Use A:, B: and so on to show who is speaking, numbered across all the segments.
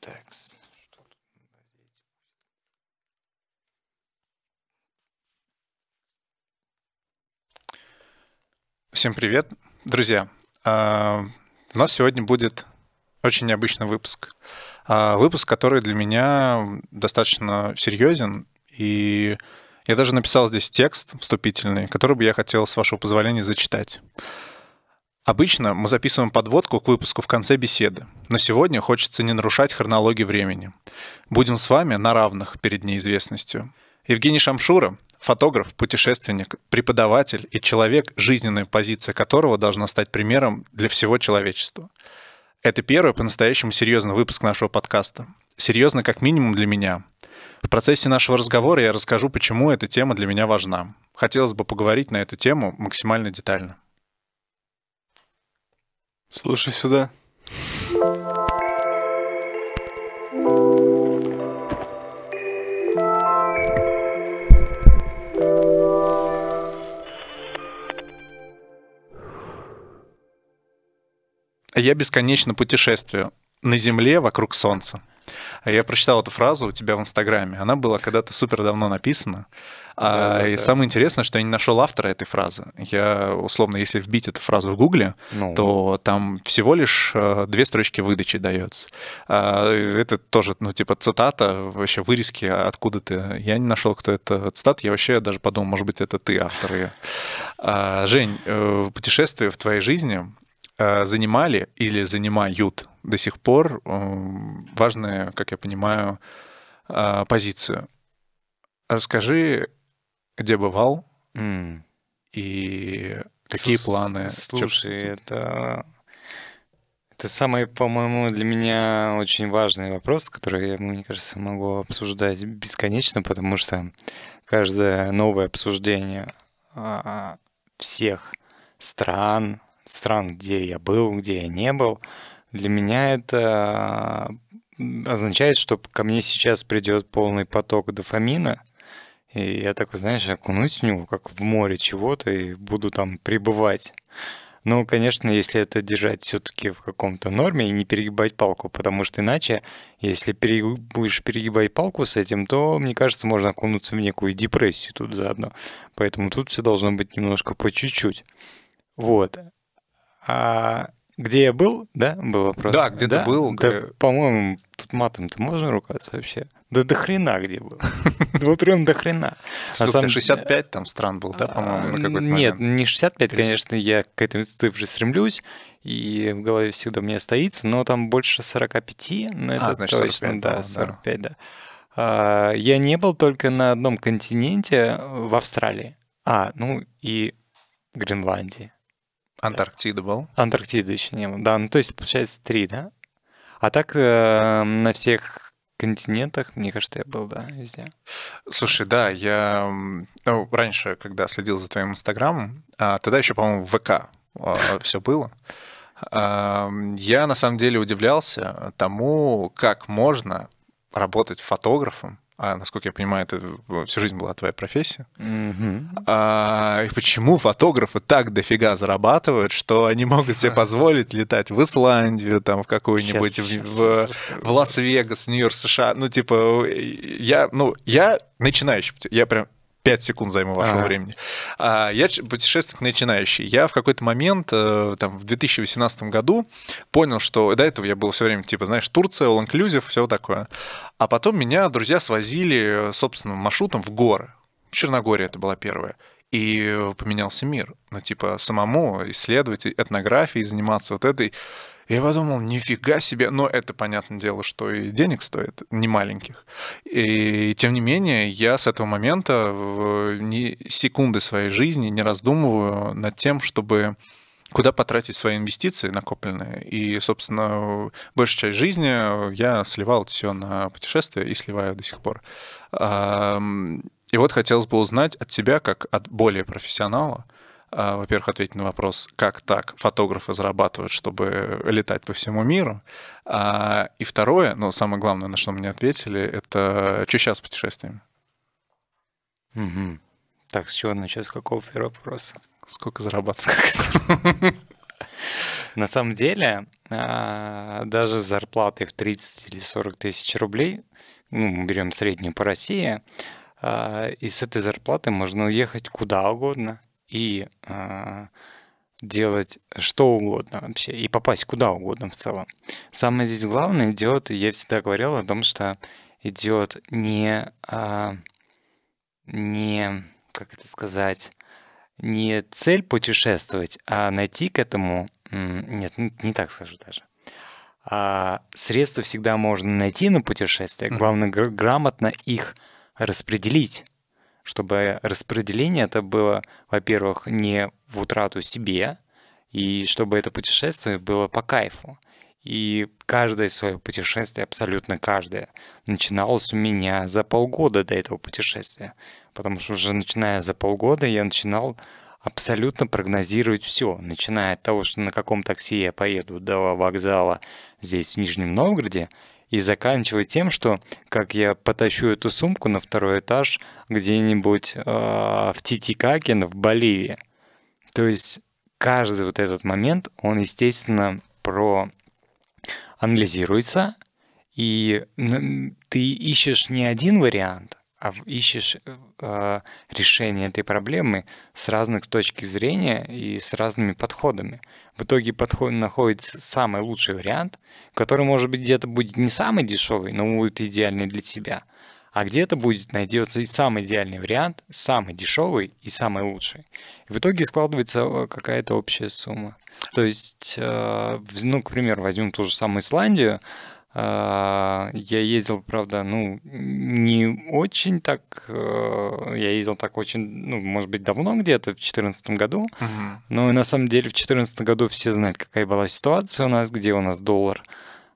A: Так, что тут надеть?
B: Всем привет, друзья. А, У нас сегодня будет очень необычный выпуск. А, Выпуск, который для меня достаточно серьезен, и я даже написал здесь текст вступительный, который бы я хотел, с вашего позволения, зачитать. Обычно мы записываем подводку к выпуску в конце беседы, но сегодня хочется не нарушать хронологию времени. Будем с вами на равных перед неизвестностью. Евгений Шамшура — фотограф, путешественник, преподаватель и человек, жизненная позиция которого должна стать примером для всего человечества. Это первый по-настоящему серьезный выпуск нашего подкаста. Серьезно как минимум для меня. В процессе нашего разговора я расскажу, почему эта тема для меня важна. Хотелось бы поговорить на эту тему максимально детально.
A: Слушай сюда.
B: Я бесконечно путешествую на Земле вокруг Солнца. А Я прочитал эту фразу у тебя в Инстаграме. Она была когда-то супер давно написана. А,
A: Да-да-да.
B: и самое интересное, что я не нашел автора этой фразы. Я, условно, если вбить эту фразу в Гугле,
A: Ну.
B: то там всего лишь э, две строчки выдачи дается. А, Это тоже, ну, типа, цитата, вообще вырезки откуда-то. Я не нашел, кто это цитат. Я вообще даже подумал, может быть, это ты автор ее. А, Жень, э, путешествия в твоей жизни э, занимали или занимают до сих пор э, важную, как я понимаю, э, позицию. Расскажи, где бывал
A: М.
B: и какие
A: Слус-
B: планы?
A: Слушай, это... Это самый, по-моему, для меня очень важный вопрос, который я, мне кажется, могу обсуждать бесконечно, потому что каждое новое обсуждение а, всех стран, стран, где я был, где я не был, для меня это означает, что ко мне сейчас придет полный поток дофамина, и я такой, знаешь, окунусь в него, как в море чего-то, и буду там пребывать. Ну, конечно, если это держать все-таки в каком-то норме и не перегибать палку, потому что иначе, если пере- будешь перегибать палку с этим, то, мне кажется, можно окунуться в некую депрессию тут заодно. Поэтому тут все должно быть немножко по чуть-чуть. Вот. А где я был, да, был вопрос?
B: Да, где ты был,
A: Да,
B: где-
A: по-моему, тут матом-то можно ругаться вообще? Да до хрена где был. Вот прям до хрена.
B: Слушай,
A: самом-
B: 65 там стран был, да, по-моему, на какой-то
A: А, Нет, не 65,
B: 30.
A: конечно, я к этой цифре стремлюсь, и в голове всегда у меня стоится, но там больше 45, но это
B: А, значит,
A: точно,
B: 45
A: да,
B: было, да.
A: 45, да. А, Я не был только на одном континенте в Австралии. А, ну и Гренландии.
B: Антарктида был.
A: Антарктиды еще не было. Да, ну то есть, получается, три, да? А так э, на всех континентах, мне кажется, я был, да, везде.
B: Слушай, да, я ну, раньше, когда следил за твоим инстаграмом, а, тогда еще, по-моему, в ВК все было. А, Я на самом деле удивлялся тому, как можно работать фотографом. А, насколько я понимаю, это всю жизнь была твоя профессия.
A: Мгм.
B: А, и почему фотографы так дофига зарабатывают, что они могут себе позволить летать в Исландию, там, в какую-нибудь,
A: Щас,
B: в-
A: щас,
B: в,
A: расскажу.
B: в Лас-Вегас, Нью-Йорк, США. Ну, типа, я, ну, я начинающий, я прям 5 секунд займу вашего
A: Ага.
B: времени. А, Я путешественник начинающий. Я в какой-то момент, э, там, в 2018 году понял, что до этого я был все время, типа, знаешь, Турция, all inclusive, все такое. А потом меня друзья свозили собственным маршрутом в горы. В Черногории это была первая. И поменялся мир. Ну, типа, самому исследовать этнографией, заниматься вот этой. Я подумал, нифига себе, но это, понятное дело, что и денег стоит, не маленьких. И тем не менее, я с этого момента ни секунды своей жизни не раздумываю над тем, чтобы куда потратить свои инвестиции накопленные. И, собственно, большую часть жизни я сливал все на путешествия и сливаю до сих пор. И вот хотелось бы узнать от тебя, как от более профессионала, а, во-первых, ответить на вопрос, как так фотографы зарабатывают, чтобы летать по всему миру. А, И второе, ну, самое главное, на что мне ответили, это что сейчас с путешествиями?
A: Мгм. Так, с чего начать? С какого первого вопроса?
B: Сколько зарабатывать?
A: На самом деле, а, даже с зарплатой в 30 или 40 тысяч рублей, ну, мы берем среднюю по России, а, и с этой зарплаты можно уехать куда угодно и а, делать что угодно вообще, и попасть куда угодно в целом. Самое здесь главное идет, я всегда говорил о том, что идет не, не, как это сказать, не цель путешествовать, а найти к этому, нет, не так скажу даже. А средства всегда можно найти на путешествие, главное грамотно их распределить, чтобы распределение это было, во-первых, не в утрату себе, и чтобы это путешествие было по кайфу. И каждое свое путешествие, абсолютно каждое, начиналось у меня за полгода до этого путешествия. Потому что уже начиная за полгода я начинал абсолютно прогнозировать все, начиная от того, что на каком такси я поеду до вокзала здесь, в Нижнем Новгороде, и заканчивая тем, что как я потащу эту сумку на второй этаж где-нибудь э, в Титикакен в Боливии. То есть каждый вот этот момент, он, естественно, про анализируется, и ты ищешь не один вариант, ищешь э, решение этой проблемы с разных точек зрения и с разными подходами. В итоге подход находится самый лучший вариант, который, может быть, где-то будет не самый дешевый, но будет идеальный для тебя, а где-то будет найдется и самый идеальный вариант, самый дешевый и самый лучший. В итоге складывается э, какая-то общая сумма. То есть, э, ну, к примеру, возьмем ту же самую Исландию, а, я ездил, правда, ну, не очень так, э, я ездил так очень, ну, может быть, давно где-то, в 2014 году, угу. но на самом деле в 2014 году все знают, какая была ситуация у нас, где у нас доллар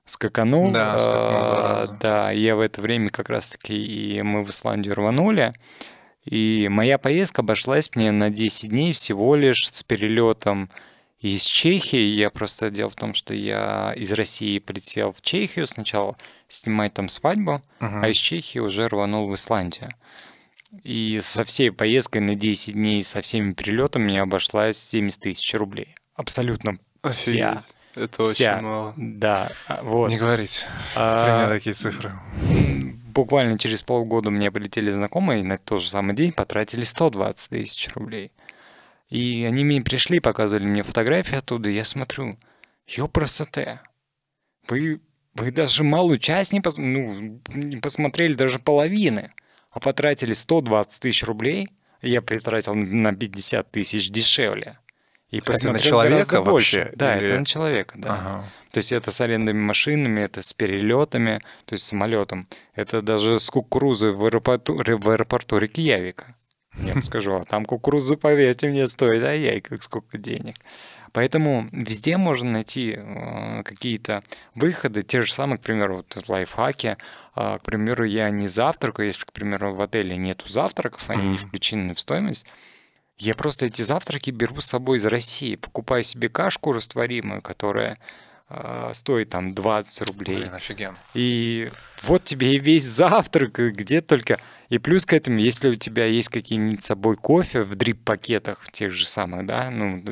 A: скаканул.
B: Да, скаканул
A: а, Да, я в это время как раз-таки и мы в Исландию рванули, и моя поездка обошлась мне на 10 дней всего лишь с перелетом из Чехии. Я просто дело в том, что я из России полетел в Чехию сначала снимать там свадьбу, uh-huh. а из Чехии уже рванул в Исландию. И со всей поездкой на 10 дней, со всеми перелетами мне обошлась 70 тысяч рублей. Абсолютно вся.
B: Это
A: вся.
B: очень мало.
A: Да, а, вот.
B: Не говорить. А, такие цифры.
A: Буквально через полгода мне полетели знакомые, и на тот же самый день потратили 120 тысяч рублей. И они мне пришли, показывали мне фотографии оттуда, и я смотрю, ёпросоте, вы, вы даже малую часть не, пос, ну, не посмотрели, даже половины, а потратили 120 тысяч рублей, я потратил на 50 тысяч дешевле.
B: И это на человека вообще?
A: Да, или... это на человека, да. Ага. То есть это с арендными машинами, это с перелетами, то есть самолетом. Это даже с кукурузой в аэропорту, в аэропорту Рикьявика. Я скажу, а там кукурузу, поверьте мне, стоит, а яй, как сколько денег. Поэтому везде можно найти э, какие-то выходы, те же самые, к примеру, вот лайфхаки. Э, к примеру, я не завтракаю, если, к примеру, в отеле нету завтраков, они не включены в стоимость, я просто эти завтраки беру с собой из России, покупаю себе кашку растворимую, которая стоит там 20 рублей.
B: Блин, офиген.
A: И вот тебе и весь завтрак, где только и плюс к этому, если у тебя есть какие-нибудь с собой кофе в дрип-пакетах, тех же самых, да, ну,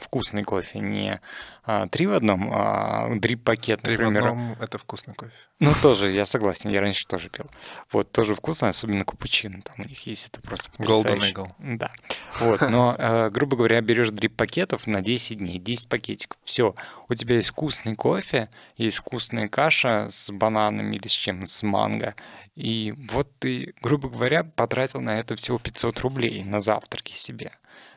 A: вкусный кофе, не а, три в одном, а дрип-пакет, например.
B: Три в одном — это вкусный кофе.
A: Ну, тоже, я согласен, я раньше тоже пил. Вот, тоже вкусно, особенно капучино там у них есть, это просто
B: Golden Eagle.
A: Да. Вот, но, э, грубо говоря, берешь дрип-пакетов на 10 дней, 10 пакетиков. Все, у тебя есть вкусный кофе, есть вкусная каша с бананами или с чем, с манго. И вот ты, грубо говоря, потратил на это всего 500 рублей на завтраки себе.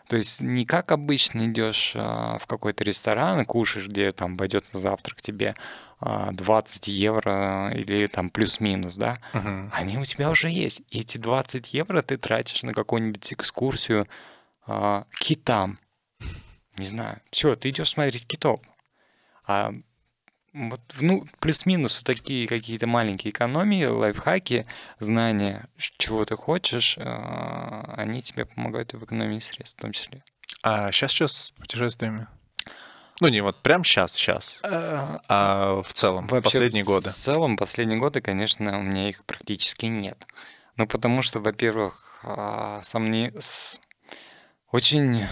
A: То есть не как обычно идешь а, в какой-то ресторан и кушаешь, где там обойдется завтрак тебе а, 20 евро или там плюс-минус, да, uh-huh. они у тебя уже есть. И эти 20 евро ты тратишь на какую-нибудь экскурсию а, к китам. Не знаю. Все, ты идешь смотреть китов. А вот, ну, плюс-минус такие какие-то маленькие экономии, лайфхаки, знания, чего ты хочешь, а, они тебе помогают и в экономии средств в том числе.
B: А сейчас что с путешествиями? Ну, не вот прям сейчас, сейчас, а, а в целом, Вообще, последние годы.
A: В целом, последние годы, конечно, у меня их практически нет. Ну, потому что, во-первых, а, сомни... очень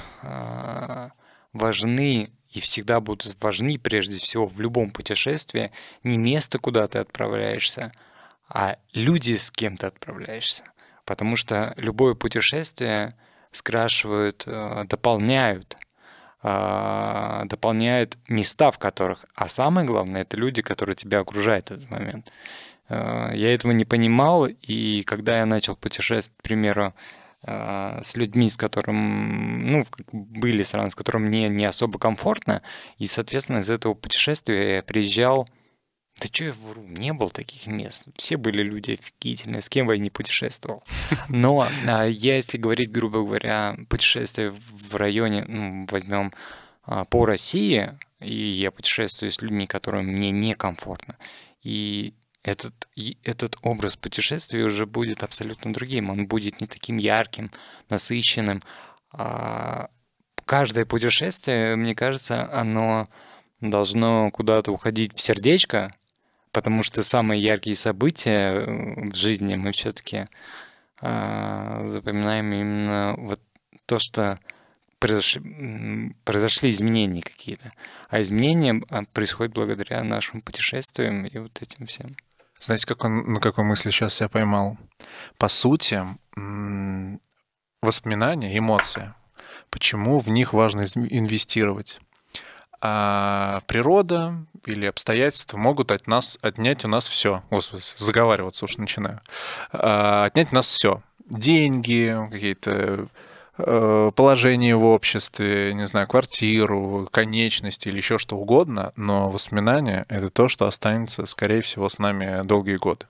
A: важны и всегда будут важны прежде всего в любом путешествии не место, куда ты отправляешься, а люди, с кем ты отправляешься. Потому что любое путешествие скрашивают, э, дополняют, э, дополняют места, в которых. А самое главное, это люди, которые тебя окружают в этот момент. Э, я этого не понимал, и когда я начал путешествовать, к примеру, с людьми, с которым, ну, были страны, с которыми мне не особо комфортно, и, соответственно, из этого путешествия я приезжал да что я вру, не было таких мест. Все были люди офигительные, с кем я не путешествовал. Но а, если говорить, грубо говоря, путешествие в районе, ну, возьмем а, по России, и я путешествую с людьми, которым мне некомфортно, и этот, этот образ путешествия уже будет абсолютно другим. Он будет не таким ярким, насыщенным. А каждое путешествие, мне кажется, оно должно куда-то уходить в сердечко, потому что самые яркие события э, в жизни мы все-таки э, запоминаем именно вот то, что произошли, произошли изменения какие-то. А изменения а, происходят благодаря нашим путешествиям и вот этим всем.
B: Знаете, как он, на какой мысли сейчас я поймал? По сути, воспоминания, эмоции. Почему в них важно инвестировать? А природа или обстоятельства могут от нас отнять у нас все. Господи, заговариваться уж начинаю. А, отнять у нас все. Деньги, какие-то положение в обществе, не знаю, квартиру, конечности или еще что угодно, но воспоминания — это то, что останется, скорее всего, с нами долгие годы.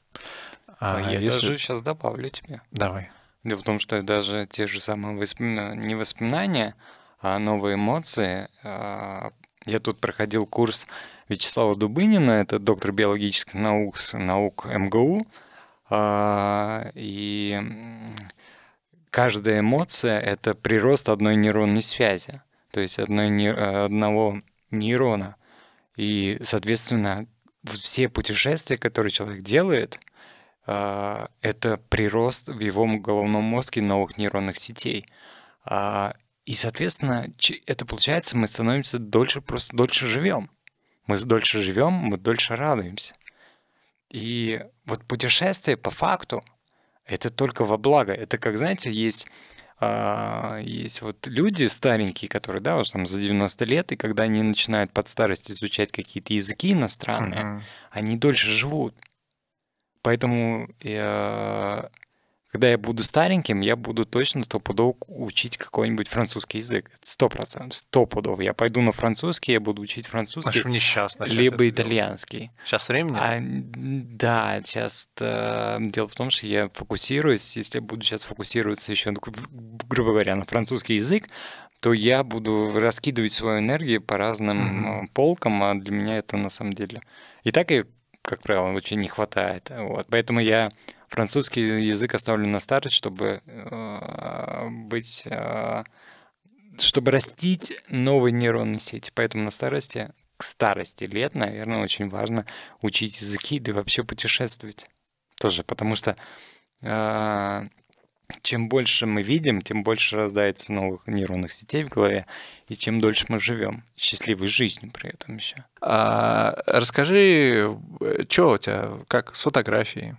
A: А, а я если... даже сейчас добавлю тебе.
B: Давай.
A: Дело в том, что даже те же самые воспоминания, не воспоминания, а новые эмоции а, я тут проходил курс Вячеслава Дубынина, это доктор биологических наук, наук МГУ, а, и каждая эмоция — это прирост одной нейронной связи, то есть одной, одного нейрона. И, соответственно, все путешествия, которые человек делает, а, это прирост в его головном мозге новых нейронных сетей. А, и, соответственно, это получается, мы становимся дольше, просто дольше живем. Мы дольше живем, мы дольше радуемся. И вот путешествие по факту это только во благо. Это как, знаете, есть, э, есть вот люди старенькие, которые, да, уже там за 90 лет, и когда они начинают под старость изучать какие-то языки иностранные, uh-huh. они дольше живут. Поэтому я, когда я буду стареньким, я буду точно стопудово учить какой-нибудь французский язык. Сто процентов, сто пудов. Я пойду на французский, я буду учить французский.
B: А мне сейчас
A: Либо итальянский.
B: Сейчас времени?
A: А, да, сейчас э, дело в том, что я фокусируюсь, если я буду сейчас фокусироваться еще, грубо говоря, на французский язык, то я буду раскидывать свою энергию по разным mm-hmm. полкам, а для меня это на самом деле... И так и, как правило, очень не хватает. Вот. Поэтому я французский язык оставлю на старость, чтобы э, быть, э, чтобы растить новые нейронные сети. Поэтому на старости, к старости лет, наверное, очень важно учить языки, да и вообще путешествовать тоже, потому что э, чем больше мы видим, тем больше рождается новых нейронных сетей в голове, и чем дольше мы живем. Счастливой жизнью при этом еще.
B: А, расскажи, что у тебя, как с фотографией?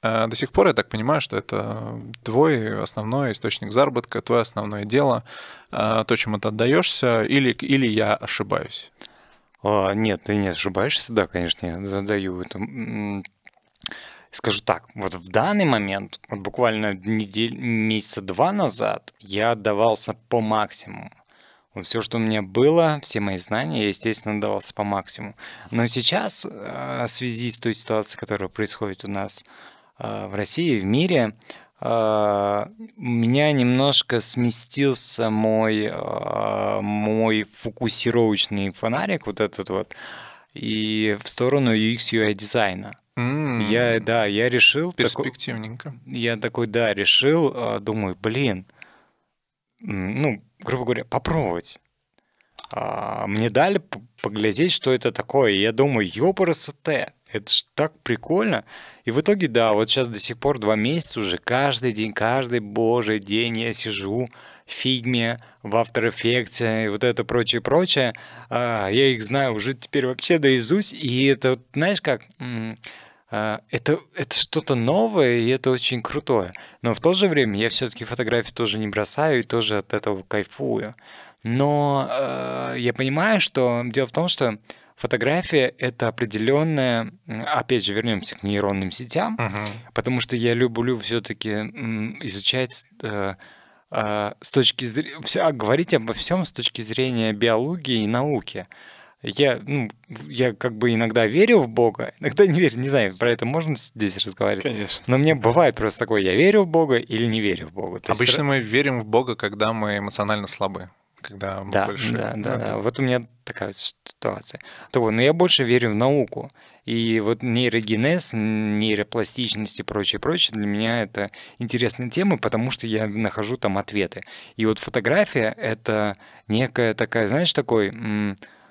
B: А, до сих пор я так понимаю, что это твой основной источник заработка, твое основное дело, а, то, чем ты отдаешься, или, или я ошибаюсь?
A: А, нет, ты не ошибаешься, да, конечно, я задаю это. Скажу так, вот в данный момент, вот буквально недель, месяца два назад, я отдавался по максимуму. Вот все, что у меня было, все мои знания, я, естественно, отдавался по максимуму. Но сейчас, в связи с той ситуацией, которая происходит у нас в России, в мире, у меня немножко сместился мой, э, мой фокусировочный фонарик, вот этот вот, и в сторону UX UI дизайна. Mm. Я, да, я решил...
B: Перспективненько.
A: Такой, я такой, да, решил, думаю, блин, ну, грубо говоря, попробовать. А, мне дали поглядеть, что это такое. Я думаю, ёпарасоте, это ж так прикольно. И в итоге, да, вот сейчас до сих пор два месяца уже каждый день, каждый божий день я сижу, фигме, в After Effects и вот это прочее, прочее. А, я их знаю уже теперь вообще наизусть, и это, знаешь как, а, это, это что-то новое, и это очень крутое. Но в то же время я все-таки фотографии тоже не бросаю и тоже от этого кайфую. Но э, я понимаю, что дело в том, что фотография это определенная, опять же, вернемся к нейронным сетям, uh-huh. потому что я люблю все-таки изучать э, э, с точки зрения, все, говорить обо всем с точки зрения биологии и науки я, ну, я как бы иногда верю в Бога, иногда не верю, не знаю, про это можно здесь разговаривать.
B: Конечно.
A: Но мне бывает просто такое, я верю в Бога или не верю в Бога.
B: То Обычно есть... мы верим в Бога, когда мы эмоционально слабы, когда
A: да,
B: больше...
A: Да, да, да. Вот у меня такая ситуация. То, но я больше верю в науку. И вот нейрогенез, нейропластичность и прочее, прочее, для меня это интересные темы, потому что я нахожу там ответы. И вот фотография — это некая такая, знаешь, такой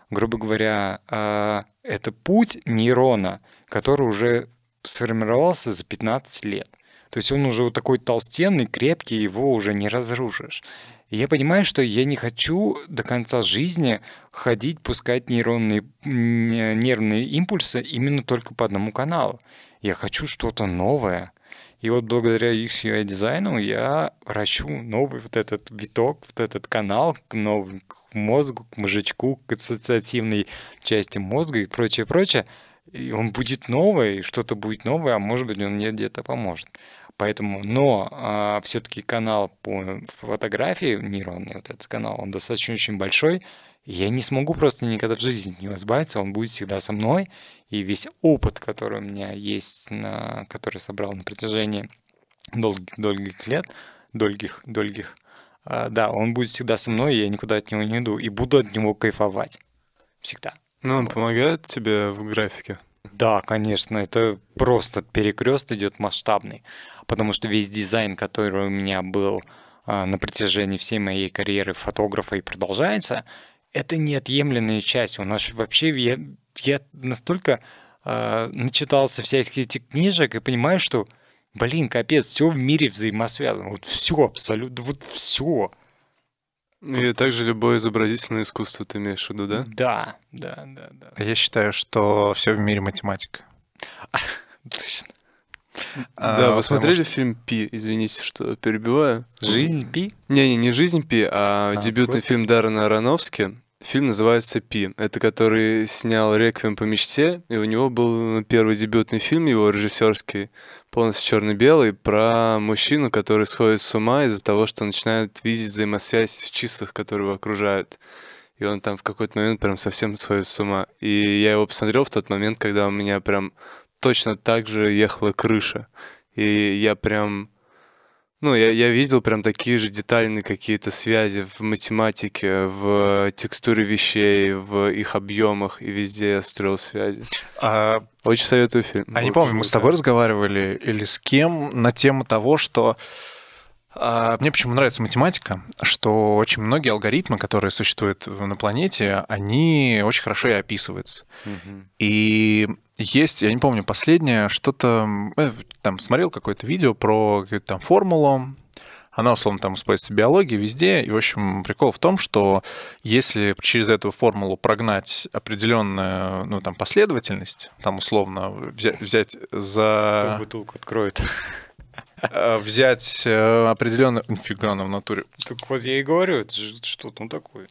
A: грубо говоря, а, это путь нейрона, который уже сформировался за 15 лет. То есть он уже вот такой толстенный, крепкий, его уже не разрушишь. Я понимаю, что я не хочу до конца жизни ходить, пускать нейронные, нервные импульсы именно только по одному каналу. Я хочу что-то новое. И вот благодаря UX дизайну я вращу новый вот этот виток, вот этот канал к новому к мозгу, к мозжечку, к ассоциативной части мозга и прочее, прочее. И он будет новый, что-то будет новое, а может быть он мне где-то поможет. Поэтому, но а, все-таки канал по фотографии нейронный, вот этот канал, он достаточно очень большой, я не смогу просто никогда в жизни от него избавиться, он будет всегда со мной, и весь опыт, который у меня есть, на, который собрал на протяжении долгих, долгих лет, долгих, долгих, а, да, он будет всегда со мной, и я никуда от него не иду, и буду от него кайфовать. Всегда.
C: Ну, он помогает тебе в графике?
A: Да, конечно, это просто перекрест идет масштабный, потому что весь дизайн, который у меня был а, на протяжении всей моей карьеры фотографа и продолжается, это неотъемлемая часть. У нас вообще я, я настолько э, начитался всяких этих книжек и понимаю, что, блин, капец, все в мире взаимосвязано. Вот все абсолютно, вот все.
C: И также любое изобразительное искусство ты имеешь в виду, да?
A: Да, да, да, да.
B: Я считаю, что все в мире математика.
A: Точно.
C: Да, вы смотрели фильм Пи? Извините, что перебиваю.
A: Жизнь Пи?
C: Не, не, не жизнь Пи, а, дебютный фильм Даррена Аронофски. Фильм называется «Пи». Это который снял «Реквием по мечте», и у него был первый дебютный фильм его режиссерский, полностью черно-белый, про мужчину, который сходит с ума из-за того, что начинает видеть взаимосвязь в числах, которые его окружают. И он там в какой-то момент прям совсем сходит с ума. И я его посмотрел в тот момент, когда у меня прям точно так же ехала крыша. И я прям... Ну, я, я видел прям такие же детальные какие-то связи в математике, в текстуре вещей, в их объемах, и везде я строил связи. А... Очень советую фильм.
B: А не помню, мы с тобой разговаривали или с кем на тему того, что а, мне почему нравится математика, что очень многие алгоритмы, которые существуют на планете, они очень хорошо и описываются. Угу. И есть, я не помню, последнее, что-то, э, там, смотрел какое-то видео про какую-то там формулу, она, условно, там используется в биологии везде. И, в общем, прикол в том, что если через эту формулу прогнать определенную, ну, там, последовательность, там, условно, взять, взять за...
A: Кто бутылку откроет.
B: Э, взять э, определенную... Фига она в натуре.
A: Так вот я и говорю, это же что-то ну, такое.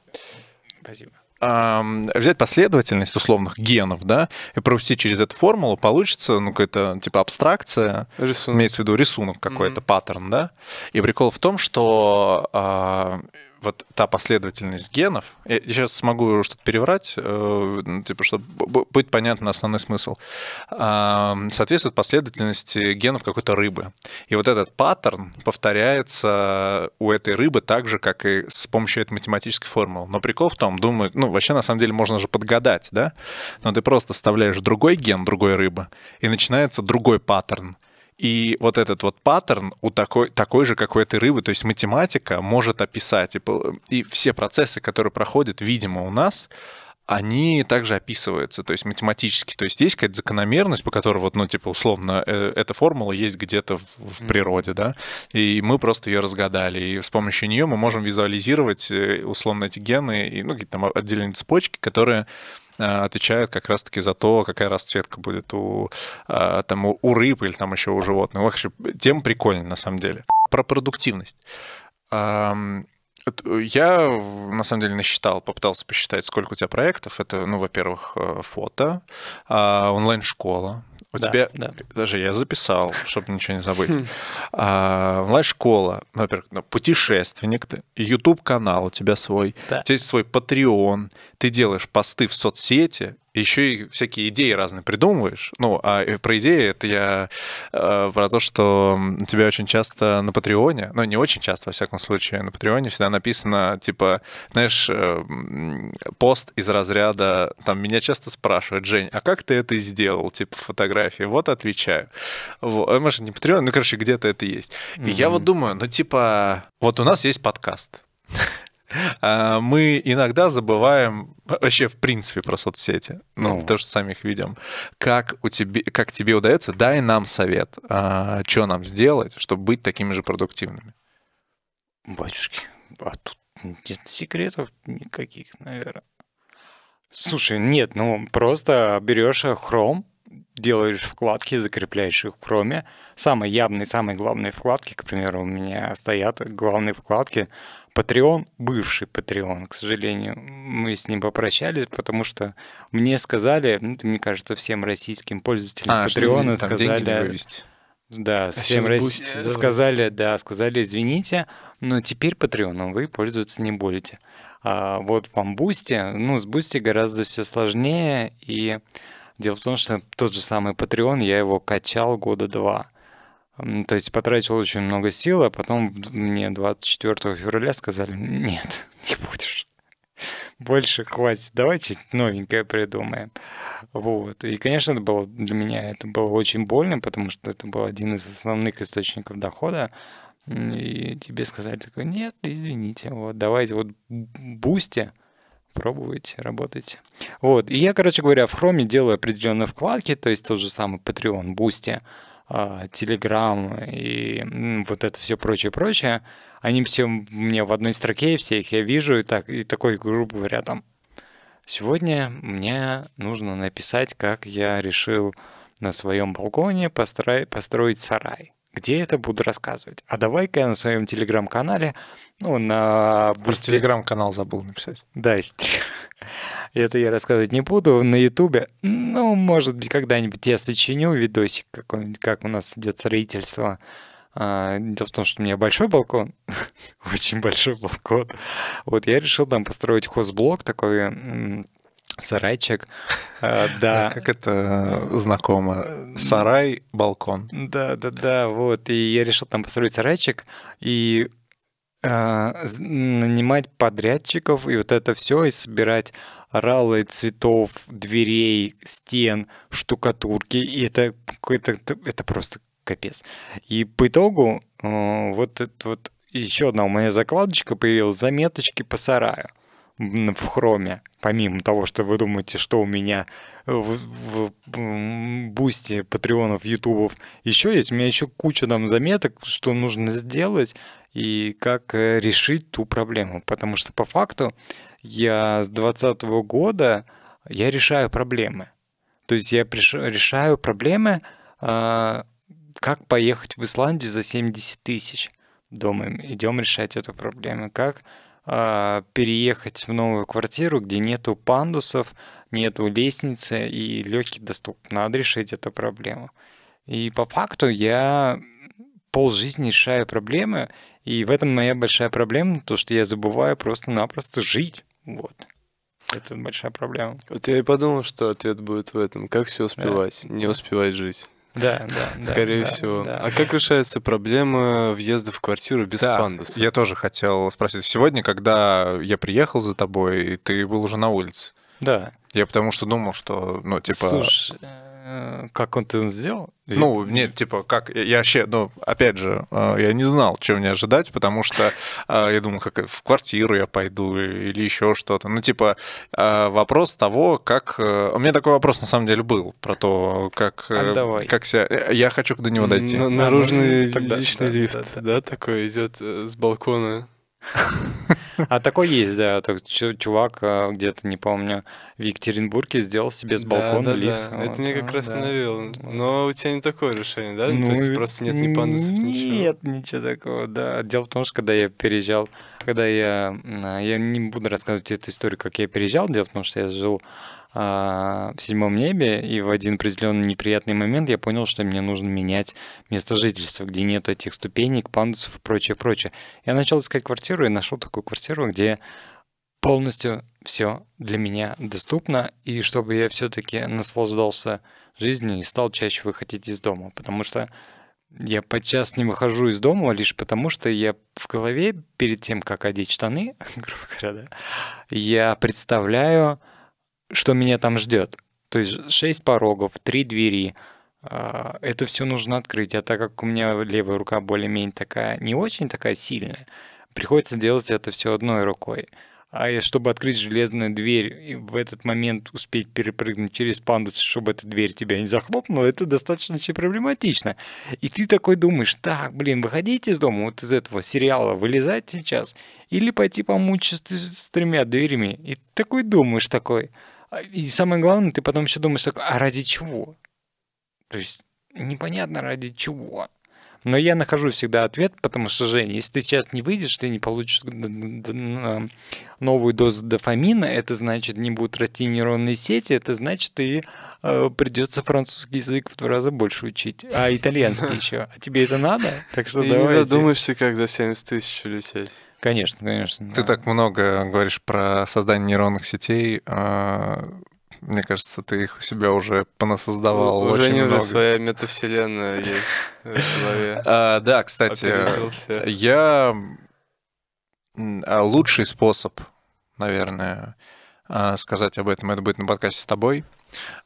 A: Спасибо
B: взять последовательность условных генов, да, и провести через эту формулу, получится, ну, какая-то, типа, абстракция, рисунок. имеется в виду рисунок какой-то, mm-hmm. паттерн, да. И прикол в том, что а, вот та последовательность генов, я сейчас смогу что-то переврать, э, ну, типа, чтобы будет понятно основной смысл, соответствует последовательности генов какой-то рыбы. И вот этот паттерн повторяется у этой рыбы так же, как и с помощью этой математической формулы. Но прикол в том, думаю, ну, вообще, на самом деле, можно же подгадать, да? Но ты просто вставляешь другой ген другой рыбы, и начинается другой паттерн. И вот этот вот паттерн у такой, такой же, как у этой рыбы, то есть математика может описать, и, и все процессы, которые проходят, видимо, у нас, они также описываются, то есть математически. То есть есть какая-то закономерность, по которой вот, ну, типа, условно, э, эта формула есть где-то в, в природе, да, и мы просто ее разгадали. И с помощью нее мы можем визуализировать, э, условно, эти гены и, ну, какие-то там отдельные цепочки, которые э, отвечают как раз-таки за то, какая расцветка будет у, там, у рыб или там еще у животных. Вообще, тема прикольная, на самом деле. Про продуктивность. Э, я, на самом деле, насчитал, попытался посчитать, сколько у тебя проектов. Это, ну, во-первых, э, фото, а, онлайн-школа. У да, тебя, да. даже я записал, чтобы ничего не забыть. Хм. А, онлайн-школа, во-первых, ну, путешественник, YouTube-канал у тебя свой, да. у тебя есть свой Patreon, ты делаешь посты в соцсети, еще и всякие идеи разные придумываешь. Ну, а э, про идеи это я э, про то, что тебя очень часто на Патреоне, ну, не очень часто, во всяком случае, на Патреоне всегда написано, типа, знаешь, э, пост из разряда, там, меня часто спрашивают, Жень, а как ты это сделал, типа, фотографии? Вот отвечаю. Вот. А, может, не Патреон, ну, короче, где-то это есть. Mm-hmm. И я вот думаю, ну, типа, вот у нас есть подкаст. А, мы иногда забываем вообще в принципе про соцсети, ну, потому что сами их видим. Как, у тебе, как тебе удается, дай нам совет, а, что нам сделать, чтобы быть такими же продуктивными.
A: Батюшки, а тут нет секретов никаких, наверное. Слушай, нет, ну просто берешь Chrome, делаешь вкладки, закрепляешь их в Chrome. Самые явные, самые главные вкладки, к примеру, у меня стоят главные вкладки Patreon, бывший Patreon, к сожалению, мы с ним попрощались, потому что мне сказали, ну, мне кажется, всем российским пользователям а, Patreon сказали... Да, а всем рас... Boosty, сказали, да, сказали, извините, но теперь Patreon вы пользоваться не будете. А вот вам Boosty, ну, с Boosty гораздо все сложнее, и дело в том, что тот же самый Patreon, я его качал года два. То есть потратил очень много сил, а потом мне 24 февраля сказали, нет, не будешь. Больше хватит, давай что-нибудь новенькое придумаем. Вот. И, конечно, это было для меня это было очень больно, потому что это был один из основных источников дохода. И тебе сказали такой, нет, извините, вот давайте вот Boosty, пробуйте, работайте. Вот. И я, короче говоря, в Chrome делаю определенные вкладки, то есть тот же самый Patreon, Boosty, Telegram и вот это все прочее-прочее, они все мне в одной строке, все их я вижу, и, так, и такой, грубо говоря, там, сегодня мне нужно написать, как я решил на своем балконе построить, построить сарай. Где это буду рассказывать? А давай-ка я на своем телеграм-канале, ну, на...
B: Про телеграм-канал забыл написать.
A: Да, это я рассказывать не буду. На Ютубе, ну, может быть, когда-нибудь я сочиню видосик какой-нибудь, как у нас идет строительство. А, дело в том, что у меня большой балкон, очень большой балкон. Вот я решил там построить хозблок такой сарайчик. А, да.
B: Как это знакомо? Сарай, балкон.
A: Да, да, да. Вот. И я решил там построить сарайчик и а, нанимать подрядчиков и вот это все и собирать ралы цветов, дверей, стен, штукатурки. И это какой-то это просто капец. И по итогу э, вот это вот еще одна у меня закладочка появилась, заметочки по сараю в хроме, помимо того, что вы думаете, что у меня в, в, в бусте патреонов, ютубов еще есть, у меня еще куча там заметок, что нужно сделать и как э, решить ту проблему. Потому что по факту я с 2020 года я решаю проблемы. То есть я решаю проблемы, а, как поехать в Исландию за 70 тысяч. Думаем, идем решать эту проблему. Как переехать в новую квартиру, где нету пандусов, нету лестницы и легкий доступ. Надо решить эту проблему. И по факту я пол жизни решаю проблемы, и в этом моя большая проблема, то, что я забываю просто-напросто жить. Вот. Это большая проблема.
C: Вот я и подумал, что ответ будет в этом. Как все успевать? Да. Не успевать жить.
A: Да, да.
C: Скорее
A: да,
C: всего.
A: Да.
C: А как решается проблема въезда в квартиру без
B: да,
C: пандуса?
B: Я тоже хотел спросить. Сегодня, когда я приехал за тобой, ты был уже на улице.
A: Да.
B: Я потому что думал, что, ну, типа...
A: Слушай, Э, как он это сделал?
B: Ну, нет, типа, как, я вообще, ну, опять же, э, я не знал, чего мне ожидать, потому что э, я думал, как в квартиру я пойду или еще что-то. Ну, типа, вопрос того, как... У меня такой вопрос, на самом деле, был, про то, как...
A: А давай.
B: Как себя... Я хочу до него дойти.
C: Наружный личный лифт, да, такой идет с балкона
A: А такой есть, да. Чувак а, где-то, не помню, в Екатеринбурге сделал себе с балкона
C: да,
A: лифт.
C: Да. Это мне как раз да. навело. Но у тебя не такое решение, да? Ну, То есть просто нет ни пандусов,
A: ничего? Нет, ничего такого, да. Дело в том, что когда я переезжал, когда я... Я не буду рассказывать эту историю, как я переезжал. Дело в том, что я жил а, в седьмом небе, и в один определенный неприятный момент я понял, что мне нужно менять место жительства, где нет этих ступенек, пандусов и прочее, прочее. Я начал искать квартиру и нашел такую квартиру, где полностью все для меня доступно, и чтобы я все-таки наслаждался жизнью и стал чаще выходить из дома, потому что я подчас не выхожу из дома лишь потому, что я в голове перед тем, как одеть штаны, грубо говоря, да, я представляю, что меня там ждет. То есть шесть порогов, три двери. А, это все нужно открыть. А так как у меня левая рука более-менее такая, не очень такая сильная, приходится делать это все одной рукой. А чтобы открыть железную дверь и в этот момент успеть перепрыгнуть через пандус, чтобы эта дверь тебя не захлопнула, это достаточно очень проблематично. И ты такой думаешь, так, блин, выходите из дома, вот из этого сериала, вылезать сейчас, или пойти помучиться с тремя дверями. И такой думаешь такой, и самое главное, ты потом еще думаешь, так, а ради чего? То есть непонятно ради чего. Но я нахожу всегда ответ, потому что, Женя, если ты сейчас не выйдешь, ты не получишь новую дозу дофамина, это значит, не будут расти нейронные сети, это значит, и э, придется французский язык в два раза больше учить, а итальянский еще. А тебе это надо? Так что давай.
C: Не задумаешься, как за 70 тысяч лететь.
A: Конечно, конечно.
B: Ты да. так много говоришь про создание нейронных сетей. А, мне кажется, ты их у себя уже понасоздавал
C: уже
B: очень
C: не
B: много.
C: своя метавселенная есть в голове.
B: А, да, кстати, я а, лучший способ, наверное, а, сказать об этом, это будет на подкасте с тобой.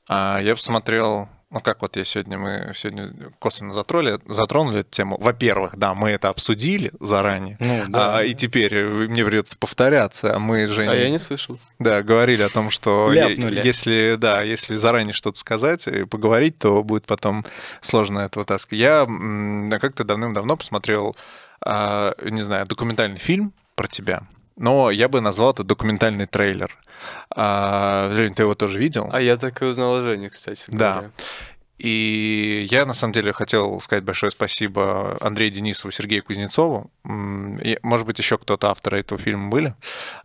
B: Я посмотрел ну как вот я сегодня, мы сегодня косвенно затронули, затронули эту тему. Во-первых, да, мы это обсудили заранее, ну, да. а, и теперь э, мне придется повторяться. А мы же...
C: А я не слышал.
B: Да, говорили о том, что Ляпнули. если, да, если заранее что-то сказать и поговорить, то будет потом сложно это вытаскивать. Я как-то давным-давно посмотрел, а, не знаю, документальный фильм про тебя но я бы назвал это документальный трейлер. А, Жень, ты его тоже видел?
C: А я так и узнал о Жене, кстати.
B: Говоря. Да. И я, на самом деле, хотел сказать большое спасибо Андрею Денисову, Сергею Кузнецову. И, может быть, еще кто-то авторы этого фильма были.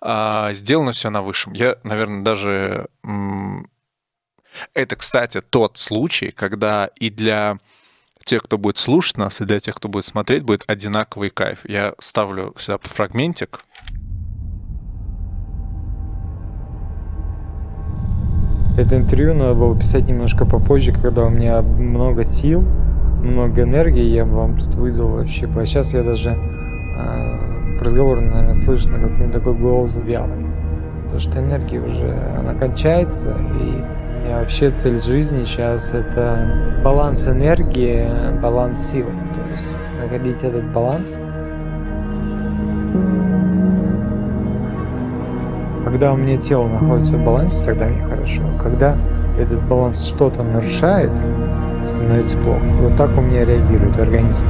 B: А, сделано все на высшем. Я, наверное, даже... Это, кстати, тот случай, когда и для тех, кто будет слушать нас, и для тех, кто будет смотреть, будет одинаковый кайф. Я ставлю сюда фрагментик.
A: Это интервью надо было писать немножко попозже, когда у меня много сил, много энергии, я бы вам тут выдал вообще. А сейчас я даже э, разговор, наверное, слышно, как у меня такой голос вялый. Потому что энергия уже, она кончается, и меня вообще цель жизни сейчас это баланс энергии, баланс сил. То есть находить этот баланс – Когда у меня тело находится в балансе, тогда мне хорошо. Когда этот баланс что-то нарушает, становится плохо. Вот так у меня реагирует организм.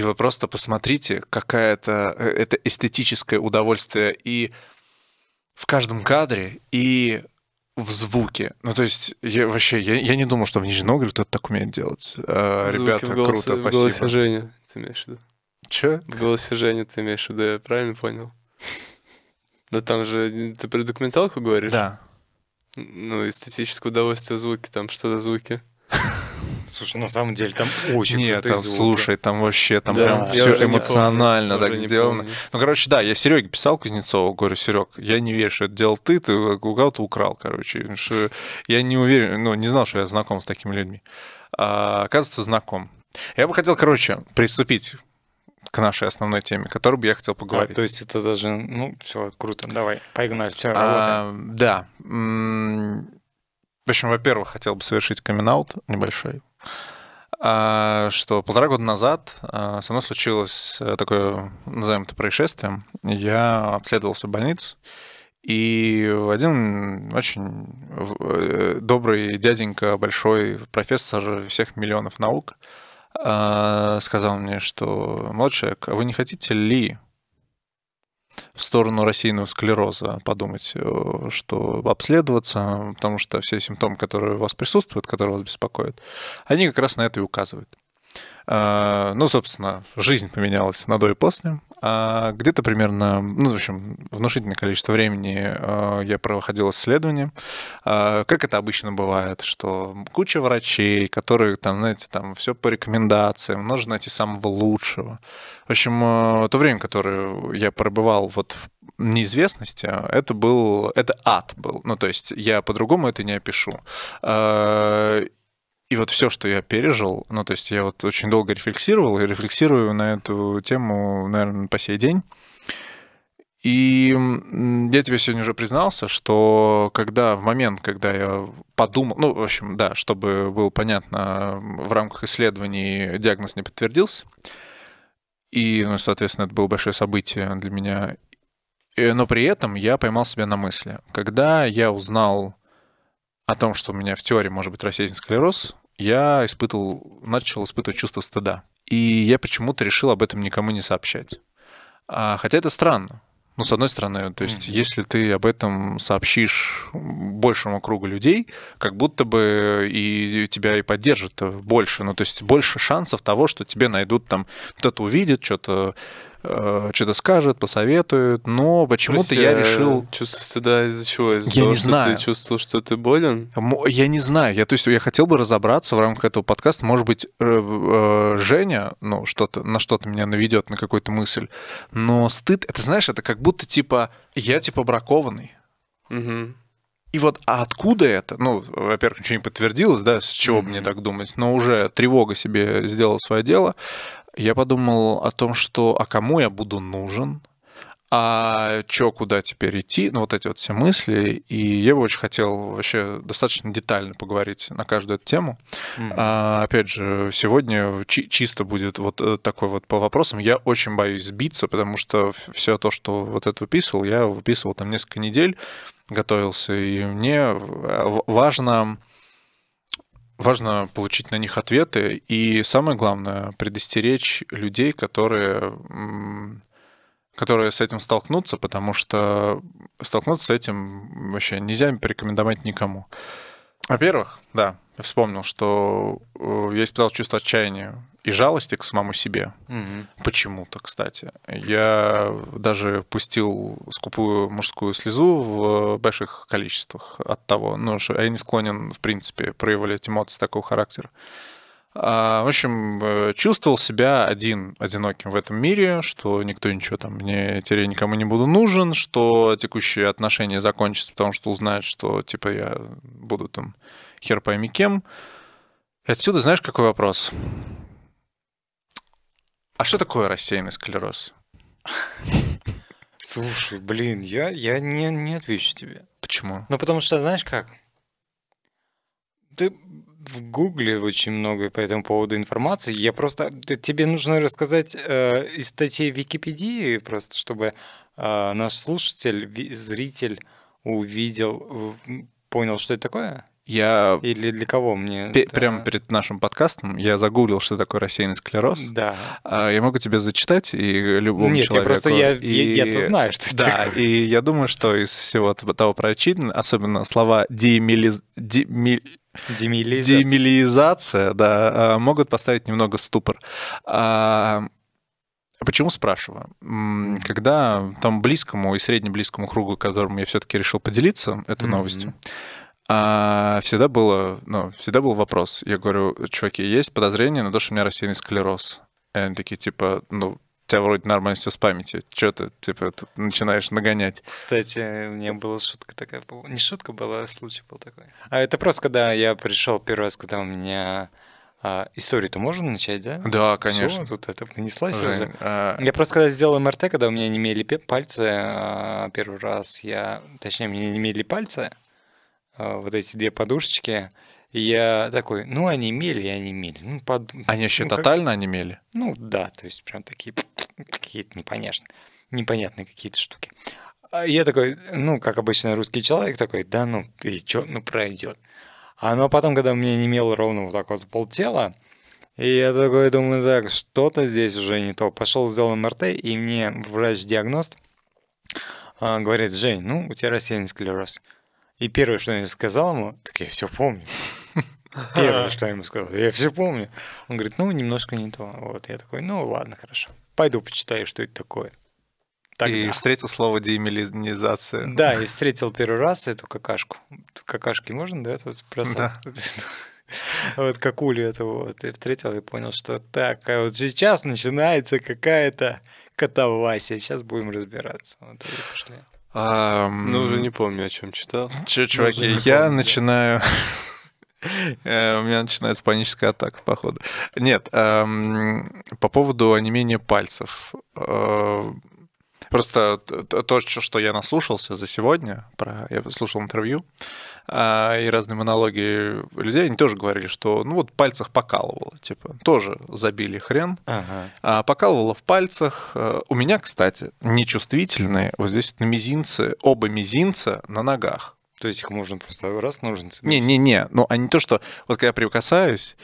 B: И вы просто посмотрите, какая-то э, это эстетическое удовольствие и в каждом кадре, и в звуке. Ну, то есть, я вообще, я, я не думал, что в Нижнем Новгороде кто-то так умеет делать. А, ребята,
C: голосе,
B: круто,
C: в голосе спасибо. Жени, ты имеешь в виду?
B: Че?
C: В голосе Жени ты имеешь в виду, я правильно понял? Да там же, ты про документалку говоришь?
B: Да.
C: Ну, эстетическое удовольствие в звуке, там что за звуки?
A: Слушай, на самом деле там очень
B: Нет, там,
A: звуки.
B: слушай, там вообще, там
C: Да,
B: прям все эмоционально
C: помню,
B: так сделано. Ну, короче, да, я Сереге писал Кузнецову, говорю, Серег, я не верю, что это делал ты, ты у кого-то украл, короче. Что я не уверен, ну, не знал, что я знаком с такими людьми. А, оказывается, знаком. Я бы хотел, короче, приступить к нашей основной теме, которую бы я хотел
A: А,
B: поговорить.
A: то есть это даже, ну, все, круто, давай, погнали, все, работаем.
B: А, да. В общем, во-первых, хотел бы совершить камин небольшой. А, Что полтора года назад а, со мной случилось э, такое, назовем это происшествием. Я обследовался в больнице, и один очень э, добрый дяденька, большой профессор всех миллионов наук, а, сказал мне, что, молодой человек, а вы не хотите ли в сторону рассеянного склероза подумать, э, что обследоваться, потому что все симптомы, которые у вас присутствуют, которые вас беспокоят, они как раз на это и указывают. А, Ну, собственно, жизнь поменялась на до и после. А Где-то примерно, ну, в общем, внушительное количество времени э, я проходил исследования. А, Как это обычно бывает, что куча врачей, которые там, знаете, там все по рекомендациям, нужно найти самого лучшего. В общем, то время, которое я пробывал вот в неизвестности, это был, это ад был. Ну, то есть я по-другому это не опишу. И вот все, что я пережил, ну, то есть я вот очень долго рефлексировал и рефлексирую на эту тему, наверное, по сей день. И я тебе сегодня уже признался, что когда в момент, когда я подумал, ну, в общем, да, чтобы было понятно, в рамках исследований диагноз не подтвердился, и, ну, соответственно, это было большое событие для меня. И- Но при этом я поймал себя на мысли. Когда я узнал о том, что у меня в теории может быть рассеянный склероз, я испытывал, начал испытывать чувство стыда. И я почему-то решил об этом никому не сообщать. А, хотя это странно. Ну, с одной стороны, то есть,
A: Мгм.
B: если ты об этом сообщишь большему кругу людей, как будто бы и тебя и поддержат больше. Ну, то есть больше шансов того, что тебе найдут там, кто-то увидит, что-то э, что-то скажет, посоветует, но почему-то я
C: а
B: решил...
C: Чувство стыда из-за чего? Из-за
B: Я
C: того,
B: не
C: что
B: знаю.
C: ты чувствовал, что ты болен?
B: Я не знаю. Я, то есть, я хотел бы разобраться в рамках этого подкаста. Может быть, э, э, Женя, ну, что-то, на что-то меня наведет, на какую-то мысль. Но стыд, это, знаешь, это как будто, типа, я, типа, бракованный.
C: Мгм.
B: И вот а откуда это? Ну, во-первых, ничего не подтвердилось, да, с чего бы мне так думать, но уже тревога себе сделала свое дело. Я подумал о том, что а кому я буду нужен, а чё, куда теперь идти, ну вот эти вот все мысли, и я бы очень хотел вообще достаточно детально поговорить на каждую эту тему.
A: Мгм.
B: А, опять же, сегодня чи- чисто будет вот э, такой вот по вопросам. Я очень боюсь сбиться, потому что все то, что вот это выписывал, я выписывал там несколько недель, готовился, и мне в- важно важно получить на них ответы, и самое главное предостеречь людей, которые которые с этим столкнутся, потому что столкнуться с этим вообще нельзя порекомендовать никому. Во-первых, да, вспомнил, что э, я испытал чувство отчаяния и жалости к самому себе.
A: Мгм.
B: Почему-то, кстати. Я даже пустил скупую мужскую слезу в больших количествах от того, ну, что я не склонен, в принципе, проявлять эмоции такого характера. А, В общем, э, чувствовал себя один, одиноким в этом мире, что никто ничего там, мне теперь никому не буду нужен, что текущие отношения закончатся, потому что узнают, что, типа, я буду там хер пойми кем. И отсюда знаешь, какой вопрос? А что такое рассеянный склероз?
A: Слушай, блин, я, я не, не отвечу тебе.
B: Почему?
A: Ну, потому что, знаешь как? Ты в Гугле очень много по этому поводу информации. Я просто... тебе нужно рассказать э, из статей Википедии, просто чтобы э, наш слушатель, ви- зритель увидел, понял, что это такое?
B: Я
A: Или для кого мне?
B: пе-
A: это-
B: прямо перед нашим подкастом я загуглил, что такое рассеянный склероз.
A: Да.
B: А, Я могу тебе зачитать и любому
A: Нет, я
B: человеку.
A: просто... Я,
B: и-
A: я, я-то знаю, что это
B: Да,
A: такое.
B: и я думаю, что из всего того прочитанного, особенно слова демилиз... деми-
A: Демилизация.
B: демилизация, да, а, могут поставить немного ступор. А, Почему спрашиваю? Когда там близкому и среднеблизкому кругу, которому я все-таки решил поделиться этой
A: Мгм.
B: новостью, а, всегда было, ну, всегда был вопрос. Я говорю, чуваки, есть подозрение на то, что у меня рассеянный склероз? И они такие, типа, ну, у тебя вроде нормально все с памятью. Что ты, типа, тут начинаешь нагонять?
A: Кстати, у меня была шутка такая. Не шутка была, а случай был такой. А это просто, когда я пришел первый раз, когда у меня а, историю-то можно начать, да?
B: Да, конечно.
A: Всё, тут это понеслась Жень, уже. А... Я просто когда сделал МРТ, когда у меня не имели пальцы, а, первый раз я, точнее, мне не имели пальцы, вот эти две подушечки, и я такой, ну, они имели, они имели. Ну, под...
B: Они еще
A: ну,
B: тотально как... онемели?
A: Ну, да, то есть прям такие какие-то непонятные, непонятные какие-то штуки. А я такой, ну, как обычно русский человек такой, да ну, и чё, ну, пройдет. А ну, а потом, когда меня не имело ровно вот так вот полтела, и я такой думаю, так, что-то здесь уже не то. Пошел, сделал МРТ, и мне врач-диагност а, говорит, Жень, ну, у тебя рассеянный склероз. И первое, что я сказал ему, так я все помню. Первое, что я ему сказал, я все помню. Он говорит, ну, немножко не то. Вот, я такой, ну, ладно, хорошо. Пойду почитаю, что это такое.
B: Тогда. И встретил слово демилинизация.
A: Да, и встретил первый раз эту какашку. Какашки можно, да, тут бросать? Да. Вот какулю эту вот. И встретил и понял, что так, а вот сейчас начинается какая-то катавасия. Сейчас будем разбираться. Вот и пошли.
C: А, ну, уже не помню, о чем читал.
B: Че, чуваки, я помню. начинаю... Э, у меня начинается паническая атака, походу. Нет, по поводу онемения пальцев. Э, просто то, что я наслушался за сегодня, про, я слушал интервью, и разные монологи людей, они тоже говорили, что ну вот в пальцах покалывало, типа, тоже забили хрен, ага. а, покалывало в пальцах. Э, у меня, кстати, нечувствительные, вот здесь на мизинце, оба мизинца на ногах.
A: То есть их можно просто раз ножницы?
B: Не-не-не, но они то, что вот когда я прикасаюсь,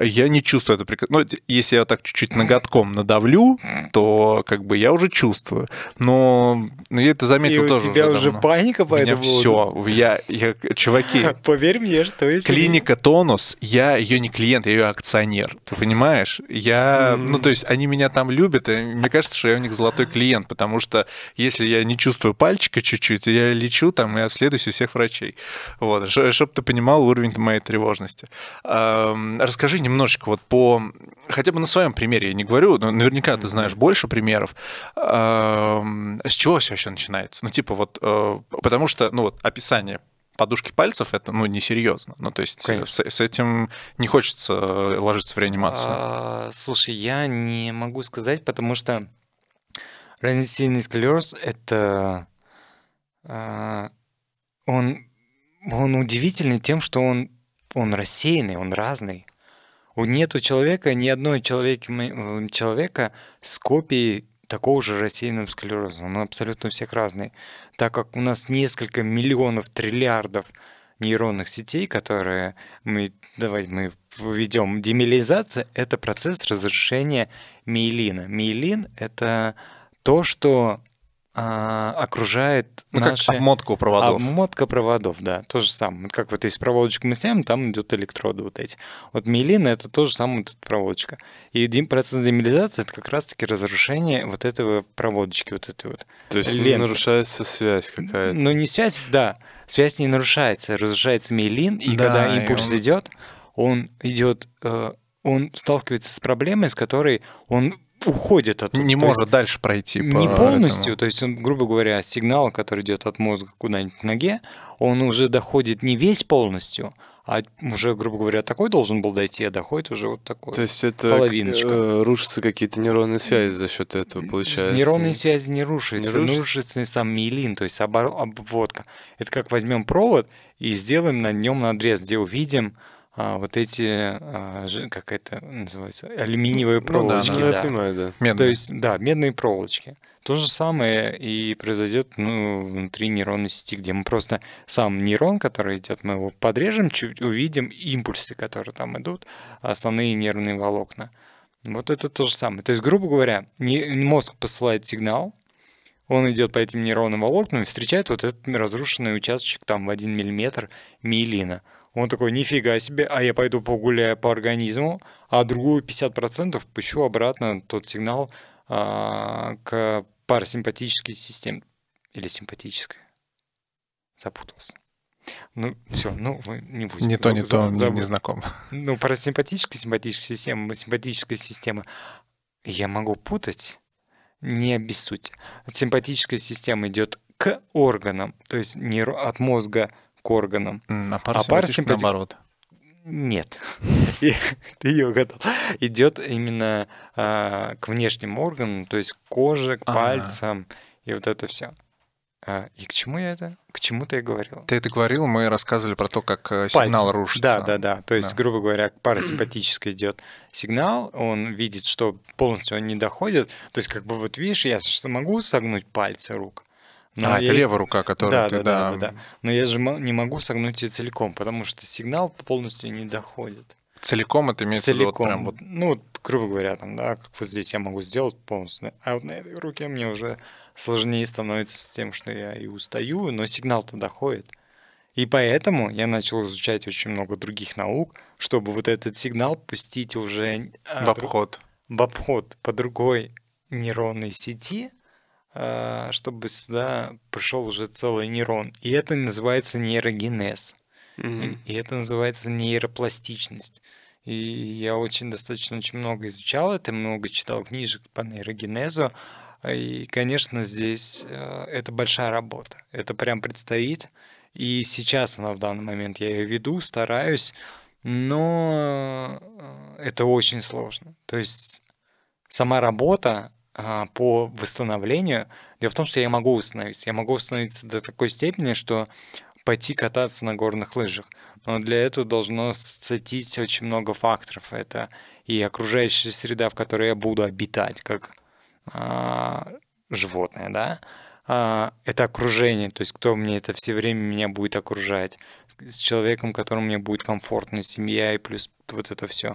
B: я не чувствую это прекрасно. Ну, если я так чуть-чуть ноготком надавлю, то как бы я уже чувствую. Но, но я это заметил
A: И
B: тоже.
A: У тебя
B: уже,
A: уже
B: давно.
A: паника по этому
B: все. Я, я, чуваки.
A: Поверь мне, что если...
B: Клиника Тонус, я ее не клиент, я ее акционер. Ты понимаешь? Я, ну то есть они меня там любят, и мне кажется, что я у них золотой клиент, потому что если я не чувствую пальчика чуть-чуть, я лечу там и обследуюсь у всех врачей. Вот, чтобы ты понимал уровень моей тревожности. Расскажи немножечко вот по... Хотя бы на своем примере, я не говорю, но наверняка ты знаешь больше примеров. С чего все еще начинается? Ну, типа вот, э, потому что, ну вот, описание подушки пальцев это ну несерьезно. Ну то есть с, с этим не хочется ложиться в реанимацию.
A: А, слушай, я не могу сказать, потому что раннесильный склероз это а, он он удивительный тем, что он он рассеянный, он разный. У нету человека, ни одного человека, человека с копией такого же рассеянного склероза. Он абсолютно у всех разный. Так как у нас несколько миллионов, триллиардов нейронных сетей, которые мы, давайте мы введем, демилизация — это процесс разрушения миелина. Миелин — это то, что а, окружает
B: ну,
A: наши...
B: Как обмотка проводов.
A: Обмотка проводов, да. То же самое. Как вот если проводочку мы снимем, там идут электроды вот эти. Вот миелин — это то же самое вот эта проводочка. И процесс демилизации — это как раз-таки разрушение вот этого проводочки, вот этой вот
C: То есть ленты. нарушается связь какая-то.
A: Ну, не связь, да. Связь не нарушается. Разрушается миелин, и да, когда импульс и он... идет, он идет э, он сталкивается с проблемой, с которой он уходит от
B: Не то может дальше пройти.
A: Не по полностью, этому. то есть, он, грубо говоря, сигнал, который идет от мозга куда-нибудь к ноге, он уже доходит не весь полностью, а уже, грубо говоря, такой должен был дойти, а доходит уже вот такой.
C: То есть это половиночка. Э, рушатся какие-то нейронные связи за счет этого, получается?
A: Нейронные связи не рушатся, не рушится, рушится сам миелин, то есть обводка. Это как возьмем провод и сделаем на нем надрез, где увидим а, вот эти, а, как это называется, алюминиевые проволочки. Ну, да,
C: ну, да. я понимаю, да.
A: Медные. То есть, да, медные проволочки. То же самое и произойдет ну, внутри нейронной сети, где мы просто сам нейрон, который идет, мы его подрежем, чуть увидим импульсы, которые там идут, основные нервные волокна. Вот это то же самое. То есть, грубо говоря, мозг посылает сигнал, он идет по этим нейронным волокнам и встречает вот этот разрушенный участочек там в 1 миллиметр миелина. Он такой, нифига себе, а я пойду погуляю по организму, а другую 50% пущу обратно тот сигнал а, к парасимпатической системе. Или симпатической. Запутался. Ну, все, ну, мы не будем.
B: Не то, не то,
A: За-
B: не, не знаком.
A: Ну, про симпатическую, симпатическую систему, симпатическая система. Я могу путать, не обессудьте. Симпатическая система идет к органам, то есть не ро- от мозга к органам.
B: А
A: А
B: парасимпатический
A: парасимпати-
B: наоборот.
A: Нет, ты ее угадал. Идет именно а, к внешним органам, то есть к коже, к
B: А.
A: пальцам и вот это все. и к чему я это? К чему-то я говорил.
B: Ты это говорил, мы рассказывали про то, как э, сигнал рушится.
A: Да, да, да. То есть,
B: Да.
A: грубо говоря, к парасимпатической идет сигнал, он видит, что полностью он не доходит. То есть, как бы вот видишь, я могу согнуть пальцы рук. Но
B: а, это
A: их-
B: левая рука, которую
A: Да,
B: ты,
A: да, да, да, да. Но я же не могу согнуть ее целиком, потому что сигнал полностью не доходит.
B: Целиком это имеется в виду вот
A: целиком.
B: прям вот
A: Ну, вот, грубо говоря, там, да, как вот здесь я могу сделать полностью. А вот на этой руке мне уже сложнее становится с тем, что я и устаю, но сигнал-то доходит. И поэтому я начал изучать очень много других наук, чтобы вот этот сигнал пустить уже а,
B: в обход.
A: в обход по другой нейронной сети, а, чтобы сюда пришел уже целый нейрон. И это называется нейрогенез. И, и это называется нейропластичность. И я очень достаточно очень много изучал это, много читал книжек по нейрогенезу. И, конечно, здесь э, это большая работа. Это прям предстоит. И сейчас она в данный момент я ее веду, стараюсь, но э, это очень сложно. То есть сама работа а, по восстановлению. Дело в том, что я могу восстановиться. Я могу восстановиться до такой степени, что пойти кататься на горных лыжах. Но для этого должно сойтись очень много факторов. Это и окружающая среда, в которой я буду обитать, как а, животное, да. А, это окружение, то есть кто мне это все время меня будет окружать, с человеком, которому мне будет комфортно, семья и плюс вот это все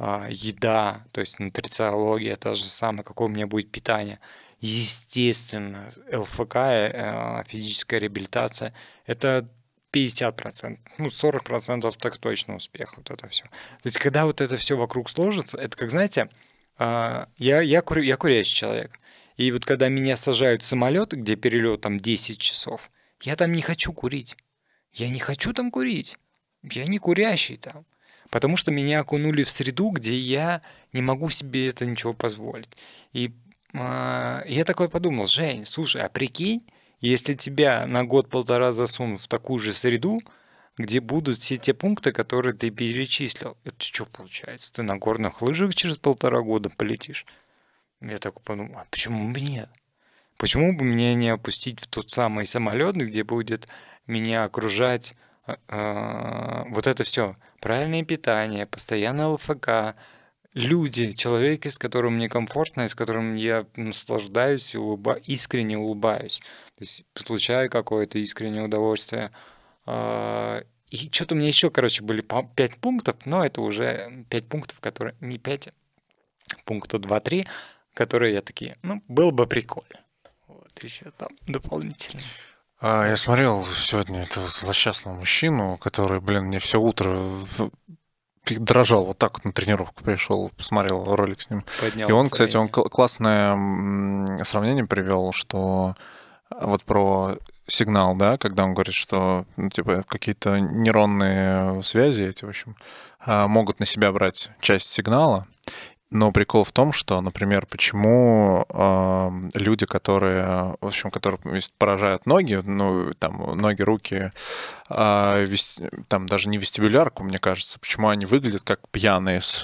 A: еда, то есть нутрициология, та же самая, какое у меня будет питание. Естественно, ЛФК, э, физическая реабилитация, это 50%, ну 40% так точно успех, вот это все. То есть когда вот это все вокруг сложится, это как, знаете, а, я, я, курю, я курящий человек, и вот когда меня сажают в самолет, где перелет там 10 часов, я там не хочу курить. Я не хочу там курить. Я не курящий там. Потому что меня окунули в среду, где я не могу себе это ничего позволить. И э, я такой подумал, Жень, слушай, а прикинь, если тебя на год-полтора засунут в такую же среду, где будут все те пункты, которые ты перечислил. Это что получается? Ты на горных лыжах через полтора года полетишь? Я такой подумал, а почему бы нет? Почему бы мне не опустить в тот самый самолет, где будет меня окружать э, вот это все? Правильное питание, постоянное ЛФК, люди, человеки, с которым мне комфортно, и с которым я наслаждаюсь и улыба... искренне улыбаюсь. То есть получаю какое-то искреннее удовольствие. И что-то у меня еще, короче, были пять пунктов, но это уже пять пунктов, которые... Не пять, пункта 2-3, которые я такие, ну, было бы прикольно. Вот, еще там дополнительно.
B: А, я смотрел сегодня этого злосчастного мужчину, который, блин, мне все утро дрожал, вот так вот на тренировку пришел, посмотрел ролик с ним.
A: Поднял
B: И он, кстати, он классное сравнение привел, что вот про сигнал, да, когда он говорит, что ну, типа какие-то нейронные связи эти, в общем, могут на себя брать часть сигнала. Но прикол в том, что, например, почему э, люди, которые, в общем, которые поражают ноги, ну, там, ноги, руки, э, вест... там даже не вестибулярку, мне кажется, почему они выглядят как пьяные, с,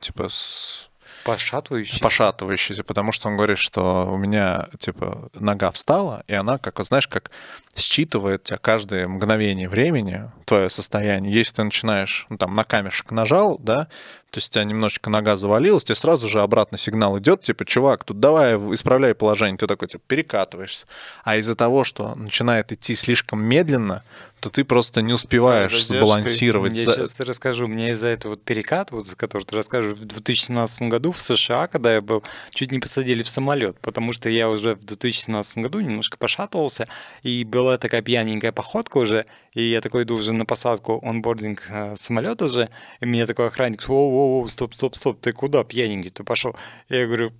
B: типа, с
A: Пошатывающиеся.
B: Пошатывающиеся, потому что он говорит, что у меня, типа, нога встала, и она, как, знаешь, как считывает тебя каждое мгновение времени, твое состояние. Если ты начинаешь, ну, там, на камешек нажал, да, то есть у тебя немножечко нога завалилась, тебе сразу же обратно сигнал идет, типа, чувак, тут давай исправляй положение, ты такой, типа, перекатываешься. А из-за того, что начинает идти слишком медленно, то ты просто не успеваешь
A: Задержкой.
B: сбалансировать.
A: Я сейчас расскажу. Мне из-за этого вот перекат, вот, за который ты расскажешь, в 2017 году в США, когда я был, чуть не посадили в самолет, потому что я уже в 2017 году немножко пошатывался, и была такая пьяненькая походка уже, и я такой иду уже на посадку, онбординг э, самолета уже, и мне такой охранник, о, о, о, стоп, стоп, стоп, ты куда пьяненький ты пошел? Я говорю,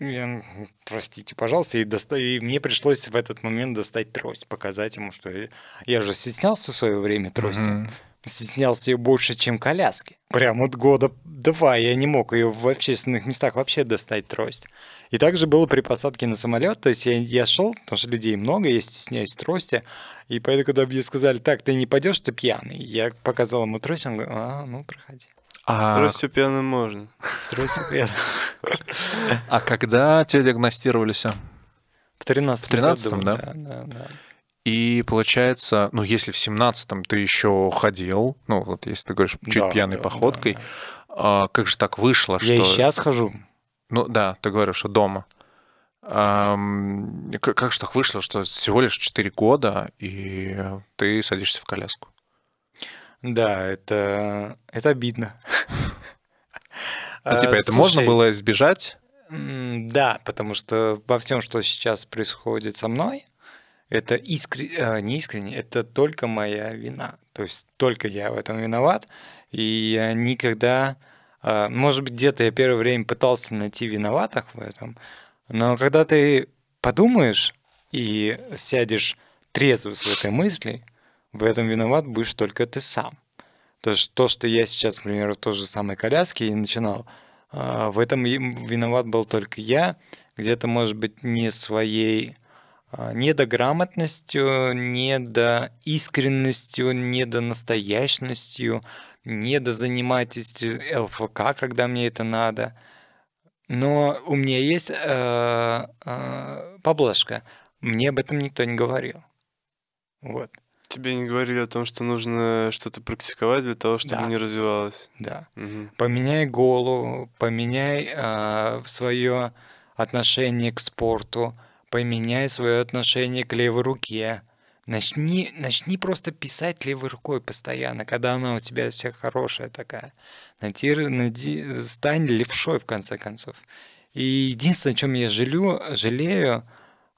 A: я, простите, пожалуйста, и, доста... и мне пришлось в этот момент достать трость, показать ему, что я, я же стеснялся в свое время трости. Mm-hmm. Стеснялся ее больше, чем коляски. Прям вот года два я не мог ее в общественных местах вообще достать трость. И также было при посадке на самолет, то есть я, я шел, потому что людей много, я стесняюсь трости, и поэтому, когда мне сказали, так, ты не пойдешь, ты пьяный, я показал ему трость, он говорит, а, ну, проходи.
C: А... С тростью пьяным можно.
A: С тростью пьяным.
B: А когда тебя диагностировали все?
A: В 13
B: В 13 да?
A: Да, да, да.
B: И получается, ну, если в 17-м ты еще ходил, ну, вот если ты говоришь чуть да, пьяной да, походкой, да, да. А, как же так вышло,
A: Я
B: что...
A: Я и сейчас хожу.
B: Ну, да, ты говоришь, что дома. А, как же так вышло, что всего лишь 4 года, и ты садишься в коляску?
A: Да, это, это обидно.
B: Ну, типа, это можно было избежать?
A: Да, потому что во всем, что сейчас происходит со мной, это искренне, э, не искренне, это только моя вина. То есть только я в этом виноват, и я никогда, э, может быть, где-то я первое время пытался найти виноватых в этом, но когда ты подумаешь и сядешь трезво с этой мысли, в этом виноват будешь только ты сам. То есть то, что я сейчас, к примеру, в той же самой коляске и начинал, а, в этом виноват был только я, где-то, может быть, не своей а, не до грамотностью, не до искренностью, не до настоящностью, не до занимательности ЛФК, когда мне это надо. Но у меня есть э, э, поблажка. Мне об этом никто не говорил. Вот.
C: Тебе не говорили о том, что нужно что-то практиковать для того, чтобы да. не развивалось.
A: Да. Угу. Поменяй голову, поменяй э, свое отношение к спорту, поменяй свое отношение к левой руке. Начни, начни просто писать левой рукой постоянно, когда она у тебя вся хорошая такая. Найди, найди, стань левшой, в конце концов. И единственное, о чем я жалею, жалею,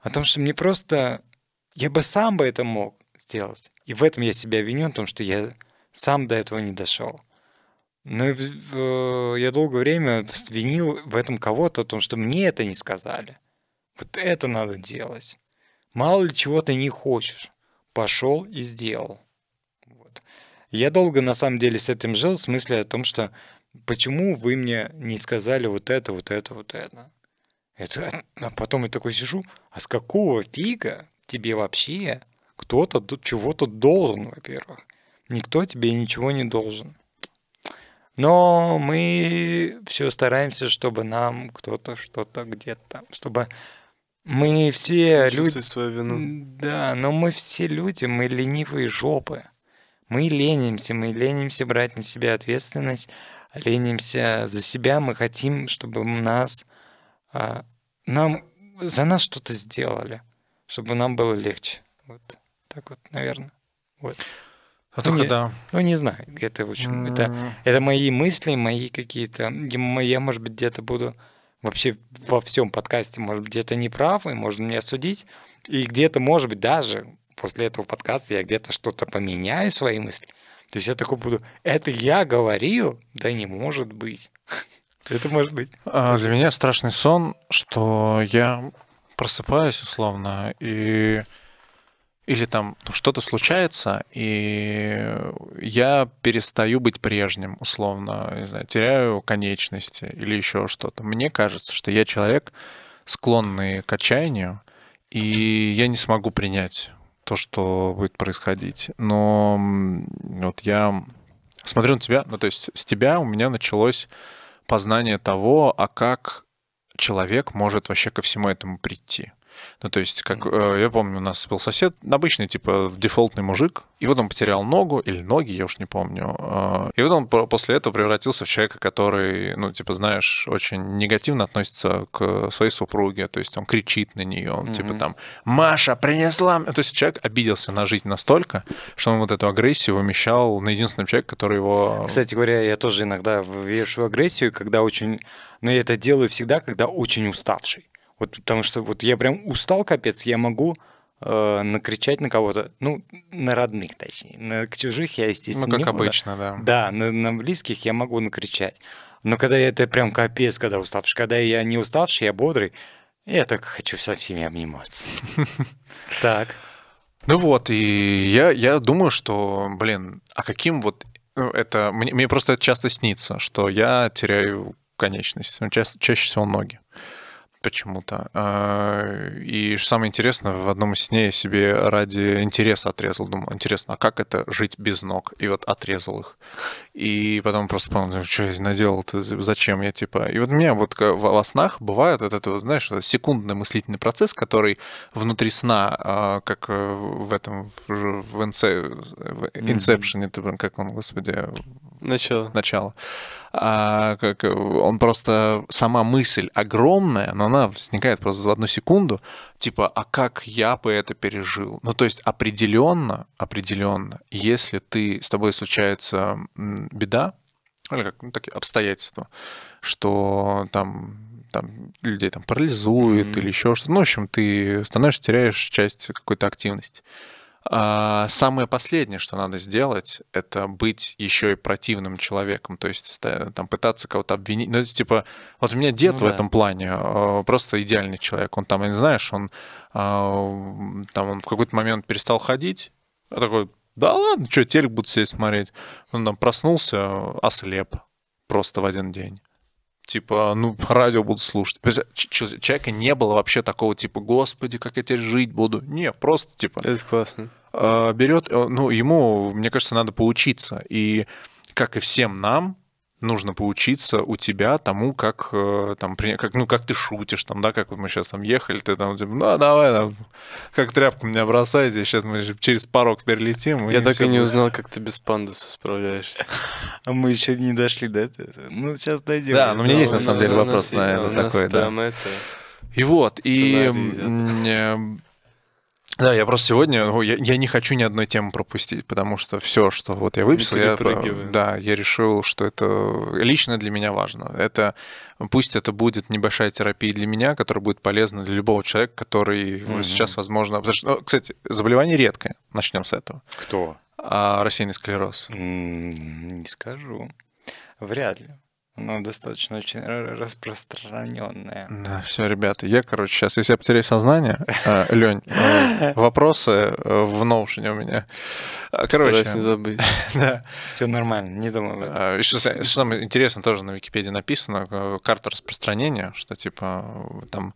A: о том, что мне просто... Я бы сам бы это мог сделать. И в этом я себя виню, потому что я сам до этого не дошел. Но я долгое время винил в этом кого-то, о том, что мне это не сказали. Вот это надо делать. Мало ли чего ты не хочешь. Пошел и сделал. Вот. Я долго на самом деле с этим жил, в смысле о том, что почему вы мне не сказали вот это, вот это, вот это. это а потом я такой сижу, а с какого фига тебе вообще кто-то чего-то должен, во-первых. Никто тебе ничего не должен. Но мы все стараемся, чтобы нам кто-то что-то где-то, чтобы мы все люди...
C: свою вину.
A: Да, но мы все люди, мы ленивые жопы. Мы ленимся, мы ленимся брать на себя ответственность, ленимся за себя, мы хотим, чтобы нас, а, нам, за нас что-то сделали, чтобы нам было легче. Вот. Так вот, наверное. Вот.
B: А только
A: не,
B: да.
A: Ну, не знаю, это, в общем, mm. это, это мои мысли, мои какие-то... Я, может быть, где-то буду вообще во всем подкасте, может быть, где-то не прав, и можно меня судить. И где-то, может быть, даже после этого подкаста я где-то что-то поменяю свои мысли. То есть я такой буду, это я говорил? Да не может быть. Это может быть.
B: А для меня страшный сон, что я просыпаюсь условно, и или там что-то случается, и я перестаю быть прежним, условно, не знаю, теряю конечности или еще что-то. Мне кажется, что я человек, склонный к отчаянию, и я не смогу принять то, что будет происходить. Но вот я смотрю на тебя, ну то есть с тебя у меня началось познание того, а как человек может вообще ко всему этому прийти. Ну, то есть, как э, я помню, у нас был сосед, обычный, типа, дефолтный мужик, и вот он потерял ногу или ноги, я уж не помню. Э, и вот он после этого превратился в человека, который, ну, типа, знаешь, очень негативно относится к своей супруге, то есть он кричит на нее, он, mm-hmm. типа, там, Маша принесла... То есть человек обиделся на жизнь настолько, что он вот эту агрессию вымещал на единственном человеке, который его...
A: Кстати говоря, я тоже иногда вешаю агрессию, когда очень... Но я это делаю всегда, когда очень уставший. Вот потому что вот я прям устал капец, я могу э, накричать на кого-то, ну, на родных, точнее. На чужих я, естественно,
B: Ну, как
A: не
B: обычно, да.
A: Да, на, на близких я могу накричать. Но когда я это прям капец, когда уставший, когда я не уставший, я бодрый, я так хочу со всеми обниматься. Так.
B: Ну вот, и я, я думаю, что, блин, а каким вот ну, это... Мне, мне просто это часто снится, что я теряю конечность, ну, ча- чаще всего ноги почему-то. А, и самое интересное, в одном из сне я себе ради интереса отрезал. Думал, интересно, а как это жить без ног? И вот отрезал их. И потом просто понял, что я наделал, -то, зачем я, типа... И вот у меня вот во снах бывает вот это, знаешь, секундный мыслительный процесс, который внутри сна, а, как э, в этом, в Инсепшене, mm-hmm. как он, господи...
C: Начало.
B: Начало а, как, он просто сама мысль огромная, но она возникает просто за одну секунду, типа, а как я бы это пережил? Ну, то есть определенно, определенно, если ты, с тобой случается беда, или как, ну, такие обстоятельства, что там там людей там парализует mm-hmm. или еще что-то. Ну, в общем, ты становишься, теряешь часть какой-то активности. А, самое последнее, что надо сделать, это быть еще и противным человеком, то есть там пытаться кого-то обвинить. Ну, типа, вот у меня дед ну, в да. этом плане а, просто идеальный человек. Он там, не знаешь, он а, там он в какой-то момент перестал ходить, а такой, да ладно, что, телек буду сидеть смотреть. Он там проснулся, ослеп просто в один день типа, ну, радио буду слушать. Человека не было вообще такого, типа, господи, как я теперь жить буду. Не, просто, типа...
C: Это классно.
B: А, Берет, э, ну, ему, мне кажется, надо поучиться. И, как и всем нам, нужно поучиться у тебя тому, как э, там, как, ну, как ты шутишь, там, да, как вот мы сейчас там ехали, ты там, типа, ну, давай, там, как тряпку меня бросай здесь, сейчас мы через порог перелетим.
C: Я так и не будет. узнал, как ты без пандуса справляешься.
A: А мы еще не дошли до этого. Ну, сейчас дойдем.
B: Да, но у меня есть, на самом деле, вопрос на это такой, да. И вот, и да, я просто сегодня, ну, я, я не хочу ни одной темы пропустить, потому что все, что вот я выписал, я, да, я решил, что это лично для меня важно. Это пусть это будет небольшая терапия для меня, которая будет полезна для любого человека, который mm-hmm. сейчас, возможно, потому что, ну, кстати, заболевание редкое. Начнем с этого.
A: Кто?
B: А, рассеянный склероз.
A: Mm, не скажу. Вряд ли. Ну, достаточно очень распространенная.
B: Да, все, ребята. Я, короче, сейчас, если я потеряю сознание, э, Лень, э, вопросы э, в ноушене у меня.
C: Короче, не забыть.
A: да. Все нормально, не думаю об этом.
B: Что, что самое интересное, тоже на Википедии написано, карта распространения, что типа там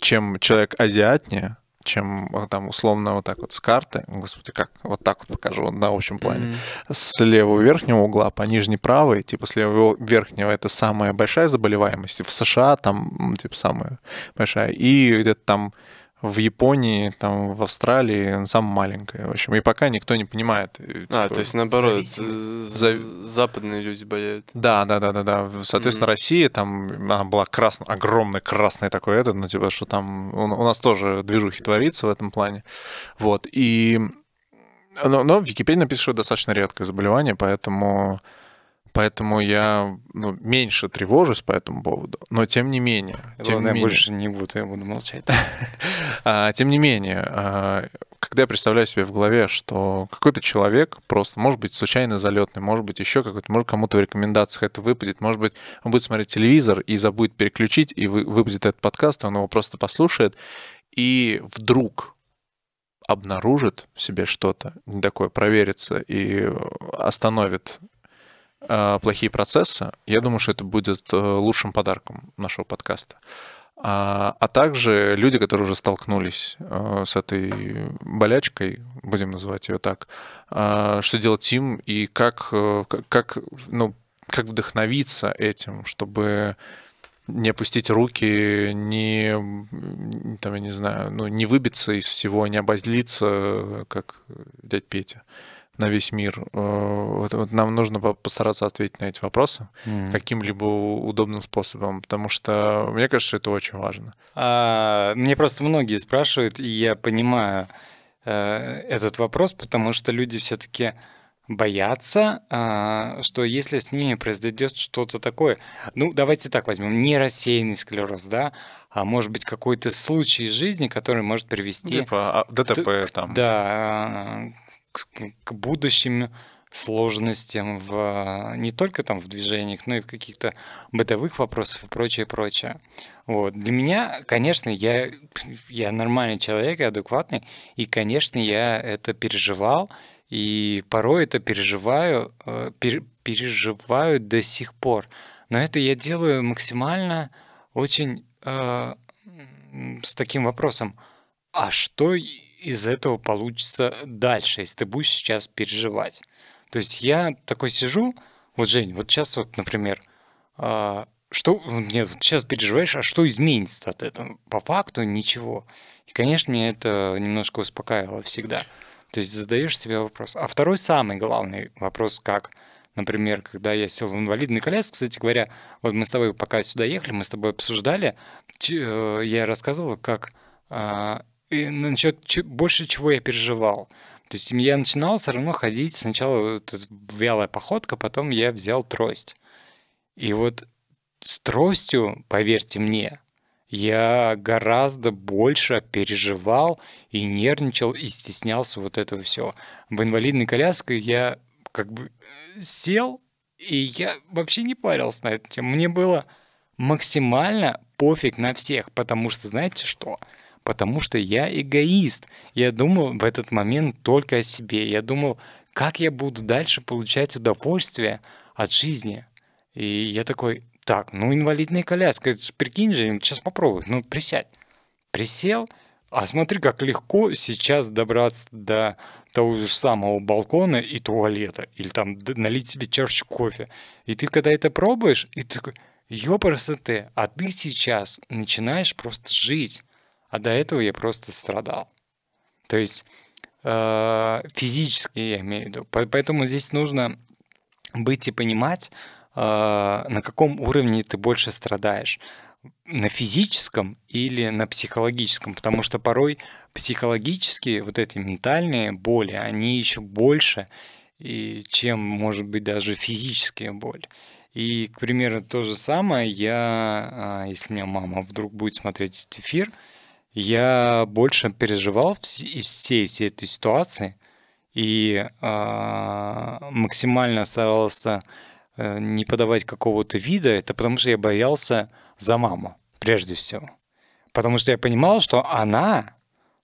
B: чем человек азиатнее, чем там условно вот так вот с карты, господи, как вот так вот покажу на общем плане, mm-hmm. с левого верхнего угла по нижней правой, типа с левого верхнего это самая большая заболеваемость, в США там типа самая большая, и где-то там в Японии, там, в Австралии самая маленькая. В общем, и пока никто не понимает.
C: Э, типа, а, то есть наоборот, за... западные люди болеют.
B: Да, да, да, да, да. Соответственно, mm-hmm. Россия там она была красная, огромная красная такой этот, ну, типа, что там у, у нас тоже движухи творится в этом плане. Вот. И но, но в Википедии написано, что достаточно редкое заболевание, поэтому Поэтому я ну, меньше тревожусь по этому поводу. Но тем не менее...
A: Тем
B: Ладно,
A: не я больше не буду, я буду молчать.
B: А, тем не менее, а, когда я представляю себе в голове, что какой-то человек просто, может быть, случайно залетный, может быть, еще какой-то, может, кому-то в рекомендациях это выпадет, может быть, он будет смотреть телевизор и забудет переключить, и выпадет этот подкаст, он его просто послушает, и вдруг обнаружит в себе что-то такое, проверится и остановит Э, плохие процессы, я думаю, что это будет э, лучшим подарком нашего подкаста. А, а также люди, которые уже столкнулись э, с этой болячкой, будем называть ее так, что делать им и как, как, ну, как вдохновиться этим, чтобы не опустить руки, не, там, я не знаю, ну, не выбиться из всего, не обозлиться, как дядь Петя на весь мир. Э, вот, вот нам нужно постараться ответить на эти вопросы mm. каким-либо удобным способом, потому что мне кажется, что это очень важно.
A: А, мне просто многие спрашивают, и я понимаю э, этот вопрос, потому что люди все-таки боятся, э, что если с ними произойдет что-то такое, ну давайте так возьмем, не рассеянный склероз, да, а может быть какой-то случай жизни, который может привести
B: типа а, ДТП
A: к,
B: там,
A: да, к, будущим сложностям в не только там в движениях, но и в каких-то бытовых вопросах и прочее, прочее. Вот. Для меня, конечно, я, я нормальный человек, я адекватный, и, конечно, я это переживал, и порой это переживаю, э, пер, переживаю до сих пор. Но это я делаю максимально очень э, с таким вопросом, а что из этого получится дальше, если ты будешь сейчас переживать? То есть я такой сижу, вот, Жень, вот сейчас вот, например, э, что, нет, вот сейчас переживаешь, а что изменится от этого? По факту ничего. И, конечно, меня это немножко успокаивало всегда. То есть задаешь себе вопрос. А второй самый главный вопрос, как, например, когда я сел в инвалидный коляску, кстати говоря, вот мы с тобой пока сюда ехали, мы с тобой обсуждали, э, я рассказывал, как а, насчет больше чего я переживал. То есть я начинал все равно ходить, сначала вот вялая походка, потом я взял трость. И вот с тростью, поверьте мне, я гораздо больше переживал и нервничал и стеснялся вот этого всего. В инвалидной коляске я как бы сел, и я вообще не парился на эту тему. Мне было максимально пофиг на всех, потому что, знаете что? Потому что я эгоист. Я думал в этот момент только о себе. Я думал, как я буду дальше получать удовольствие от жизни. И я такой, так, ну инвалидная коляска, прикинь же, сейчас попробуй, ну присядь. Присел, а смотри, как легко сейчас добраться до того же самого балкона и туалета, или там налить себе чашечку кофе. И ты когда это пробуешь, и ты такой, ёпрст, а ты сейчас начинаешь просто жить. А до этого я просто страдал. То есть э, физически я имею в виду. Поэтому здесь нужно быть и понимать, а, на каком уровне ты больше страдаешь на физическом или на психологическом, потому что порой психологические, вот эти ментальные боли, они еще больше, и чем, может быть, даже физические боли. И, к примеру, то же самое, я, а, если меня мама вдруг будет смотреть этот эфир, я больше переживал из всей, всей этой ситуации и э, максимально старался Э, не подавать какого-то вида, это потому что я боялся за маму, прежде всего. Потому что я понимал, что она,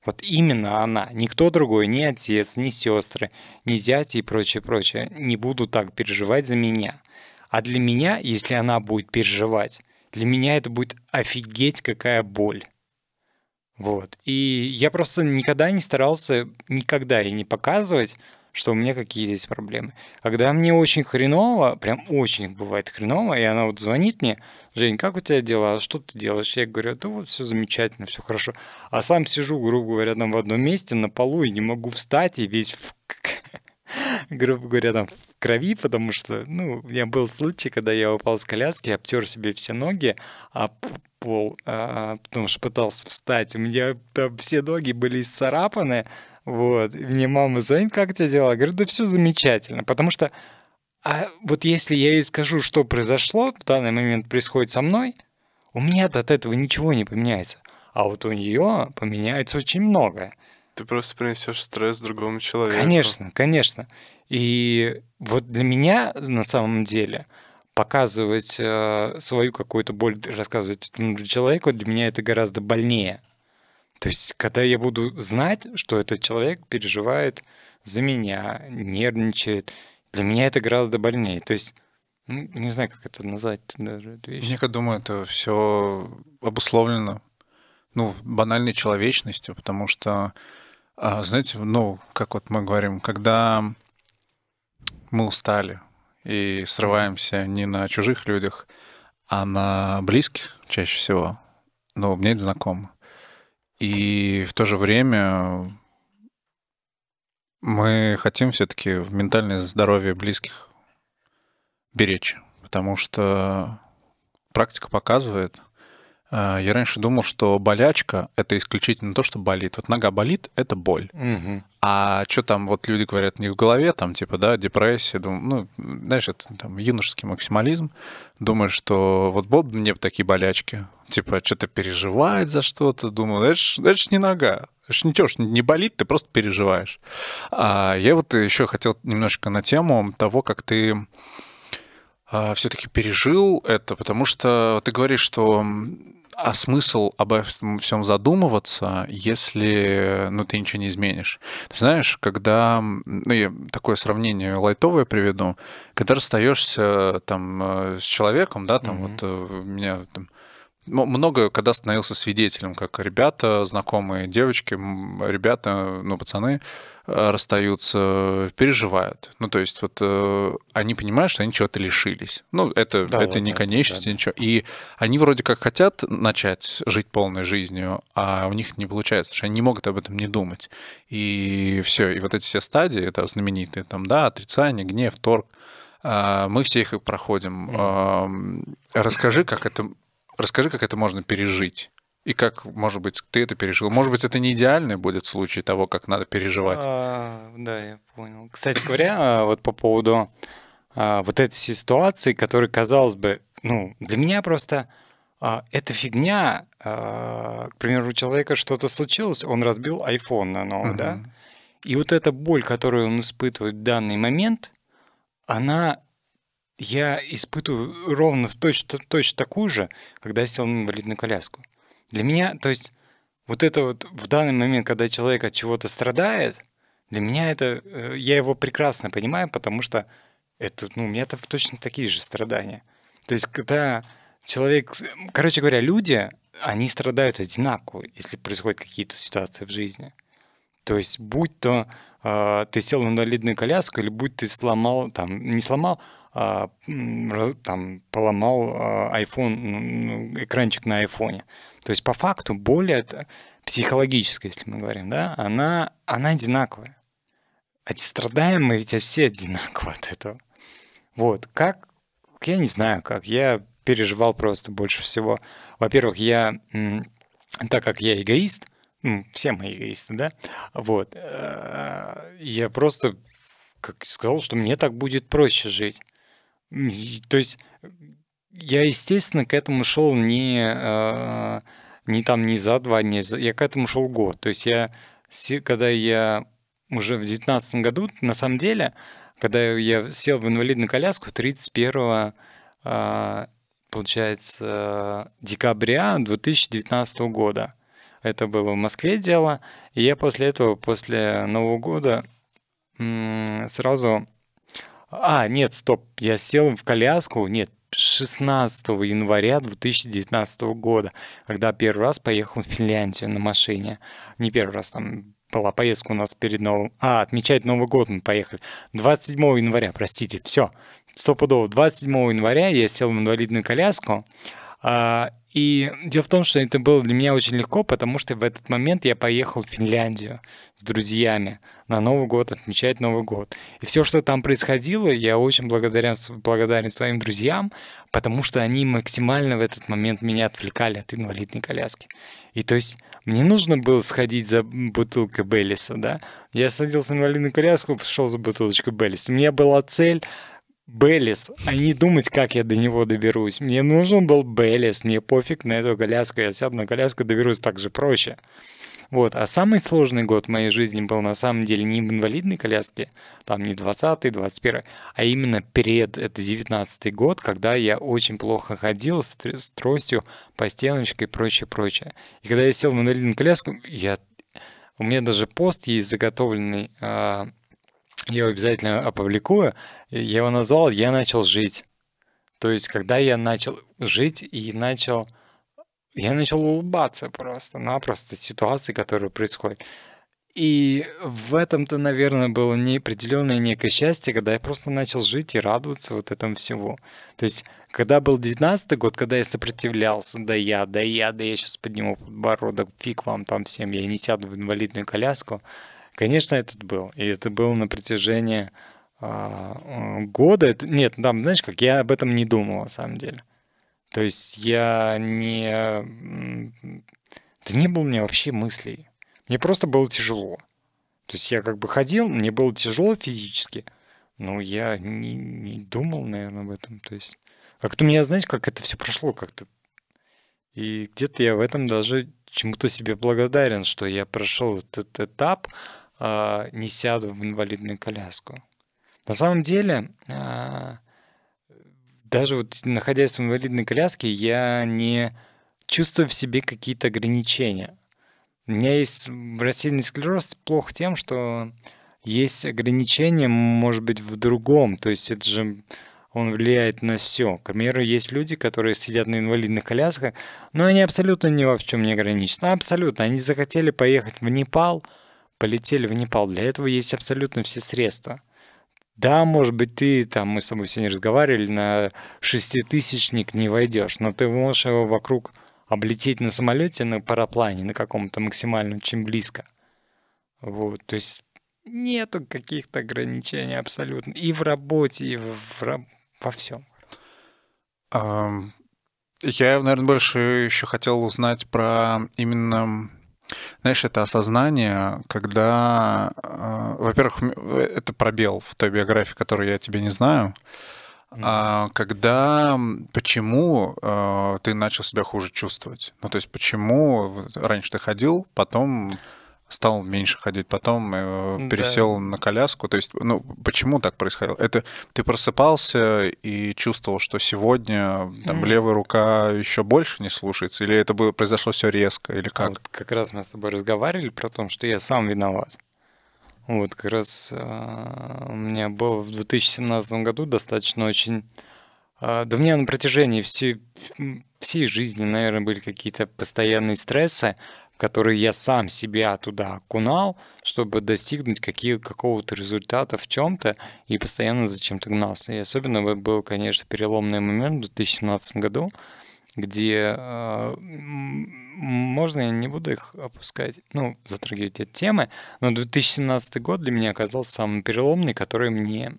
A: вот именно она, никто другой, ни отец, ни сестры, ни зять и прочее, прочее, не будут так переживать за меня. А для меня, если она будет переживать, для меня это будет офигеть какая боль. Вот. И я просто никогда не старался, никогда и не показывать, что у меня какие есть проблемы. Когда мне очень хреново, прям очень бывает хреново, и она вот звонит мне, Жень, как у тебя дела, что ты делаешь? Я говорю, да вот все замечательно, все хорошо. А сам сижу, грубо говоря, там в одном месте на полу и не могу встать, и весь в грубо говоря, там в крови, потому что, ну, у меня был случай, когда я упал с коляски, обтер себе все ноги, а пол, а, потому что пытался встать. У меня там все ноги были исцарапаны, вот. И мне мама звонит, как тебе дела? Я говорю, да все замечательно. Потому что а вот если я ей скажу, что произошло, в данный момент происходит со мной, у меня от этого ничего не поменяется. А вот у нее поменяется очень многое.
C: Ты просто принесешь стресс другому человеку.
A: Конечно, конечно. И вот для меня на самом деле показывать э, свою какую-то боль, рассказывать этому человеку, для меня это гораздо больнее. То есть, когда я буду знать, что этот человек переживает за меня, нервничает, для меня это гораздо больнее. То есть, ну, не знаю, как это назвать даже.
B: Я думаю, это все обусловлено ну, банальной человечностью, потому что, а, знаете, ну, как вот мы говорим, когда мы устали и срываемся не на чужих людях, а на близких чаще всего, ну, мне это знакомо. И в то же время мы хотим все-таки ментальное здоровье близких беречь, потому что практика показывает, я раньше думал, что болячка — это исключительно то, что болит. Вот нога болит — это боль.
A: Мгм.
B: А что там, вот люди говорят, не в голове, там, типа, да, депрессия, думаю, ну, знаешь, это там юношеский максимализм. Думаешь, что вот вот мне такие болячки, типа, что-то переживает за что-то, думаю, это ж, это ж не нога, это ж ничего, ж не болит, ты просто переживаешь. А я вот еще хотел немножечко на тему того, как ты все-таки пережил это, потому что ты говоришь, что а смысл обо всем задумываться, если ну, ты ничего не изменишь? Ты знаешь, когда, ну, я такое сравнение лайтовое приведу, когда расстаешься там э, с человеком, да, там
A: Мгм.
B: вот э, у меня там много, когда становился свидетелем, как ребята, знакомые девочки, ребята, ну, пацаны расстаются, переживают. Ну, то есть вот э, они понимают, что они чего-то лишились. Ну, это,
A: Да,
B: это
A: да,
B: не
A: да,
B: конечность,
A: да, да.
B: ничего. И они вроде как хотят начать жить полной жизнью, а у них не получается, потому что они не могут об этом не думать. И все, и вот эти все стадии, это знаменитые, там, да, отрицание, гнев, торг, а, мы все их проходим. Ам, Расскажи, как это, расскажи, как это можно пережить. И как, может быть, ты это пережил. Может быть, это не идеальный будет случай того, как надо переживать.
A: А, да, я понял. Кстати говоря, вот по поводу а, вот этой ситуации, которая, казалось бы, ну, для меня просто а, эта фигня, а, к примеру, у человека что-то случилось, он разбил iPhone на новый, да?
B: Мгм.
A: И вот эта боль, которую он испытывает в данный момент, она, я испытываю ровно в точно, точно такую же, когда я сел на инвалидную коляску. Для меня, то есть, вот это вот в данный момент, когда человек от чего-то страдает, для меня это, э, я его прекрасно понимаю, потому что это, ну, у меня это точно такие же страдания. То есть, когда человек, короче говоря, люди, они страдают одинаково, если происходят какие-то ситуации в жизни. То есть, будь то э, ты сел в инвалидную коляску, или будь ты сломал, там, не сломал, там, поломал iPhone, ну, экранчик на айфоне. То есть, по факту, это психологическая, если мы говорим, да, она, она одинаковая. А страдаем мы ведь все одинаково от этого. Вот, как, я не знаю как, я переживал просто больше всего. Во-первых, я, так как я эгоист, ну, все мы эгоисты, да, вот, э, я просто как сказал, что мне так будет проще жить. То есть я, естественно, к этому шел не, э, не там не за два дня, я к этому шел год. То есть я, когда я уже в девятнадцатом году, на самом деле, когда я сел в инвалидную коляску 31 а, получается, декабря 2019 года. Это было в Москве дело. И я после этого, после Нового года, сразу... А, нет, стоп, я сел в коляску, нет, 16 января 2019 года, когда первый раз поехал в Финляндию на машине. Не первый раз, там была поездка у нас перед Новым... А, отмечать Новый год мы поехали. 27 января, простите, все, стопудово. 27 января я сел в инвалидную коляску, а, и дело в том, что это было для меня очень легко, потому что в этот момент я поехал в Финляндию с друзьями на Новый год, отмечать Новый год. И все, что там происходило, я очень благодарен, благодарен своим друзьям, потому что они максимально в этот момент меня отвлекали от инвалидной коляски. И то есть мне нужно было сходить за бутылкой Бейлиса, да? Я садился в инвалидную коляску, пошел за бутылочкой Бейлиса. У меня была цель Бейлис, а не думать, как я до него доберусь. Мне нужен был Бейлис, мне пофиг на эту коляску, я сяду на коляску, доберусь так же проще. Вот, а самый сложный год в моей жизни был на самом деле не в инвалидной коляске, там не 20-й, 21 а именно перед, это 19-й год, когда я очень плохо ходил с, с тростью, по стеночке и прочее, прочее. И когда я сел в инвалидную коляску, я, у меня даже пост есть заготовленный, а, я его обязательно опубликую, я его назвал «Я начал жить». То есть, когда я начал жить и начал... Я начал улыбаться просто-напросто ситуации, которые происходят. И в этом-то, наверное, было неопределенное некое счастье, когда я просто начал жить и радоваться вот этому всему. То есть, когда был 19 год, когда я сопротивлялся, да я, да я, да я сейчас подниму подбородок, фиг вам там всем, я не сяду в инвалидную коляску. Конечно, этот был. И это было на протяжении а, года. Это, нет, там, знаешь, как я об этом не думал, на самом деле. То есть я не... Да не было у меня вообще мыслей. Мне просто было тяжело. То есть я как бы ходил, мне было тяжело физически, но я не, не думал, наверное, об этом. То есть как-то у меня, знаете, как это все прошло как-то. И где-то я в этом даже чему-то себе благодарен, что я прошел этот этап, э, не сяду в инвалидную коляску. На самом деле, э, даже вот находясь в инвалидной коляске, я не чувствую в себе какие-то ограничения. У меня есть рассеянный склероз плохо тем, что есть ограничения, может быть, в другом. То есть это же он влияет на все. К примеру, есть люди, которые сидят на инвалидных колясках, но они абсолютно ни во в чем не ограничены. Абсолютно. Они захотели поехать в Непал, полетели в Непал. Для этого есть абсолютно все средства. Да, может быть, ты, там, мы с тобой сегодня разговаривали, на шеститысячник не войдешь, но ты можешь его вокруг облететь на самолете, на параплане, на каком-то максимально очень близко. Вот, то есть нету каких-то ограничений абсолютно. И в работе, и в, в, во всем.
B: Я, наверное, больше еще хотел узнать про именно знаешь, это осознание, когда, э, во-первых, это пробел в той биографии, которую я тебе не знаю, а когда, почему э, ты начал себя хуже чувствовать? Ну, то есть, почему раньше ты ходил, потом стал меньше ходить, потом э, пересел да. на коляску. То есть, ну, почему так происходило? Это ты просыпался и чувствовал, что сегодня там, mm. левая рука еще больше не слушается, или это было, произошло все резко, или как? Вот
A: как раз мы с тобой разговаривали про то, что я сам виноват. Вот как раз э, у меня было в 2017 году достаточно очень... Э, да у меня на протяжении всей, всей жизни, наверное, были какие-то постоянные стрессы, которые я сам себя туда окунал, чтобы достигнуть какие, какого-то результата в чем-то и постоянно за чем-то гнался. И особенно был, конечно, переломный момент в 2017 году, где э, можно, я не буду их опускать, ну, затрагивать эти темы, но 2017 год для меня оказался самым переломный, который мне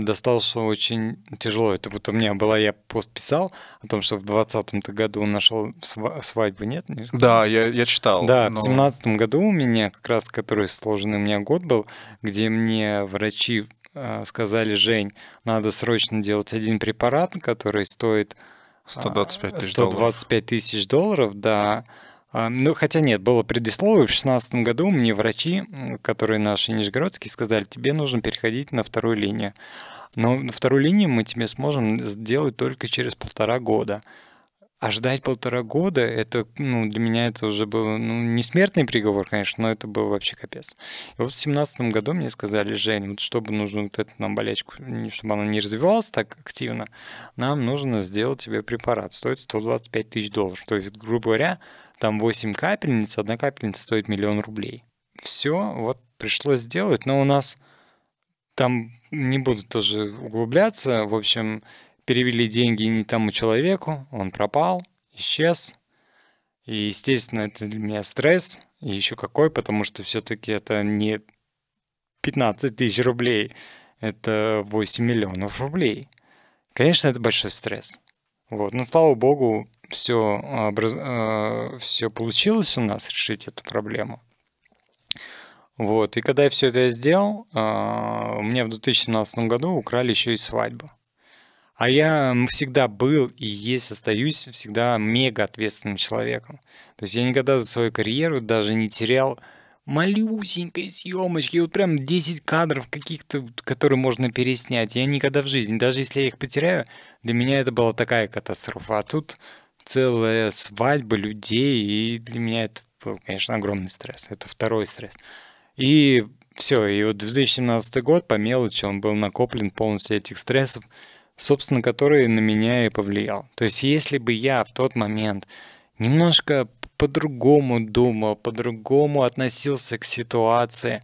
A: достался очень тяжело. Это вот у меня была, я пост писал о том, что в 2020 году нашел свадьбу, нет?
B: Да, я, я читал.
A: Да, но... в 2017 году у меня как раз, который сложенный у меня год был, где мне врачи э, сказали, Жень, надо срочно делать один препарат, который стоит
B: 125 тысяч
A: 125 тысяч долларов, да. А, ну, хотя нет, было предисловие. В 2016 году мне врачи, которые наши нижегородские, сказали, тебе нужно переходить на вторую линию. Но вторую линию мы тебе сможем сделать только через полтора года. А ждать полтора года, это, ну, для меня это уже был, ну, не смертный приговор, конечно, но это был вообще капец. И вот в семнадцатом году мне сказали, Жень, вот чтобы нужно вот эту нам болячку, чтобы она не развивалась так активно, нам нужно сделать тебе препарат. Стоит 125 тысяч долларов. То есть, грубо говоря, там 8 капельниц, одна капельница стоит миллион рублей. Все, вот пришлось сделать, но у нас там не буду тоже углубляться. В общем, перевели деньги не тому человеку, он пропал, исчез. И, естественно, это для меня стресс, и еще какой, потому что все-таки это не 15 тысяч рублей, это 8 миллионов рублей. Конечно, это большой стресс. Вот. Но, слава богу, все, образ... Э, все получилось у нас решить эту проблему. Вот. И когда я все это сделал, э, у меня в 2017 году украли еще и свадьбу. А я всегда был и есть, остаюсь всегда мега ответственным человеком. То есть я никогда за свою карьеру даже не терял малюсенькой съемочки, вот прям 10 кадров каких-то, которые можно переснять. Я никогда в жизни, даже если я их потеряю, для меня это была такая катастрофа. А тут целая свадьба людей, и для меня это был, конечно, огромный стресс. Это второй стресс. И все, и вот 2017 год по мелочи он был накоплен полностью этих стрессов собственно, который на меня и повлиял. То есть, если бы я в тот момент немножко по-другому думал, по-другому относился к ситуации,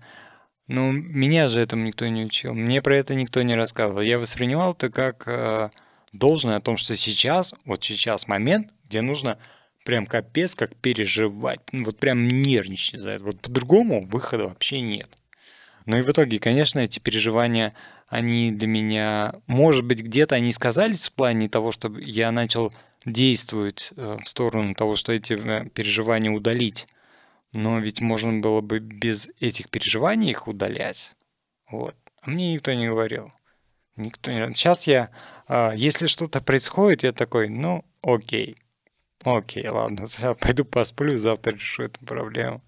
A: ну, меня же этому никто не учил, мне про это никто не рассказывал. Я воспринимал это как э, должное о том, что сейчас, вот сейчас момент, где нужно прям капец как переживать, вот прям нервничать за это. Вот по-другому выхода вообще нет. Ну и в итоге, конечно, эти переживания они для меня, может быть, где-то они сказались в плане того, чтобы я начал действовать э, в сторону того, что эти э, переживания удалить. Но ведь можно было бы без этих переживаний их удалять. Вот. А мне никто не говорил. Никто не... Сейчас я, а, если что-то происходит, я такой, ну, окей. Окей, ладно, сейчас пойду посплю, завтра решу эту проблему.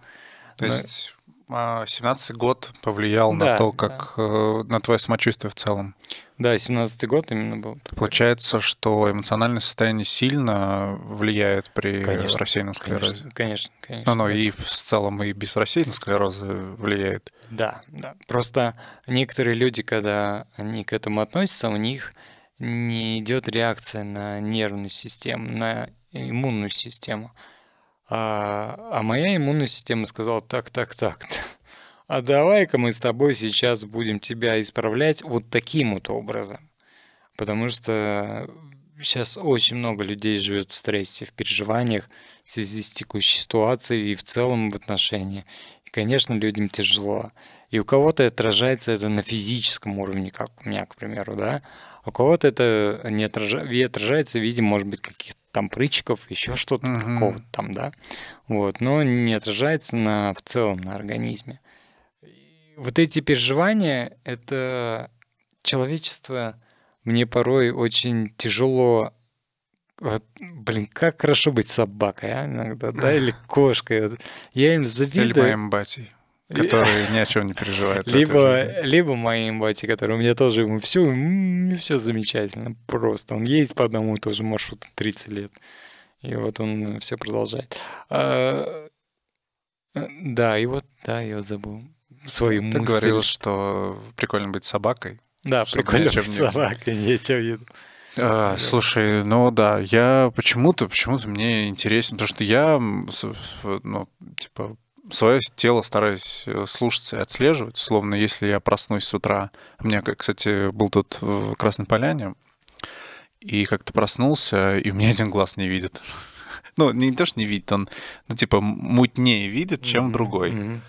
B: То Но... есть 17-й а, год повлиял да, на то, как да. Э, на твое самочувствие в целом.
A: Да, 17-й год именно был.
B: Такой. Получается, что эмоциональное состояние сильно влияет при конечно, рассеянном склерозе.
A: Конечно, конечно.
B: Но, но и в целом и без рассеянного склероза влияет.
A: Да, да. Просто некоторые люди, когда они к этому относятся, у них не идет реакция на нервную систему, на иммунную систему. А, а моя иммунная система сказала, так, так, так, а давай-ка мы с тобой сейчас будем тебя исправлять вот таким вот образом. Потому что сейчас очень много людей живет в стрессе, в переживаниях в связи с текущей ситуацией и в целом в отношении. И, конечно, людям тяжело. И у кого-то отражается это на физическом уровне, как у меня, к примеру, да, а у кого-то это не отражается, отражается в виде, может быть, каких-то там прыщиков, еще что-то uh-huh. какого-то там, да. Вот, но не отражается на, в целом на организме. Вот эти переживания, это человечество мне порой очень тяжело вот, блин, как хорошо быть собакой, а, иногда, да, или кошкой. Я им завидую. Или
B: моим батей который ни о чем не переживает.
A: Либо, либо моей эмбати, который у меня тоже ему все, все замечательно, просто. Он едет по одному тоже маршруту 30 лет. И вот он все продолжает. А, да, и вот, да, я забыл свою
B: Ты
A: мысль.
B: говорил, что прикольно быть собакой.
A: Да, прикольно быть собакой, нечем видно.
B: А, слушай, ну да, я почему-то, почему-то мне интересно, потому что я, ну, типа, свое тело стараюсь э, слушаться и отслеживать. Словно если я проснусь с утра. У меня, кстати, был тут в Красной Поляне, и как-то проснулся, и у меня один глаз не видит. Ну, не то, что не видит, он, ну, типа, мутнее видит, чем mm-hmm. другой. Mm-hmm.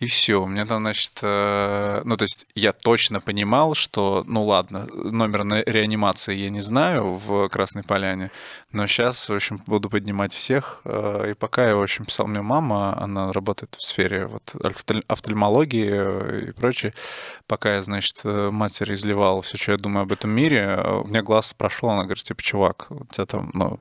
B: И все, у меня там, значит, э, ну, то есть я точно понимал, что, ну ладно, номер на реанимации я не знаю в Красной Поляне, но сейчас, в общем, буду поднимать всех. Э, и пока я, в общем, писал мне мама, она работает в сфере вот офтальмологии э, и прочее, пока я, значит, матери изливал все, что я думаю об этом мире, у меня глаз прошел, она говорит, типа, чувак, у тебя там, ну,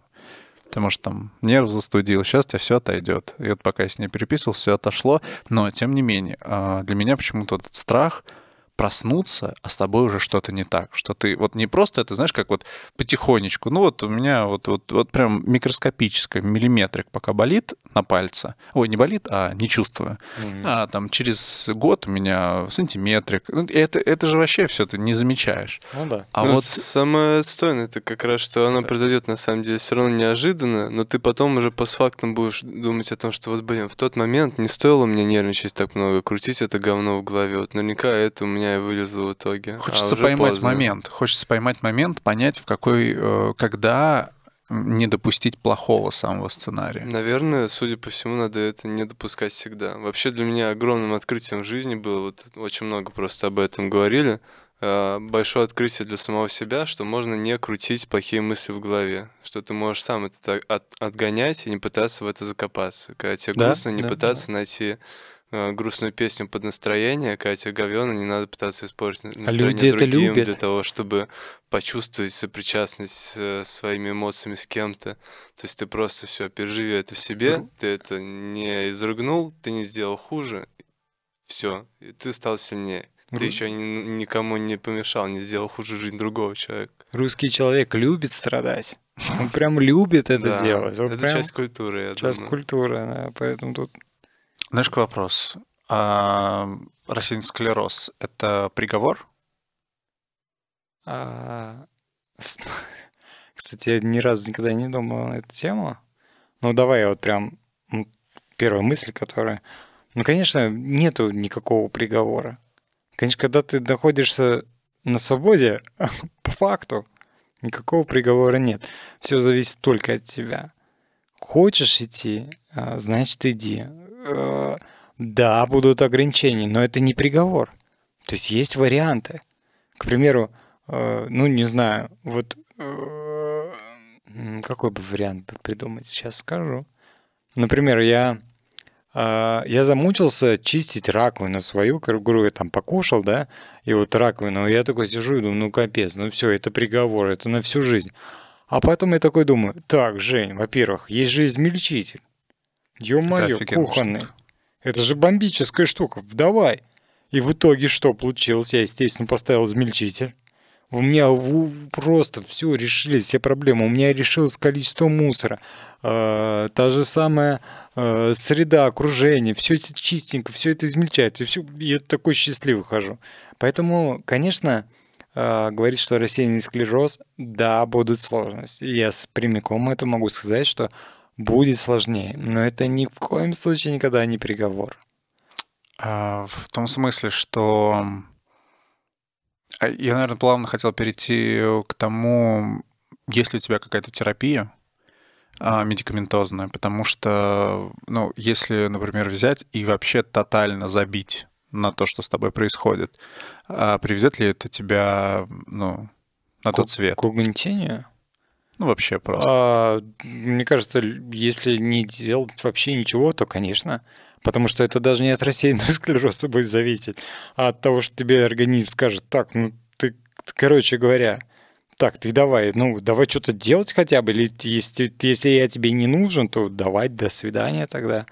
B: ты, может, там нерв застудил, сейчас тебя все отойдет. И вот пока я с ней переписывался, все отошло. Но, тем не менее, а, для меня почему-то этот страх — проснуться, а с тобой уже что-то не так. Что ты вот не просто это, знаешь, как вот потихонечку. Ну вот у меня вот, вот, вот прям микроскопическое, миллиметрик пока болит на пальце. Ой, не болит, а не чувствую. Mm-hmm. А там через год у меня сантиметрик. Ну, это, это же вообще все ты не замечаешь.
A: Ну да.
C: А ну, вот самое стойное это как раз, что оно да. произойдет на самом деле все равно неожиданно, но ты потом уже постфактум будешь думать о том, что вот, блин, в тот момент не стоило мне нервничать так много, крутить это говно в голове. Вот наверняка это у меня и вылезло в итоге.
B: А Хочется а поймать поздно. момент. Хочется поймать момент, понять, в какой, э, когда не допустить плохого самого сценария.
C: Наверное, судя по всему, надо это не допускать всегда. Вообще для меня огромным открытием в жизни было, вот очень много просто об этом говорили, э, большое открытие для самого себя, что можно не крутить плохие мысли в голове, что ты можешь сам это от, отгонять и не пытаться в это закопаться. Когда тебе да? грустно, не да, пытаться да. найти грустную песню под настроение, Катя Говёна, не надо пытаться испортить а настроение а люди другим это любят. для того, чтобы почувствовать сопричастность э, своими эмоциями с кем-то. То есть ты просто все переживи это в себе, ну. ты это не изругнул, ты не сделал хуже, все, ты стал сильнее. Ты еще ни, никому не помешал, не сделал хуже жизнь другого человека.
A: Русский человек любит страдать. Он прям любит это делать.
C: это часть культуры, я
A: Часть
C: думаю.
A: культуры, да, поэтому тут
B: знаешь, какой вопрос? А, рассеянный склероз — это приговор?
A: А, кстати, я ни разу никогда не думал на эту тему. Ну, давай я вот прям... Первая мысль, которая... Ну, конечно, нету никакого приговора. Конечно, когда ты находишься на свободе, по факту, никакого приговора нет. Все зависит только от тебя. Хочешь идти, а, значит, иди. Э, да, будут ограничения, но это не приговор. То есть есть варианты. к примеру, э, ну, не знаю, вот какой бы вариант придумать, сейчас скажу. Например, я, я замучился чистить раковину свою, я там покушал, да, и вот раковину, я такой сижу и думаю, ну капец, ну все, это приговор, это на всю жизнь. А потом я такой думаю, так, Жень, во-первых, есть же измельчитель. Ё-моё, кухонный. Штука. Это же бомбическая штука, давай. И в итоге что получилось? Я, естественно, поставил измельчитель. У меня просто все решили, все проблемы. У меня решилось количество мусора. Э, та же самая э, среда, окружение. Все это чистенько, все это измельчает. И все, я такой счастливый хожу. Поэтому, конечно, э, говорить, что рассеянный склероз, да, будут сложности. Я с прямиком это могу сказать, что будет сложнее. Но это ни в коем случае никогда не приговор.
B: А, в том смысле, что а, я, наверное, плавно хотел перейти к тому, есть ли у тебя какая-то терапия а, медикаментозная, потому что, ну, если, например, взять и вообще тотально забить на то, что с тобой происходит, приведет ли это тебя, ну, на тот свет?
A: К угнетению?
B: Ну, вообще просто.
A: А, мне кажется, если не делать вообще ничего, то, конечно. Потому что это даже не от рассеянного склероза будет зависеть, а от того, что тебе организм скажет, так, ну ты, короче говоря, так, ты давай, ну, давай что-то делать хотя бы, или если, если я тебе не нужен, то давай, до свидания тогда.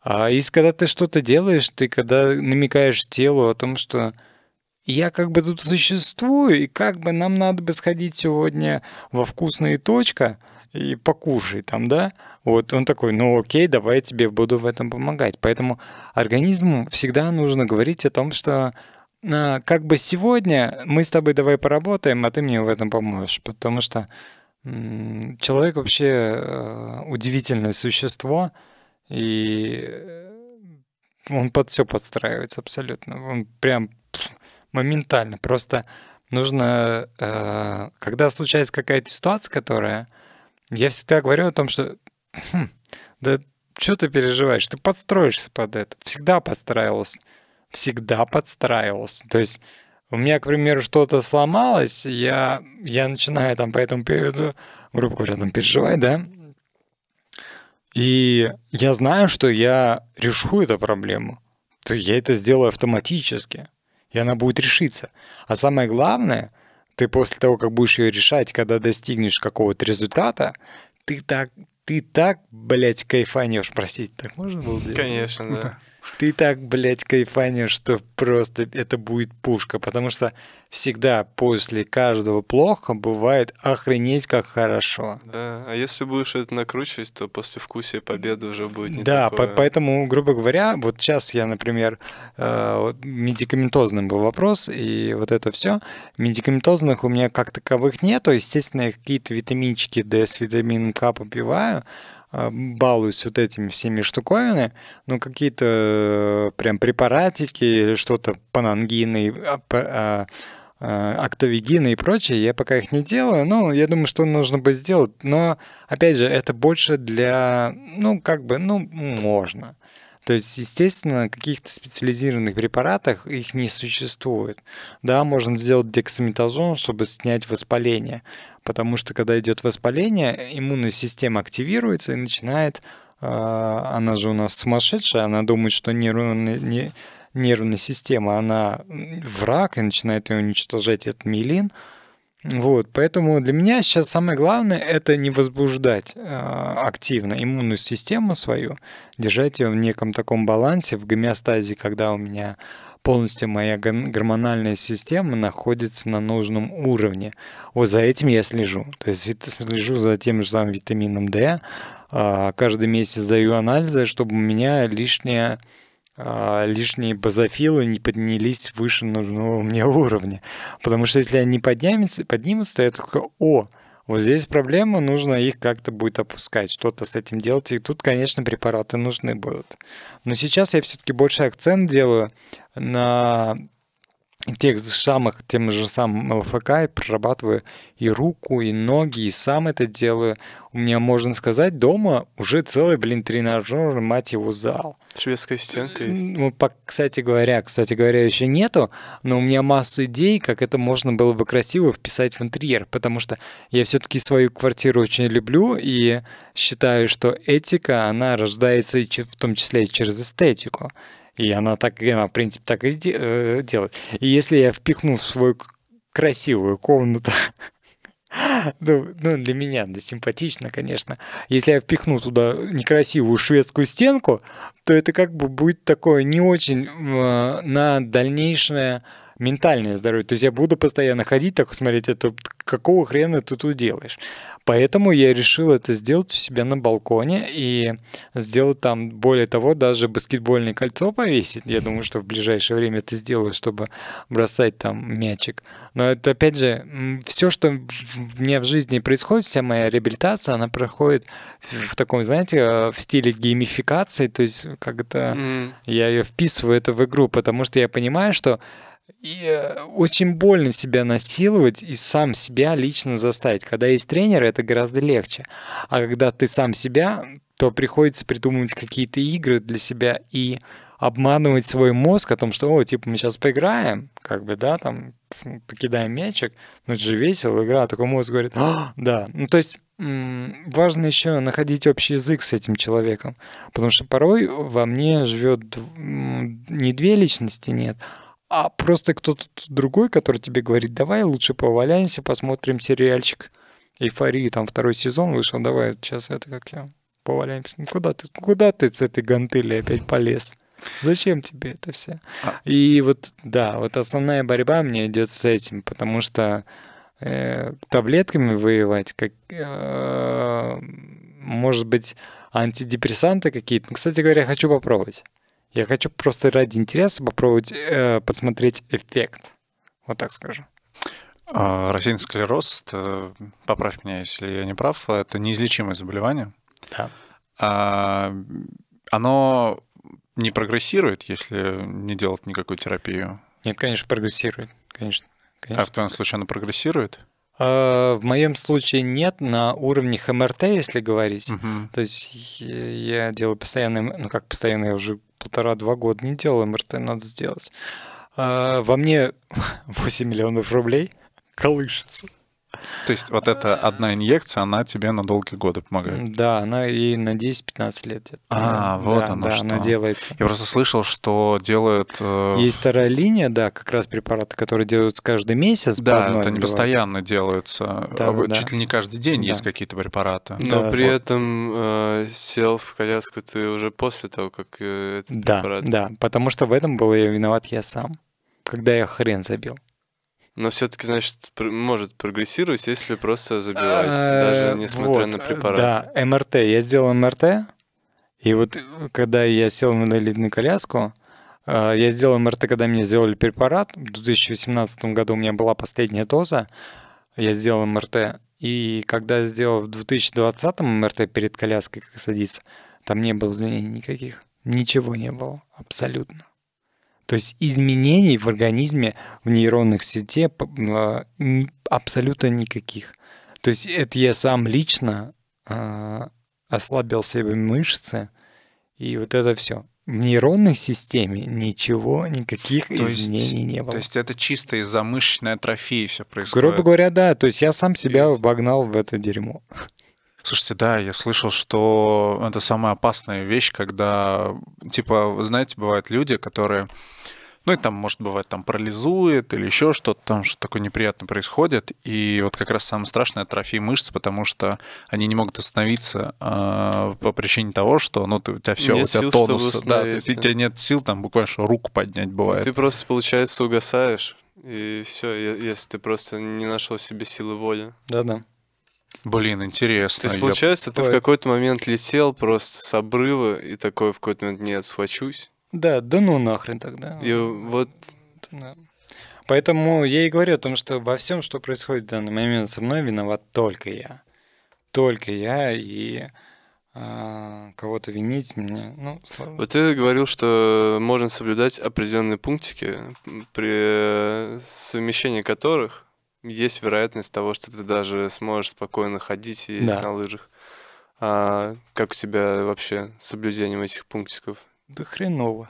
A: А если когда ты что-то делаешь, ты когда намекаешь телу о том, что я как бы тут существую, и как бы нам надо бы сходить сегодня во вкусные точка и покушай там, да? Вот он такой, ну окей, давай я тебе буду в этом помогать. Поэтому организму всегда нужно говорить о том, что а, как бы сегодня мы с тобой давай поработаем, а ты мне в этом поможешь. Потому что человек вообще э, удивительное существо, и он под все подстраивается абсолютно. Он прям моментально. Просто нужно, э, когда случается какая-то ситуация, которая... Я всегда говорю о том, что хм, да что ты переживаешь? Ты подстроишься под это. Всегда подстраивался. Всегда подстраивался. То есть у меня, к примеру, что-то сломалось, я, я начинаю там по этому периоду, грубо говоря, там переживать, да, и я знаю, что я решу эту проблему, то я это сделаю автоматически и она будет решиться. А самое главное, ты после того, как будешь ее решать, когда достигнешь какого-то результата, ты так, ты так, блядь, кайфанешь, простите, так можно было
C: делать? Конечно, да.
A: Ты так, блядь, кайфанешь, что просто это будет пушка, потому что всегда после каждого плохо бывает охренеть как хорошо.
C: Да, а если будешь это накручивать, то после вкусия победы уже будет не
A: Да,
C: такое.
A: по поэтому, грубо говоря, вот сейчас я, например, э, медикаментозным был вопрос, и вот это все. Медикаментозных у меня как таковых нету, естественно, я какие-то витаминчики D с витамином К попиваю, балуюсь вот этими всеми штуковинами, но какие-то э, прям препаратики или что-то панангины, а, а, актовигины и прочее, я пока их не делаю, но я думаю, что нужно бы сделать, но, опять же, это больше для, ну, как бы, ну, можно. То есть, естественно, каких-то специализированных препаратах их не существует. Да, можно сделать дексаметазон, чтобы снять воспаление, потому что когда идет воспаление, иммунная система активируется и начинает, а, она же у нас сумасшедшая, она думает, что нейронная, не, нервная система, она враг и начинает ее уничтожать, этот миелин – вот, поэтому для меня сейчас самое главное это не возбуждать э, активно иммунную систему свою, держать ее в неком таком балансе, в гомеостазе, когда у меня полностью моя гормональная система находится на нужном уровне. Вот за этим я слежу. То есть слежу за тем же самым витамином D. Э, каждый месяц даю анализы, чтобы у меня лишняя а, лишние базофилы не поднялись выше нужного мне уровня. Потому что если они поднимутся, поднимутся то я такой, о, вот здесь проблема, нужно их как-то будет опускать, что-то с этим делать. И тут, конечно, препараты нужны будут. Но сейчас я все-таки больше акцент делаю на тех же самых, тем же самым ЛФК и прорабатываю и руку, и ноги, и сам это делаю. У меня, можно сказать, дома уже целый, блин, тренажер, мать его, зал.
C: Шведская стенка есть.
A: Ну, по, кстати говоря, кстати говоря, еще нету, но у меня массу идей, как это можно было бы красиво вписать в интерьер, потому что я все-таки свою квартиру очень люблю и считаю, что этика, она рождается в том числе и через эстетику. И она так, она, в принципе, так и де- э, делает. И если я впихну в свою красивую комнату ну, ну, для меня, да, симпатично, конечно. Если я впихну туда некрасивую шведскую стенку, то это как бы будет такое не очень э, на дальнейшее ментальное здоровье. То есть я буду постоянно ходить, так смотреть, это какого хрена ты тут делаешь. Поэтому я решил это сделать у себя на балконе и сделать там, более того, даже баскетбольное кольцо повесить. Я думаю, что в ближайшее время это сделаю, чтобы бросать там мячик. Но это, опять же, все, что у меня в жизни происходит, вся моя реабилитация, она проходит в таком, знаете, э, в стиле геймификации, то есть это mm. я ее вписываю это в игру, потому что я понимаю, что и э, очень больно себя насиловать и сам себя лично заставить. Когда есть тренер, это гораздо легче. А когда ты сам себя, то приходится придумывать какие-то игры для себя и обманывать свой мозг о том, что, о, типа, мы сейчас поиграем, как бы, да, там, покидаем мячик, ну, это же весело, игра, такой мозг говорит, а, да. Ну, то есть важно еще находить общий язык с этим человеком, потому что порой во мне живет не две личности, нет, а просто кто-то другой, который тебе говорит, давай лучше поваляемся, посмотрим сериальчик «Эйфорию», там второй сезон вышел, давай сейчас это как я, поваляемся. Ну, куда ты, куда ты с этой гантели опять полез? Зачем тебе это все? А... И вот, да, вот основная борьба мне идет с этим, потому что э, таблетками воевать, как, э, может быть, антидепрессанты какие-то. Ну, кстати говоря, хочу попробовать. Я хочу просто ради интереса попробовать э, посмотреть эффект. Вот так скажу.
B: А, рассеянный склероз, это, поправь меня, если я не прав, это неизлечимое заболевание.
A: Да.
B: А, оно не прогрессирует, если не делать никакую терапию?
A: Нет, конечно, прогрессирует. Конечно. конечно.
B: А в твоем случае оно прогрессирует?
A: А, в моем случае нет на уровне МРТ, если говорить. Угу. То есть я делаю постоянно, ну как постоянно, я уже полтора-два года не делал МРТ, надо сделать. А, во мне 8 миллионов рублей колышется.
B: То есть вот эта одна инъекция, она тебе на долгие годы помогает?
A: Да, она и на 10-15 лет.
B: А, вот
A: да,
B: оно
A: да,
B: что.
A: она делается.
B: Я просто слышал, что делают... Э...
A: Есть вторая линия, да, как раз препараты, которые делаются каждый месяц.
B: Да, это не постоянно делаются. Да, да, Чуть ли не каждый день да. есть какие-то препараты.
C: Но да, при вот. этом э, сел в коляску ты уже после того, как э, этот
A: да,
C: препарат...
A: Да, потому что в этом был я виноват я сам, когда я хрен забил.
C: Но все-таки, значит, может прогрессировать, если просто забивать, даже несмотря на препарат.
A: Да, МРТ. Я сделал МРТ, и вот э, когда я сел на инвалидную коляску, э, я сделал МРТ, когда мне сделали препарат. В 2018 году у меня была последняя доза. Я сделал МРТ. И когда сделал в 2020 МРТ перед коляской, как садиться, там не было изменений никаких. Ничего не было. Абсолютно. То есть изменений в организме, в нейронных сетях а, абсолютно никаких. То есть это я сам лично э, ослабил себе мышцы, и вот это все. В нейронной системе ничего, никаких то изменений
B: есть,
A: не было.
B: То есть это чисто из-за мышечной атрофии все происходит?
A: Грубо говоря, да. То есть я сам себя Без... вогнал в это дерьмо.
B: Слушайте, да, я слышал, что это самая опасная вещь, когда, типа, вы знаете, бывают люди, которые ну и там, может, бывает, там парализует или еще что-то, там что-то такое неприятное происходит. И вот как раз самое страшное — атрофия мышц, потому что они не могут остановиться э, по причине того, что ну, ты, у тебя все, нет у тебя сил, тонус. Да, ты, ты, у тебя нет сил там буквально что руку поднять бывает.
C: Ты просто, получается, угасаешь. И все, если ты просто не нашел себе силы воли.
A: Да-да.
B: Блин, интересно.
C: То есть, получается, я... ты в какой-то момент летел просто с обрыва и такой в какой-то момент, нет, схвачусь.
A: Да, да ну нахрен тогда.
C: И вот...
A: Да. Поэтому я и говорю о том, что во всем, что происходит в данный момент со мной, виноват только я. Только я, и а, кого-то винить мне, ну, сложно.
C: Вот ты говорил, что можно соблюдать определенные пунктики, при совмещении которых есть вероятность того, что ты даже сможешь спокойно ходить и ездить
A: Да.
C: на лыжах. А как у тебя вообще с соблюдением этих пунктиков?
A: Да хреново.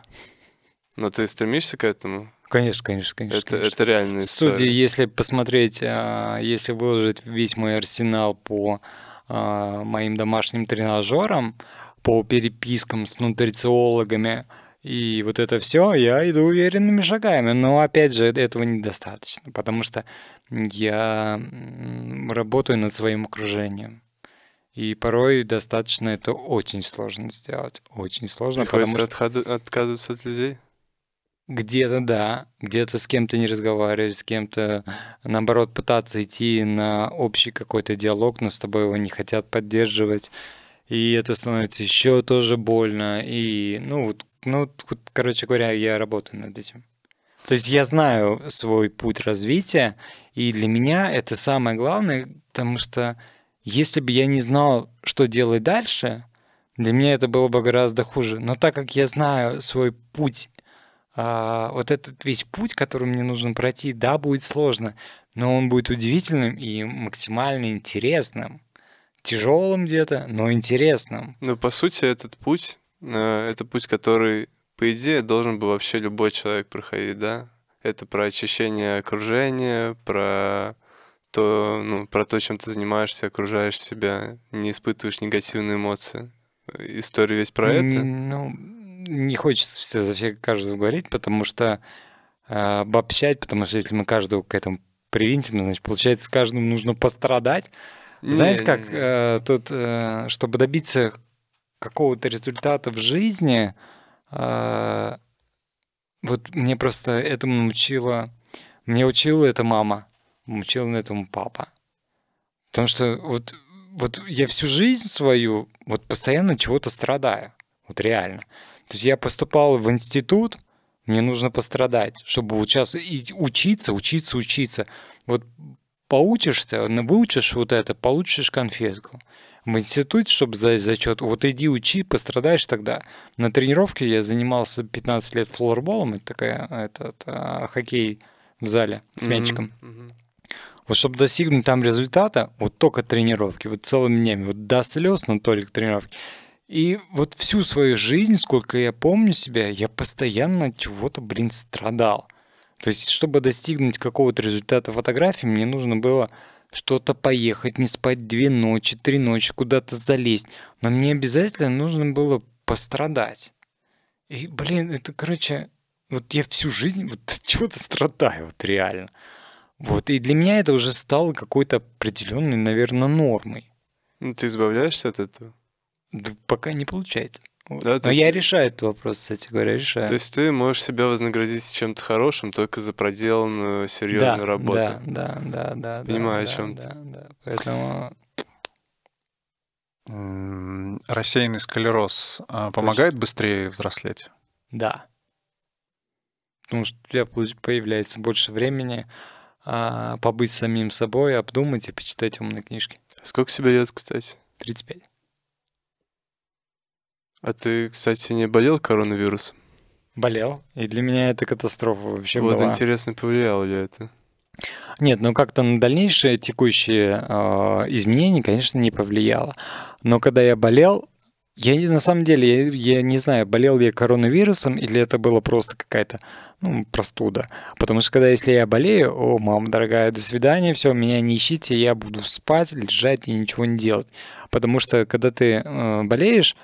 C: Но ты стремишься к этому?
A: Конечно, конечно, конечно.
C: это,
A: конечно.
C: это реальная
A: Судя, если посмотреть, а, если выложить весь мой арсенал по а, моим домашним тренажерам, по перепискам с нутрициологами, и вот это все, я иду уверенными шагами. Но опять же, этого недостаточно, потому что я работаю над своим окружением. И порой достаточно это очень сложно сделать. Очень сложно, потому
C: Приходится
A: что
C: отхада- отказываться от людей?
A: где-то да, где-то с кем-то не разговаривать, с кем-то, наоборот, пытаться идти на общий какой-то диалог, но с тобой его не хотят поддерживать. И это становится еще тоже больно. И, ну, вот, ну, вот, короче говоря, я работаю над этим. То есть я знаю свой путь развития, и для меня это самое главное, потому что если бы я не знал, что делать дальше, для меня это было бы гораздо хуже. Но так как я знаю свой путь а, вот этот весь путь, который мне нужно пройти, да, будет сложно, но он будет удивительным и максимально интересным. Тяжелым где-то, но интересным.
C: Ну, по сути, этот путь, э, это путь, который, по идее, должен был вообще любой человек проходить, да? Это про очищение окружения, про то, ну, про то, чем ты занимаешься, окружаешь себя, не испытываешь негативные эмоции. История весь про
A: Не-
C: это.
A: ну, не хочется все за всех каждого говорить, потому что э, обобщать, потому что если мы каждого к этому привинтим, значит, получается, каждому нужно пострадать. Знаете, как
C: Не-не-не.
A: э, тут, э, чтобы добиться какого-то результата в жизни, э, вот мне просто этому научила, мне учила это мама, учила этому папа. Потому что вот, вот я всю жизнь свою вот постоянно чего-то страдаю. Вот реально. То есть я поступал в институт, мне нужно пострадать, чтобы вот сейчас и учиться, учиться, учиться. Вот поучишься, выучишь вот это, получишь конфетку. В институте, чтобы сдать зачет, вот иди учи, пострадаешь тогда. На тренировке я занимался 15 лет флорболом, это такая, этот, а, хоккей в зале с
C: Мгм,
A: мячиком.
C: мгм.
A: Вот чтобы достигнуть там результата, вот только тренировки, вот целыми днями, вот до слез, но только тренировки. И вот всю свою жизнь, сколько я помню себя, я постоянно от чего-то, блин, страдал. То есть, чтобы достигнуть какого-то результата фотографии, мне нужно было что-то поехать, не спать две ночи, три ночи, куда-то залезть. Но мне обязательно нужно было пострадать. И, блин, это, короче, вот я всю жизнь вот от чего-то страдаю, вот реально. Вот, и для меня это уже стало какой-то определенной, наверное, нормой.
C: Ну, ты избавляешься от этого?
A: Да пока не получается. Вот.
C: Да,
A: Но
C: есть-
A: я решаю этот вопрос, кстати говоря, решаю.
C: То есть ты можешь себя вознаградить чем-то хорошим только за проделанную серьезную
A: да,
C: работу.
A: Да, да, да, да.
C: Понимаю,
A: да,
C: о чём
A: да,
C: ты.
A: да. Поэтому
B: М, Рассеянный склероз а, помогает быстрее взрослеть?
A: да. Потому что у тебя появляется больше времени а, побыть самим собой, обдумать и почитать умные книжки.
C: Сколько тебе лет, кстати?
A: 35.
C: А ты, кстати, не болел коронавирусом?
A: Болел. И для меня это катастрофа вообще
C: вот
A: была.
C: интересно, повлияло ли это?
A: Нет, ну как-то на дальнейшие текущие э, изменения, конечно, не повлияло. Но когда я болел, я на самом деле, я, я не знаю, болел ли я коронавирусом или это было просто какая-то ну, простуда. Потому что когда если я болею, о, мама дорогая, до свидания, все, меня не ищите, я буду спать, лежать и ничего не делать. Потому что когда ты э, болеешь,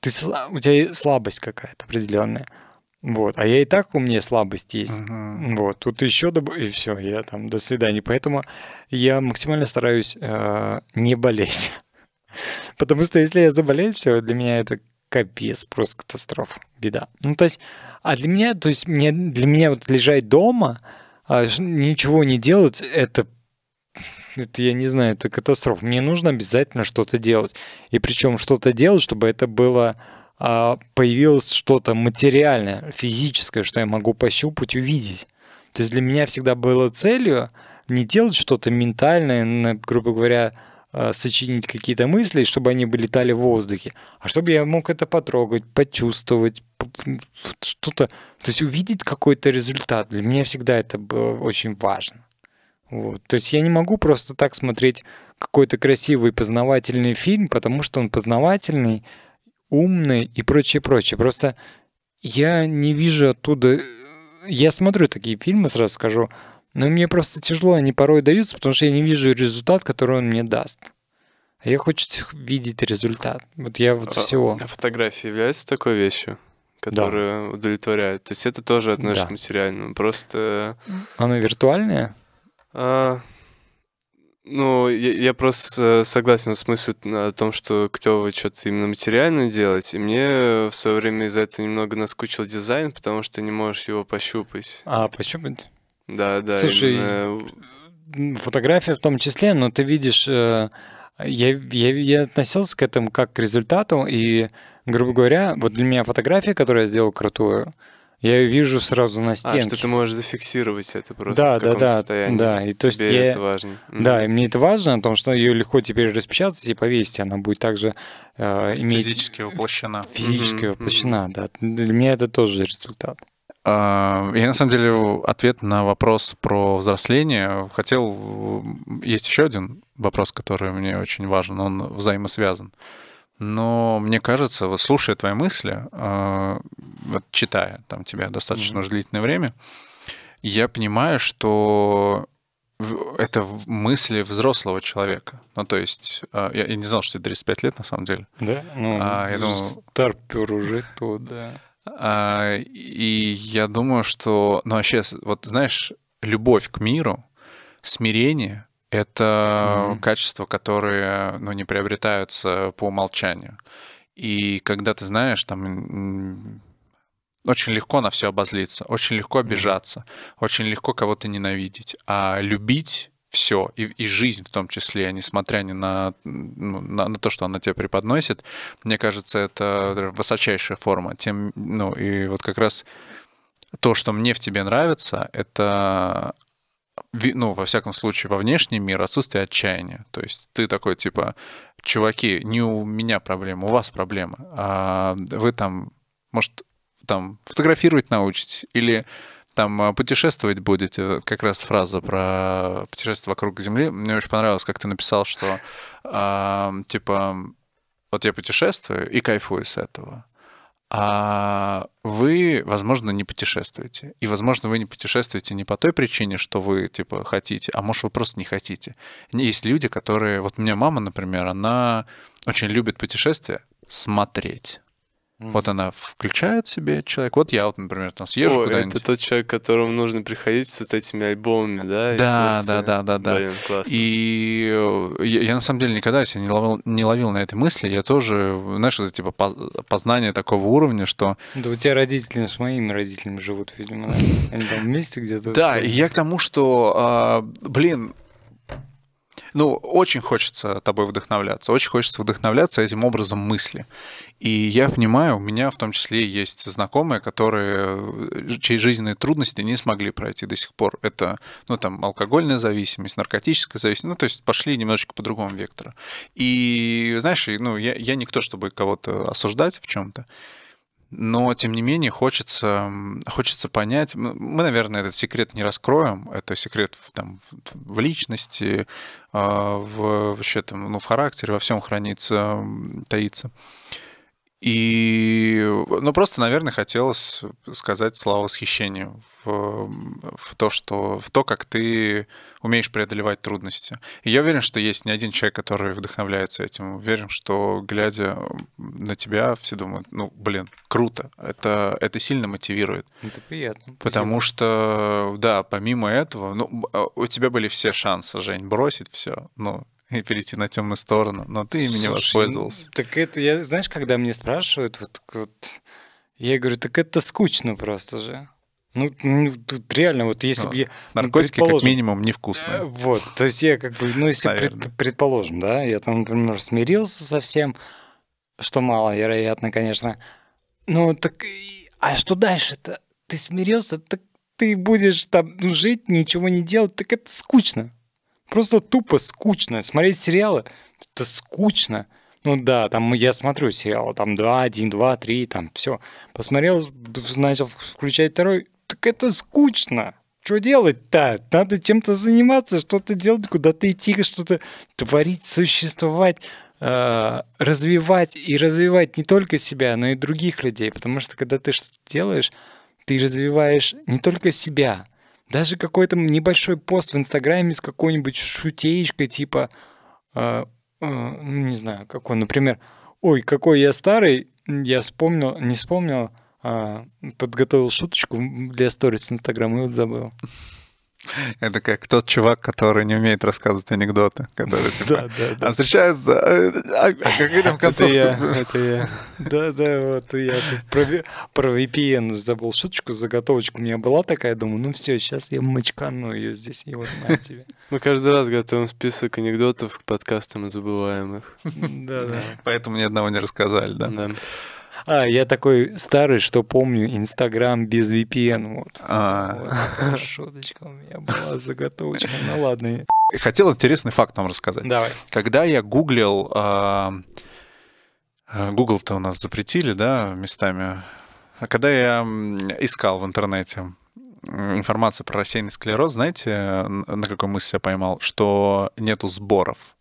A: ты, у тебя слабость какая-то определенная. Вот. А я и так у меня слабость есть.
B: Мгм.
A: Вот, тут еще добав... и все, я там до свидания. Поэтому я максимально стараюсь э, не болеть. Потому что если я заболею, все, для меня это капец, просто катастрофа, беда. Ну, то есть, а для меня, то есть, мне, для меня вот лежать дома, а, ничего не делать, это, это, я не знаю, это катастрофа. Мне нужно обязательно что-то делать. И причем что-то делать, чтобы это было а, появилось что-то материальное, физическое, что я могу пощупать, увидеть. То есть для меня всегда было целью не делать что-то ментальное, грубо говоря, э, сочинить какие-то мысли, чтобы они бы летали в воздухе, а чтобы я мог это потрогать, почувствовать, что-то, то есть увидеть какой-то результат. Для меня всегда это было очень важно. Вот. То есть я не могу просто так смотреть какой-то красивый познавательный фильм, потому что он познавательный, умный и прочее, прочее. Просто я не вижу оттуда... Я смотрю такие фильмы, сразу скажу, но мне просто тяжело они порой даются, потому что я не вижу результат, который он мне даст. А я хочется видеть результат. Вот я вот а, всего.
C: А фотография является такой вещью, которая да. удовлетворяет? То есть это тоже относится да. к материальному, просто...
A: Она виртуальная?
C: А, ну, я, я просто согласен в смысле о том, что клево что-то именно материально делать. И мне в свое время из-за этого немного наскучил дизайн, потому что не можешь его пощупать.
A: А, пощупать?
C: Да, да.
A: Слушай, именно... фотография в том числе, но ты видишь, э, я, я, я относился к этому как к результату, и, грубо говоря, вот для меня фотография, которую я сделал крутую, я ее вижу сразу на стенке. А,
C: что ты можешь зафиксировать это просто
A: да,
C: в да,
A: да,
C: состоянии.
A: Да, и то
C: Тебе
A: есть
C: это я... важно.
A: Да, и мне это важно, потому что ее легко теперь распечатать и повесить. Она будет также э, иметь...
B: Физически воплощена.
A: Физически mm-hmm. воплощена, да. Для меня это тоже результат.
B: А, я на самом деле ответ на вопрос про взросление хотел... Есть еще один вопрос, который мне очень важен, он взаимосвязан. Но мне кажется, вот слушая твои мысли, э, вот читая там тебя достаточно mm-hmm. длительное время, я понимаю, что это мысли взрослого человека. Ну, то есть, э, я, я не знал, что тебе 35 лет на самом деле.
A: Да? Ну, а, я думаю, старпер уже то, да.
B: А, и я думаю, что, ну, вообще, вот знаешь, любовь к миру, смирение, это mm-hmm. качества, которые ну, не приобретаются по умолчанию. И когда ты знаешь, там очень легко на все обозлиться, очень легко обижаться, очень легко кого-то ненавидеть. А любить все, и, и жизнь в том числе, несмотря ни на, ну, на, на то, что она тебе преподносит, мне кажется, это высочайшая форма. Тем, ну, и вот как раз то, что мне в тебе нравится, это ну, во всяком случае, во внешний мир отсутствие отчаяния. То есть ты такой, типа, чуваки, не у меня проблема, у вас проблемы. А вы там, может, там фотографировать научитесь или там а, путешествовать будете. Как раз фраза про путешествие вокруг Земли. Мне очень понравилось, как ты написал, что а, типа вот я путешествую и кайфую с этого а вы, возможно, не путешествуете. И, возможно, вы не путешествуете не по той причине, что вы, типа, хотите, а может, вы просто не хотите. Есть люди, которые... Вот у меня мама, например, она очень любит путешествия смотреть. Mm. Вот она включает себе человек. Вот я вот, например, там съезжу куда-нибудь.
C: Это тот человек, которому нужно приходить с вот этими альбомами, да?
B: Да, да, да, да, да.
C: Блин, классно.
B: И э, я, я на самом деле никогда себя не ловил, не ловил на этой мысли. Я тоже, знаешь, это типа познание такого уровня, что...
A: Да у тебя родители с моими родителями живут, видимо? Они там вместе где-то.
B: Да, и я к тому, что, а, блин, ну, очень хочется тобой вдохновляться, очень хочется вдохновляться этим образом мысли. И я понимаю, у меня в том числе есть знакомые, которые, э, чьи жизненные трудности не смогли пройти до сих пор. Это, ну, там, алкогольная зависимость, наркотическая зависимость, ну, то есть пошли немножечко по другому вектору. И, знаешь, ну, я, я никто, чтобы кого-то осуждать в чем-то, но, тем не менее, хочется, хочется понять, мы, наверное, этот секрет не раскроем, это секрет в, там, в личности, а, в, вообще там, ну, в характере, во всем хранится, таится. И, ну, просто, наверное, хотелось сказать слова восхищения в, в то, что в то, как ты умеешь преодолевать трудности. И я уверен, что есть не один человек, который вдохновляется этим. Уверен, что глядя на тебя, все думают, ну, блин, круто. Это, это сильно мотивирует.
A: Это приятно.
B: Потому что, да, помимо этого, ну, у тебя были все шансы, Жень, бросить все. Ну, и перейти на темную сторону, но ты ими не воспользовался.
A: Так это, я, знаешь, когда мне спрашивают, вот, вот, я говорю, так это скучно просто же. Ну, ну тут реально, вот если ну, бы я...
B: Ну, наркотики, ну, как минимум, невкусные. Э,
A: вот, то есть я как бы, ну, если пред, предположим, да, я там, например, смирился со всем, что маловероятно, конечно. Ну, так, а что дальше-то? Ты смирился, так ты будешь там ну, жить, ничего не делать, так это скучно. Просто тупо скучно. Смотреть сериалы — это скучно. Ну да, там я смотрю сериалы, там два, один, два, три, там все. Посмотрел, начал включать второй, так это скучно. Что делать-то? Надо чем-то заниматься, что-то делать, куда-то идти, что-то творить, существовать, э, развивать и развивать не только себя, но и других людей. Потому что когда ты что-то делаешь, ты развиваешь не только себя. Даже какой-то небольшой пост в Инстаграме с какой-нибудь шутеечкой, типа э, Э, не знаю, какой, например, ой, какой я старый, я вспомнил, не вспомнил, а подготовил шуточку для сторис Инстаграма и вот забыл.
B: Это как тот чувак, который не умеет рассказывать анекдоты, который типа...
A: Да, да, да.
B: А встречается... А, а какие там концовки?
A: Это я, это я. Да, да, вот я тут про, про VPN забыл шуточку, заготовочку у меня была такая, думаю, ну все, сейчас я мочкану ее здесь, и вот на тебе.
C: Мы каждый раз готовим список анекдотов к подкастам забываемых.
A: Да, да.
B: Поэтому ни одного не рассказали, да?
C: Да.
A: А, я такой старый, что помню Инстаграм без VPN. Вот.
B: А.
A: Шуточка у меня была, заготовочка. Ну ладно.
B: Хотел интересный факт вам рассказать.
A: Давай.
B: Когда я гуглил... а, а, Google-то у нас запретили, да, местами. А когда я искал в интернете информацию про рассеянный склероз, знаете, на какой мысль я поймал? Что нету сборов.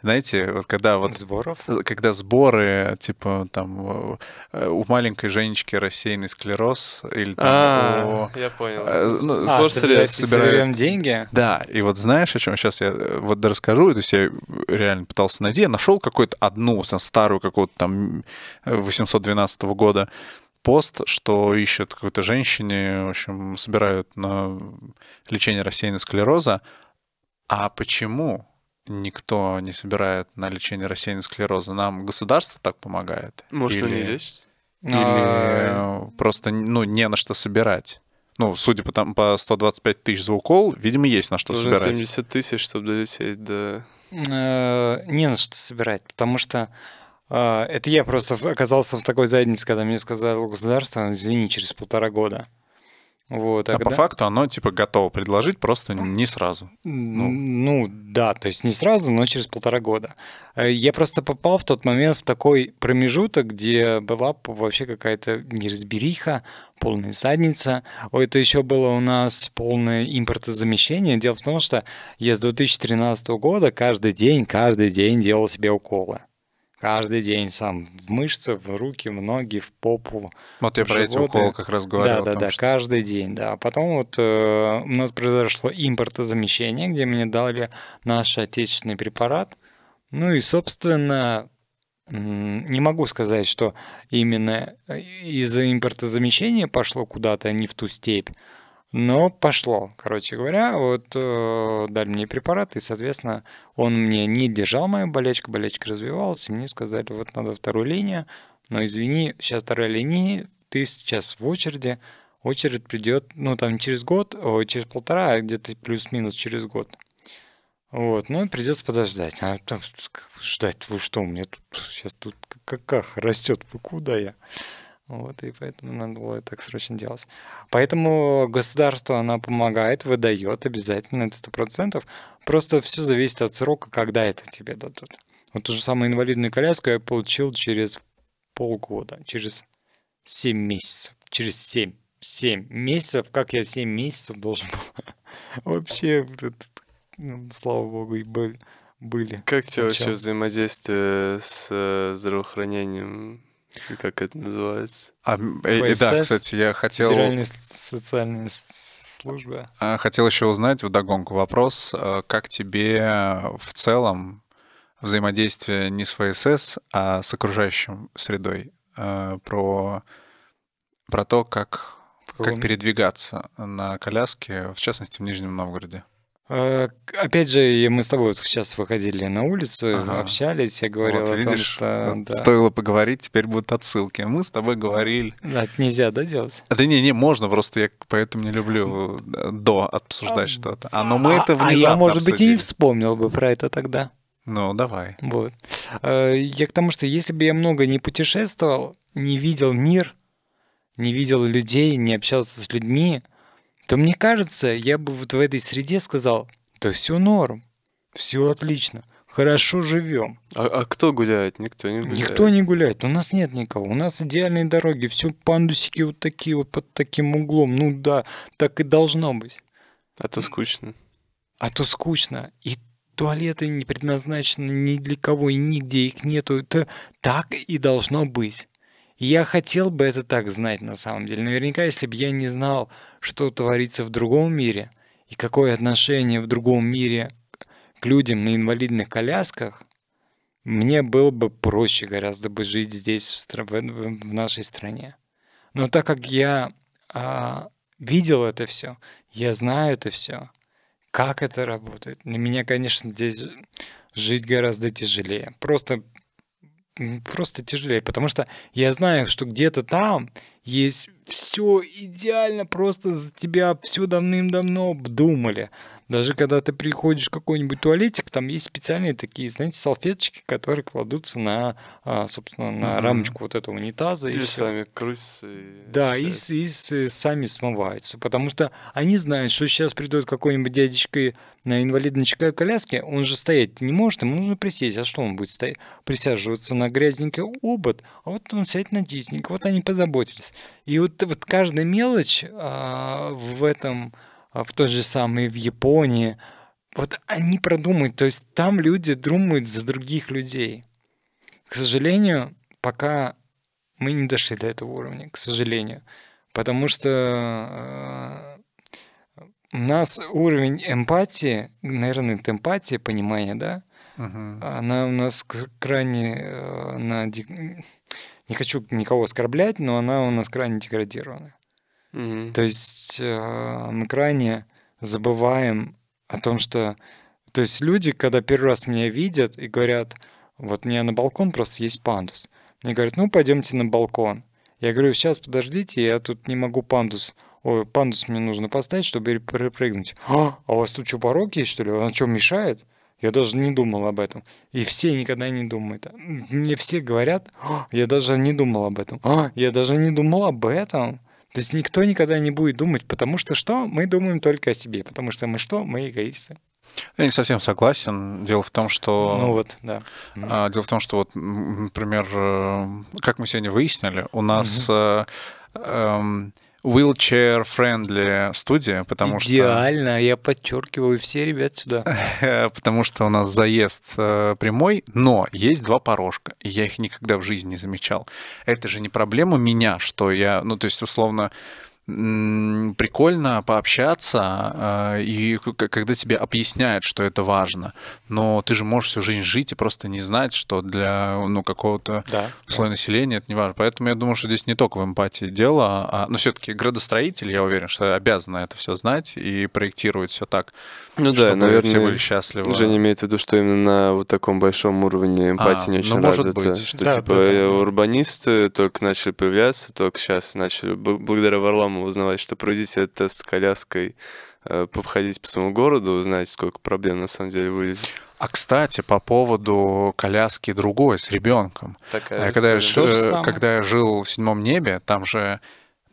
B: Знаете, вот когда вот
A: Сборов?
B: когда сборы, типа, там, э, у маленькой Женечки рассеянный склероз, или там
C: А,
B: у-
C: я понял.
B: э, ну,
A: А, соберем деньги?
B: Да, и вот знаешь, о чем сейчас я э, вот расскажу, то есть я реально пытался найти, я нашел какую-то одну старую какого-то там э, 812 года пост, что ищут какой-то женщине, в общем, собирают на лечение рассеянного склероза. А почему никто не собирает на лечение рассеянного склероза? Нам государство так помогает?
C: Может, он не
B: Или-
C: лечится?
B: Или
A: А,
B: просто ну, не на что собирать? Ну, судя по, там, по 125 тысяч за укол, видимо, есть на что
C: Нужно
B: собирать.
C: 70 тысяч, чтобы долететь до...
A: э, Не на что собирать, потому что э, это я просто оказался в такой заднице, когда мне сказали государство, извини, через полтора года. Вот,
B: А
A: когда-
B: по факту оно типа готово предложить, просто не сразу.
A: Ну, да, то есть не сразу, но через полтора года. Э, Я просто попал в тот момент в такой промежуток, где была вообще какая-то неразбериха, полная задница. О, Это еще было у нас полное импортозамещение. Дело в том, что я с 2013 года каждый день, каждый день делал себе уколы. Каждый день сам в мышцы, в руки, в ноги, в попу,
B: Вот я про эти
A: Животы.
B: уколы как раз говорил.
A: да, да,
B: том,
A: да,
B: что-
A: каждый день, да. А потом вот э, у нас произошло импортозамещение, где мне дали наш отечественный препарат. Ну и, собственно, не могу сказать, что именно э, из-за импортозамещения пошло куда-то не в ту степь, но пошло, короче говоря. Вот э, дали мне препарат, и, соответственно, он мне не держал мою болечку, болечка развивалась, и мне сказали, вот надо вторую линию, но извини, сейчас вторая линия, ты сейчас в очереди, очередь придет, ну, там, через год, о, через полтора, а где-то плюс-минус через год. Вот, ну, придется подождать. А там ждать, вы что, у меня тут сейчас тут каках растет, вы куда я? Вот, и поэтому надо было так срочно делать. Поэтому государство, она помогает, выдает обязательно, это сто процентов. Просто все зависит от срока, когда это тебе дадут. Вот ту же самую инвалидную коляску я получил через полгода, через 7 месяцев. Через 7. 7 месяцев. Как я 7 месяцев должен был? Вообще, ну, слава богу, и были. были.
C: Как тебе вообще взаимодействие с э, здравоохранением? Как это называется?
B: А, э, и да, кстати, я хотел,
A: Федеральная с- социальная служба.
B: а, хотел еще узнать вдогонку вопрос, а, как тебе в целом взаимодействие не с ФСС, а с окружающим средой, а, про, про то, как, как передвигаться на коляске, в частности, в Нижнем Новгороде.
A: Э, Опять же, мы с тобой вот сейчас выходили на улицу,
B: Ага.
A: общались, я говорил
B: Вот,
A: о том,
B: видишь,
A: что...
B: вот
A: да.
B: стоило поговорить, теперь будут отсылки. Мы с тобой говорили.
A: Да, это нельзя, да, делать?
B: А, Да не, не, можно, просто я поэтому не люблю э, до обсуждать что-то. А но мы это
A: а
B: внезапно
A: я, может быть, и
B: обсудили.
A: не вспомнил бы про это тогда.
B: Ну, давай.
A: Вот. Э, Я к тому, что если бы я много не путешествовал, не видел мир, не видел людей, не общался с людьми, то мне кажется, я бы вот в этой среде сказал, да все норм, все отлично, хорошо живем.
C: А, а кто гуляет? Никто не гуляет.
A: Никто не гуляет, у нас нет никого. У нас идеальные дороги, все пандусики вот такие вот под таким углом. Ну да, так и должно быть.
C: А то скучно.
A: А то скучно. И туалеты не предназначены ни для кого и нигде их нету. Это так и должно быть. Я хотел бы это так знать на самом деле. Наверняка, если бы я не знал, что творится в другом мире и какое отношение в другом мире к людям на инвалидных колясках, мне было бы проще гораздо бы жить здесь, в, стра- в нашей стране. Но так как я а, видел это все, я знаю это все, как это работает, для меня, конечно, здесь жить гораздо тяжелее. Просто просто тяжелее, потому что я знаю, что где-то там есть все идеально, просто за тебя все давным-давно обдумали. Даже когда ты приходишь в какой-нибудь туалетик, там есть специальные такие, знаете, салфеточки, которые кладутся на, а, собственно, на mm-hmm. рамочку вот этого унитаза.
C: И, и сами крутятся.
A: Да, и, и, и сами смываются. Потому что они знают, что сейчас придет какой-нибудь дядечка на инвалидной коляске, он же стоять не может, ему нужно присесть. А что он будет стоять? Присаживаться на грязненький обод, а вот он сядет на чистенько. Вот они позаботились. И вот, вот каждая мелочь а, в этом в той же самой в Японии. Вот они продумают, то есть там люди думают за других людей. К сожалению, пока мы не дошли до этого уровня, к сожалению. Потому что э, у нас уровень эмпатии, наверное, это эмпатия, понимание, да?
B: Угу.
A: Она у нас крайне, э, она, не хочу никого оскорблять, но она у нас крайне деградирована.
C: Угу.
A: То есть э, мы крайне забываем о том, что... То есть люди, когда первый раз меня видят и говорят, вот у меня на балкон просто есть пандус. Мне говорят, ну пойдемте на балкон. Я говорю, сейчас подождите, я тут не могу пандус. Ой, пандус мне нужно поставить, чтобы перепрыгнуть. А, а у вас тут что, порог есть, что ли? Он что, мешает? Я даже не думал об этом. И все никогда не думают. Мне все говорят, я даже не думал об этом. Я даже не думал об этом. То есть никто никогда не будет думать, потому что что? Мы думаем только о себе, потому что мы что? Мы эгоисты.
B: Я не совсем согласен. Дело в том, что...
A: Ну вот, да.
B: А, дело в том, что вот, например, э, как мы сегодня выяснили, у нас... Mm-hmm. Э, wheelchair-friendly студия, потому
A: Идеально, что... Идеально, я подчеркиваю все ребят сюда.
B: потому что у нас заезд э, прямой, но есть два порожка, и я их никогда в жизни не замечал. Это же не проблема меня, что я, ну, то есть, условно, прикольно пообщаться, а, и когда тебе объясняют, что это важно. Но ты же можешь всю жизнь жить и просто не знать, что для ну, какого-то да, слоя да. населения это не важно. Поэтому я думаю, что здесь не только в эмпатии дело, а, но все-таки градостроитель, я уверен, что обязан это все знать и проектировать все так,
C: ну
B: чтобы
C: да, наверное,
B: все были счастливы.
C: Женя имеет в виду, что именно на вот таком большом уровне эмпатии а, не очень ну, развита. Что да, типа да, да. урбанисты только начали появляться, только сейчас начали, благодаря Варламу узнавать, что проведите этот тест с коляской, э, походить по своему городу, узнать, сколько проблем на самом деле вылезет.
B: А кстати, по поводу коляски другой с ребенком. Такая когда, я, э, когда я жил в седьмом небе, там же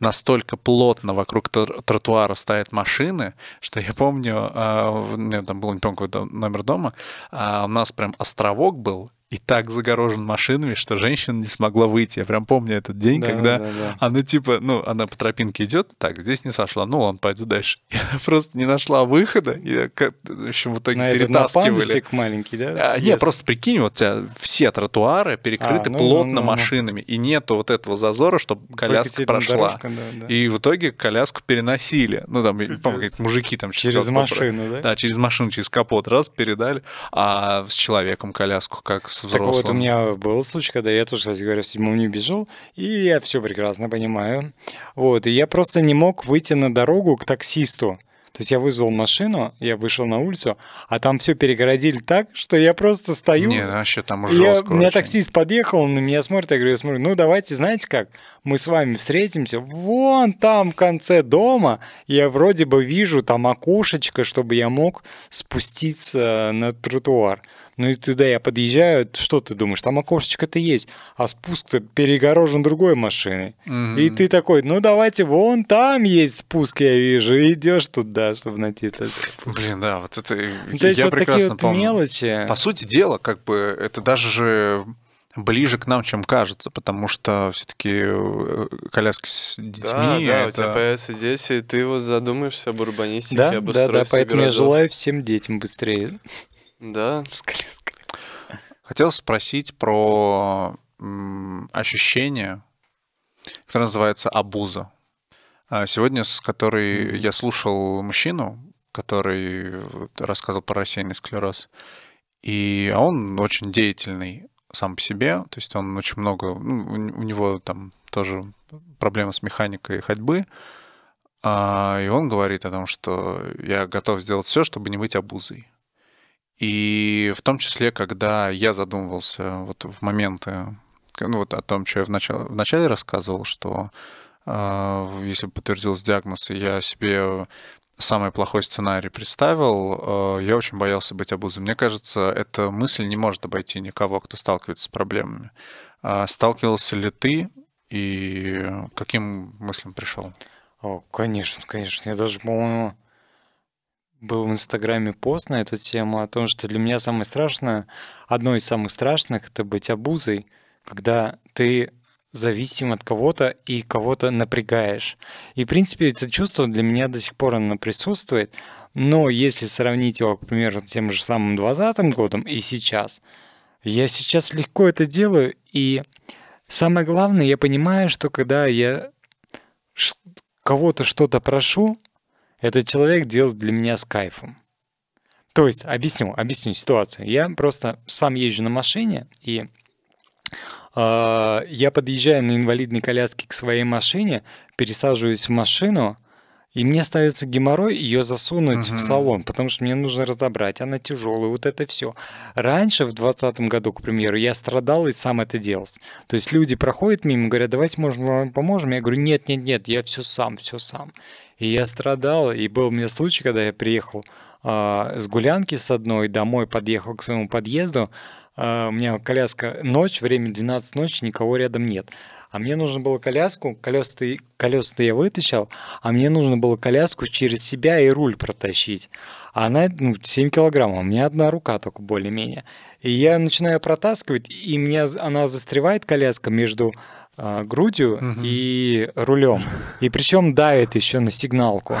B: настолько плотно вокруг тротуара стоят машины, что я помню, э, там был не помню какой номер дома, а у нас прям островок был, и так загорожен машинами, что женщина не смогла выйти. Я прям помню этот день, да, когда да, да. она типа, ну, она по тропинке идет, так, здесь не сошла, ну, он пойду дальше. Она просто не нашла выхода, и, в общем, в итоге на перетаскивали.
A: На маленький, да?
B: А, не, просто прикинь, вот у тебя все тротуары перекрыты а, ну, плотно ну, ну, машинами, и нету вот этого зазора, чтобы коляска прошла. Дорожка, да, да. И в итоге коляску переносили. Ну, там, помню, мужики там...
A: Через машину, да?
B: Да, через машину, через капот раз передали, а с человеком коляску как с взрослым.
A: Так вот, у меня был случай, когда я тоже, кстати говоря, в седьмом не бежал, и я все прекрасно понимаю. Вот, и я просто не мог выйти на дорогу к таксисту. То есть я вызвал машину, я вышел на улицу, а там все перегородили так, что я просто стою.
B: Не, вообще там жестко.
A: Я, у меня таксист подъехал, он на меня смотрит, я говорю, я смотрю, ну давайте, знаете как, мы с вами встретимся вон там в конце дома, я вроде бы вижу там окошечко, чтобы я мог спуститься на тротуар. Ну и туда я подъезжаю, что ты думаешь, там окошечко-то есть, а спуск-то перегорожен другой машиной.
B: Мгм.
A: И ты такой, ну давайте, вон там есть спуск, я вижу, и идешь туда, чтобы найти этот спуск.
B: Блин, да, вот это
A: Ну, То есть
B: я
A: вот такие
B: прекрасно
A: вот
B: помню.
A: мелочи.
B: По сути дела, как бы это даже же ближе к нам, чем кажется, потому что все-таки коляски с детьми
C: Да, да, у тебя
B: это...
C: появятся дети, и ты вот задумаешься об урбанистике,
A: Да,
C: об
A: да, да,
C: устройстве
A: поэтому я
C: городов.
A: желаю всем детям быстрее.
C: Да,
A: с коляской.
B: Хотел спросить про ощущение, которое называется абуза. А Сегодня, с которой я слушал мужчину, который рассказывал про рассеянный склероз, и а он очень деятельный сам по себе, то есть он очень много, ну, у него там тоже проблемы с механикой ходьбы, а, и он говорит о том, что я готов сделать все, чтобы не быть обузой. И в том числе, когда я задумывался вот в моменты, ну вот о том, что я вначале, вначале рассказывал, что э, если подтвердился диагноз, и я себе самый плохой сценарий представил, э, я очень боялся быть обузой. Мне кажется, эта мысль не может обойти никого, кто сталкивается с проблемами. А сталкивался ли ты и каким мыслям пришел?
A: О, конечно, конечно. Я даже, по-моему, был в Инстаграме пост на эту тему о том, что для меня самое страшное, одно из самых страшных, это быть обузой, когда ты зависим от кого-то и кого-то напрягаешь. И, в принципе, это чувство для меня до сих пор оно присутствует, но если сравнить его, к примеру, с тем же самым 20 годом и сейчас, я сейчас легко это делаю, и самое главное, я понимаю, что когда я кого-то что-то прошу, этот человек делает для меня с кайфом. То есть, объясню, объясню ситуацию. Я просто сам езжу на машине, и э, я подъезжаю на инвалидной коляске к своей машине, пересаживаюсь в машину, и мне остается геморрой ее засунуть
B: Мгм.
A: в салон, потому что мне нужно разобрать, она тяжелая, вот это все. Раньше, в 2020 году, к примеру, я страдал и сам это делал. То есть люди проходят мимо, говорят, давайте, может, мы вам поможем? Я говорю, нет, нет, нет, я все сам, все сам. И я страдал, и был у меня случай, когда я приехал а, с гулянки с одной домой, подъехал к своему подъезду, а, у меня коляска ночь, время 12 ночи, никого рядом нет. А мне нужно было коляску, колеса колеса я вытащил, а мне нужно было коляску через себя и руль протащить. А она ну, 7 килограммов, у меня одна рука только более-менее. И я начинаю протаскивать, и мне она застревает коляска между а, грудью
B: Мгм.
A: и рулем. И причем давит еще на сигналку.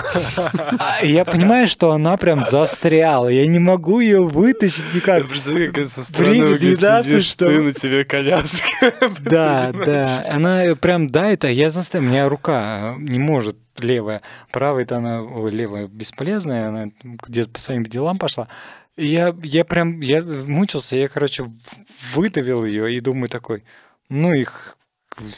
A: А Я понимаю, что она прям застряла. Я не могу ее вытащить никак.
C: Представляю, как со стороны выглядит,
A: 12,
C: сидишь
A: что-
C: ты, на тебе коляска.
A: Да, да. Она прям давит, а я заставил. У меня рука не может левая. Правая-то она, ой, левая бесполезная, она где-то по своим делам пошла. И я, я прям, я мучился, я, короче, выдавил ее и думаю такой, ну их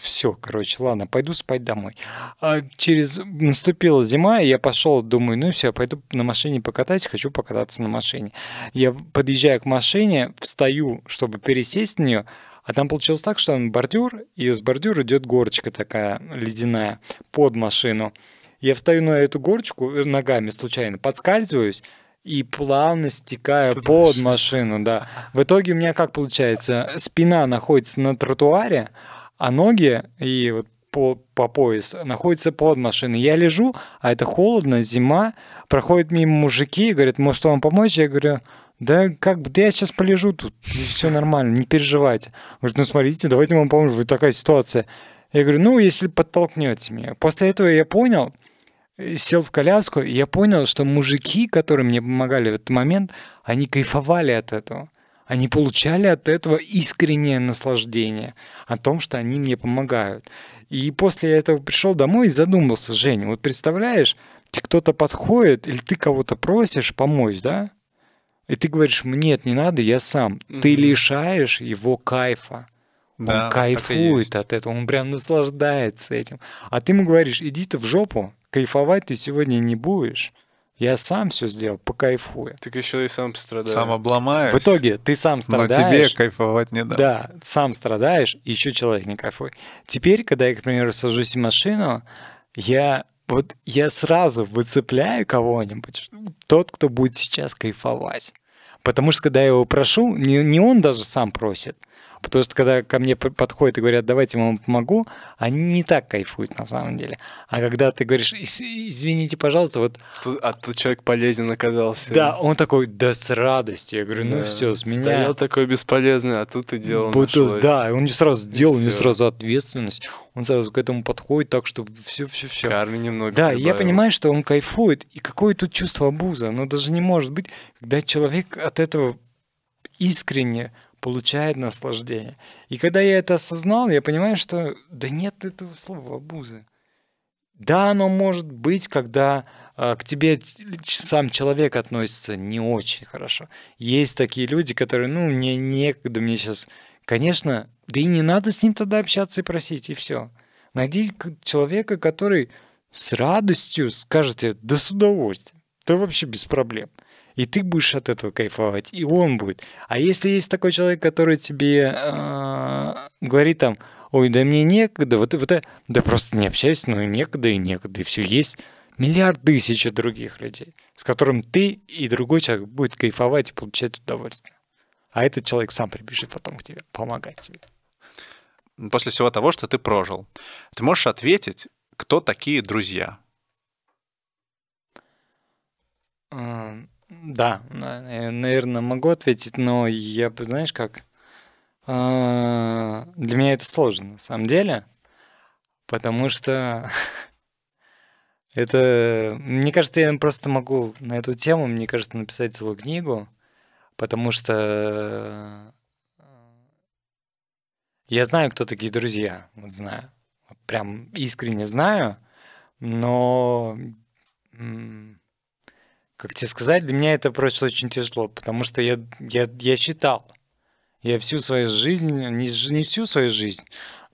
A: все, короче, ладно, пойду спать домой. А через наступила зима, и я пошел, думаю, ну все, пойду на машине покатаюсь, хочу покататься на машине. Я подъезжаю к машине, встаю, чтобы пересесть на нее, а там получилось так, что там бордюр, и с бордюра идет горочка такая ледяная под машину. Я встаю на эту горочку э, ногами случайно, подскальзываюсь и плавно стекаю под машину, да. В итоге у меня как получается? Спина находится на тротуаре, а ноги и вот по, по пояс находятся под машиной. Я лежу, а это холодно, зима, проходят мимо мужики и говорят, может вам помочь? Я говорю, да как бы, да я сейчас полежу тут, все нормально, не переживайте. Говорит, ну смотрите, давайте вам поможем, вот такая ситуация. Я говорю, ну если подтолкнете меня. После этого я понял, э, сел в коляску, и я понял, что мужики, которые мне помогали в этот момент, они кайфовали от этого. Они получали от этого искреннее наслаждение о том, что они мне помогают. И после этого пришел домой и задумался, Женя, вот представляешь, тебе кто-то подходит, или ты кого-то просишь помочь, да? И ты говоришь, нет, не надо, я сам. Ты
C: Мгм.
A: лишаешь его кайфа.
B: Да,
A: он кайфует от этого, он прям наслаждается этим. А ты ему говоришь, иди ты в жопу, кайфовать ты сегодня не будешь. Я сам все сделал, покайфую.
C: Так еще и сам пострадаешь.
B: Сам обломаешь.
A: В итоге ты сам
B: но
A: страдаешь.
B: тебе кайфовать не дам.
A: Да, сам страдаешь, и еще человек не кайфует. Теперь, когда я, к примеру, сажусь в машину, я вот я сразу выцепляю кого-нибудь, тот, кто будет сейчас кайфовать. Потому что когда я его прошу, не, не он даже сам просит, Потому что когда ко мне подходят и говорят, давайте я вам помогу, они не так кайфуют на самом деле. А когда ты говоришь, извините, пожалуйста, вот...
C: А тут человек полезен оказался.
A: Да, он такой, да с радостью. Я говорю, ну да, все, с меня... Стоял
C: такой бесполезный, а тут ты делал Будто,
A: Да, он не сразу сделал, него сразу ответственность. Он сразу к этому подходит так, чтобы все-все-все.
C: Карми немного
A: Да, прибавил. я понимаю, что он кайфует. И какое тут чувство абуза? Оно даже не может быть, когда человек от этого искренне получает наслаждение. И когда я это осознал, я понимаю, что да нет этого слова абузы. Да, оно может быть, когда э, к тебе сам человек относится не очень хорошо. Есть такие люди, которые, ну, мне некогда, мне сейчас... Конечно, да и не надо с ним тогда общаться и просить, и все. Найди человека, который с радостью скажет да с удовольствием, да вообще без проблем и ты будешь от этого кайфовать, и он будет. А если есть такой человек, который тебе э, говорит там, ой, да мне некогда, вот, вот, да просто не общайся, ну некогда и некогда, и все, есть миллиард тысяч других людей, с которым ты и другой человек будет кайфовать и получать удовольствие. А этот человек сам прибежит потом к тебе, помогать тебе.
B: После всего того, что ты прожил, ты можешь ответить, кто такие друзья?
A: Да, наверное, могу ответить, но я, знаешь, как... А, для меня это сложно, на самом деле, потому что это... Мне кажется, я просто могу на эту тему, мне кажется, написать целую книгу, потому что я знаю, кто такие друзья, вот знаю, вот прям искренне знаю, но как тебе сказать, для меня это просто очень тяжело, потому что я, я, я считал, я всю свою жизнь, не, не всю свою жизнь,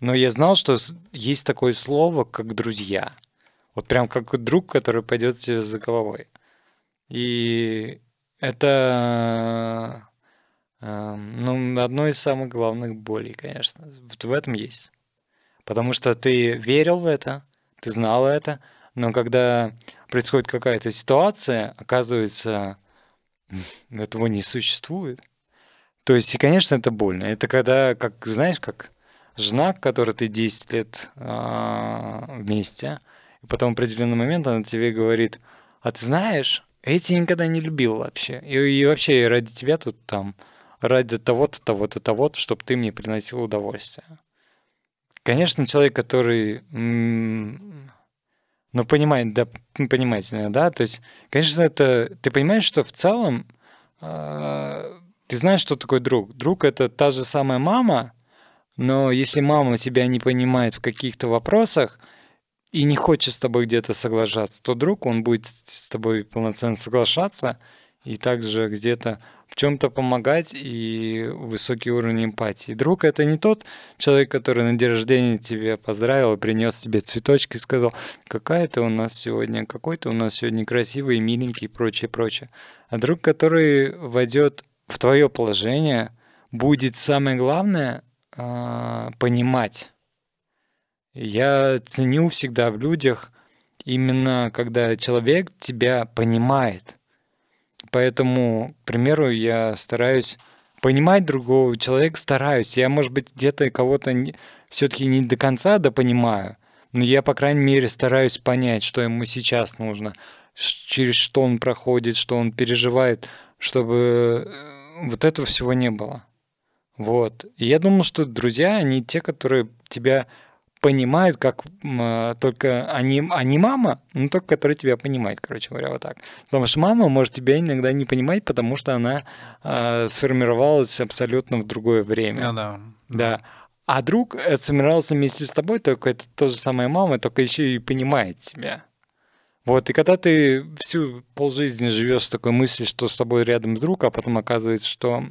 A: но я знал, что есть такое слово, как друзья. Вот прям как друг, который пойдет тебе за головой. И это э, ну, одно из самых главных болей, конечно. Вот в этом есть. Потому что ты верил в это, ты знал это, но когда происходит какая-то ситуация, оказывается, этого не существует. То есть, и, конечно, это больно. Это когда, как, знаешь, как жена, которой ты 10 лет э, вместе, и потом в определенный момент она тебе говорит, а ты знаешь, я тебя никогда не любил вообще. И, и вообще ради тебя тут там, ради того-то, того-то, того-то, чтобы ты мне приносил удовольствие. Конечно, человек, который ну, понимаете, да, понимаете, да, то есть, конечно, это, ты понимаешь, что в целом э, ты знаешь, что такое друг. Друг — это та же самая мама, но если мама тебя не понимает в каких-то вопросах и не хочет с тобой где-то соглашаться, то друг, он будет с тобой полноценно соглашаться и также где-то в чем-то помогать и высокий уровень эмпатии. Друг — это не тот человек, который на день рождения тебе поздравил, принес тебе цветочки и сказал, какая ты у нас сегодня, какой ты у нас сегодня красивый, миленький и прочее, прочее. А друг, который войдет в твое положение, будет самое главное а, понимать. Я ценю всегда в людях именно, когда человек тебя понимает — Поэтому, к примеру, я стараюсь понимать другого человека, стараюсь. Я, может быть, где-то кого-то все-таки не до конца да понимаю, но я, по крайней мере, стараюсь понять, что ему сейчас нужно, через что он проходит, что он переживает, чтобы э, вот этого всего не было. Вот. И я думал, что друзья, они те, которые тебя понимают, как э, только они, они мама, ну только которая тебя понимает, короче говоря, вот так. Потому что мама может тебя иногда не понимать, потому что она э, сформировалась абсолютно в другое время.
B: Ну, да.
A: Да. А друг э, сформировался вместе с тобой, только это то же самая мама, только еще и понимает тебя. Вот, и когда ты всю полжизни живешь с такой мыслью, что с тобой рядом друг, а потом оказывается, что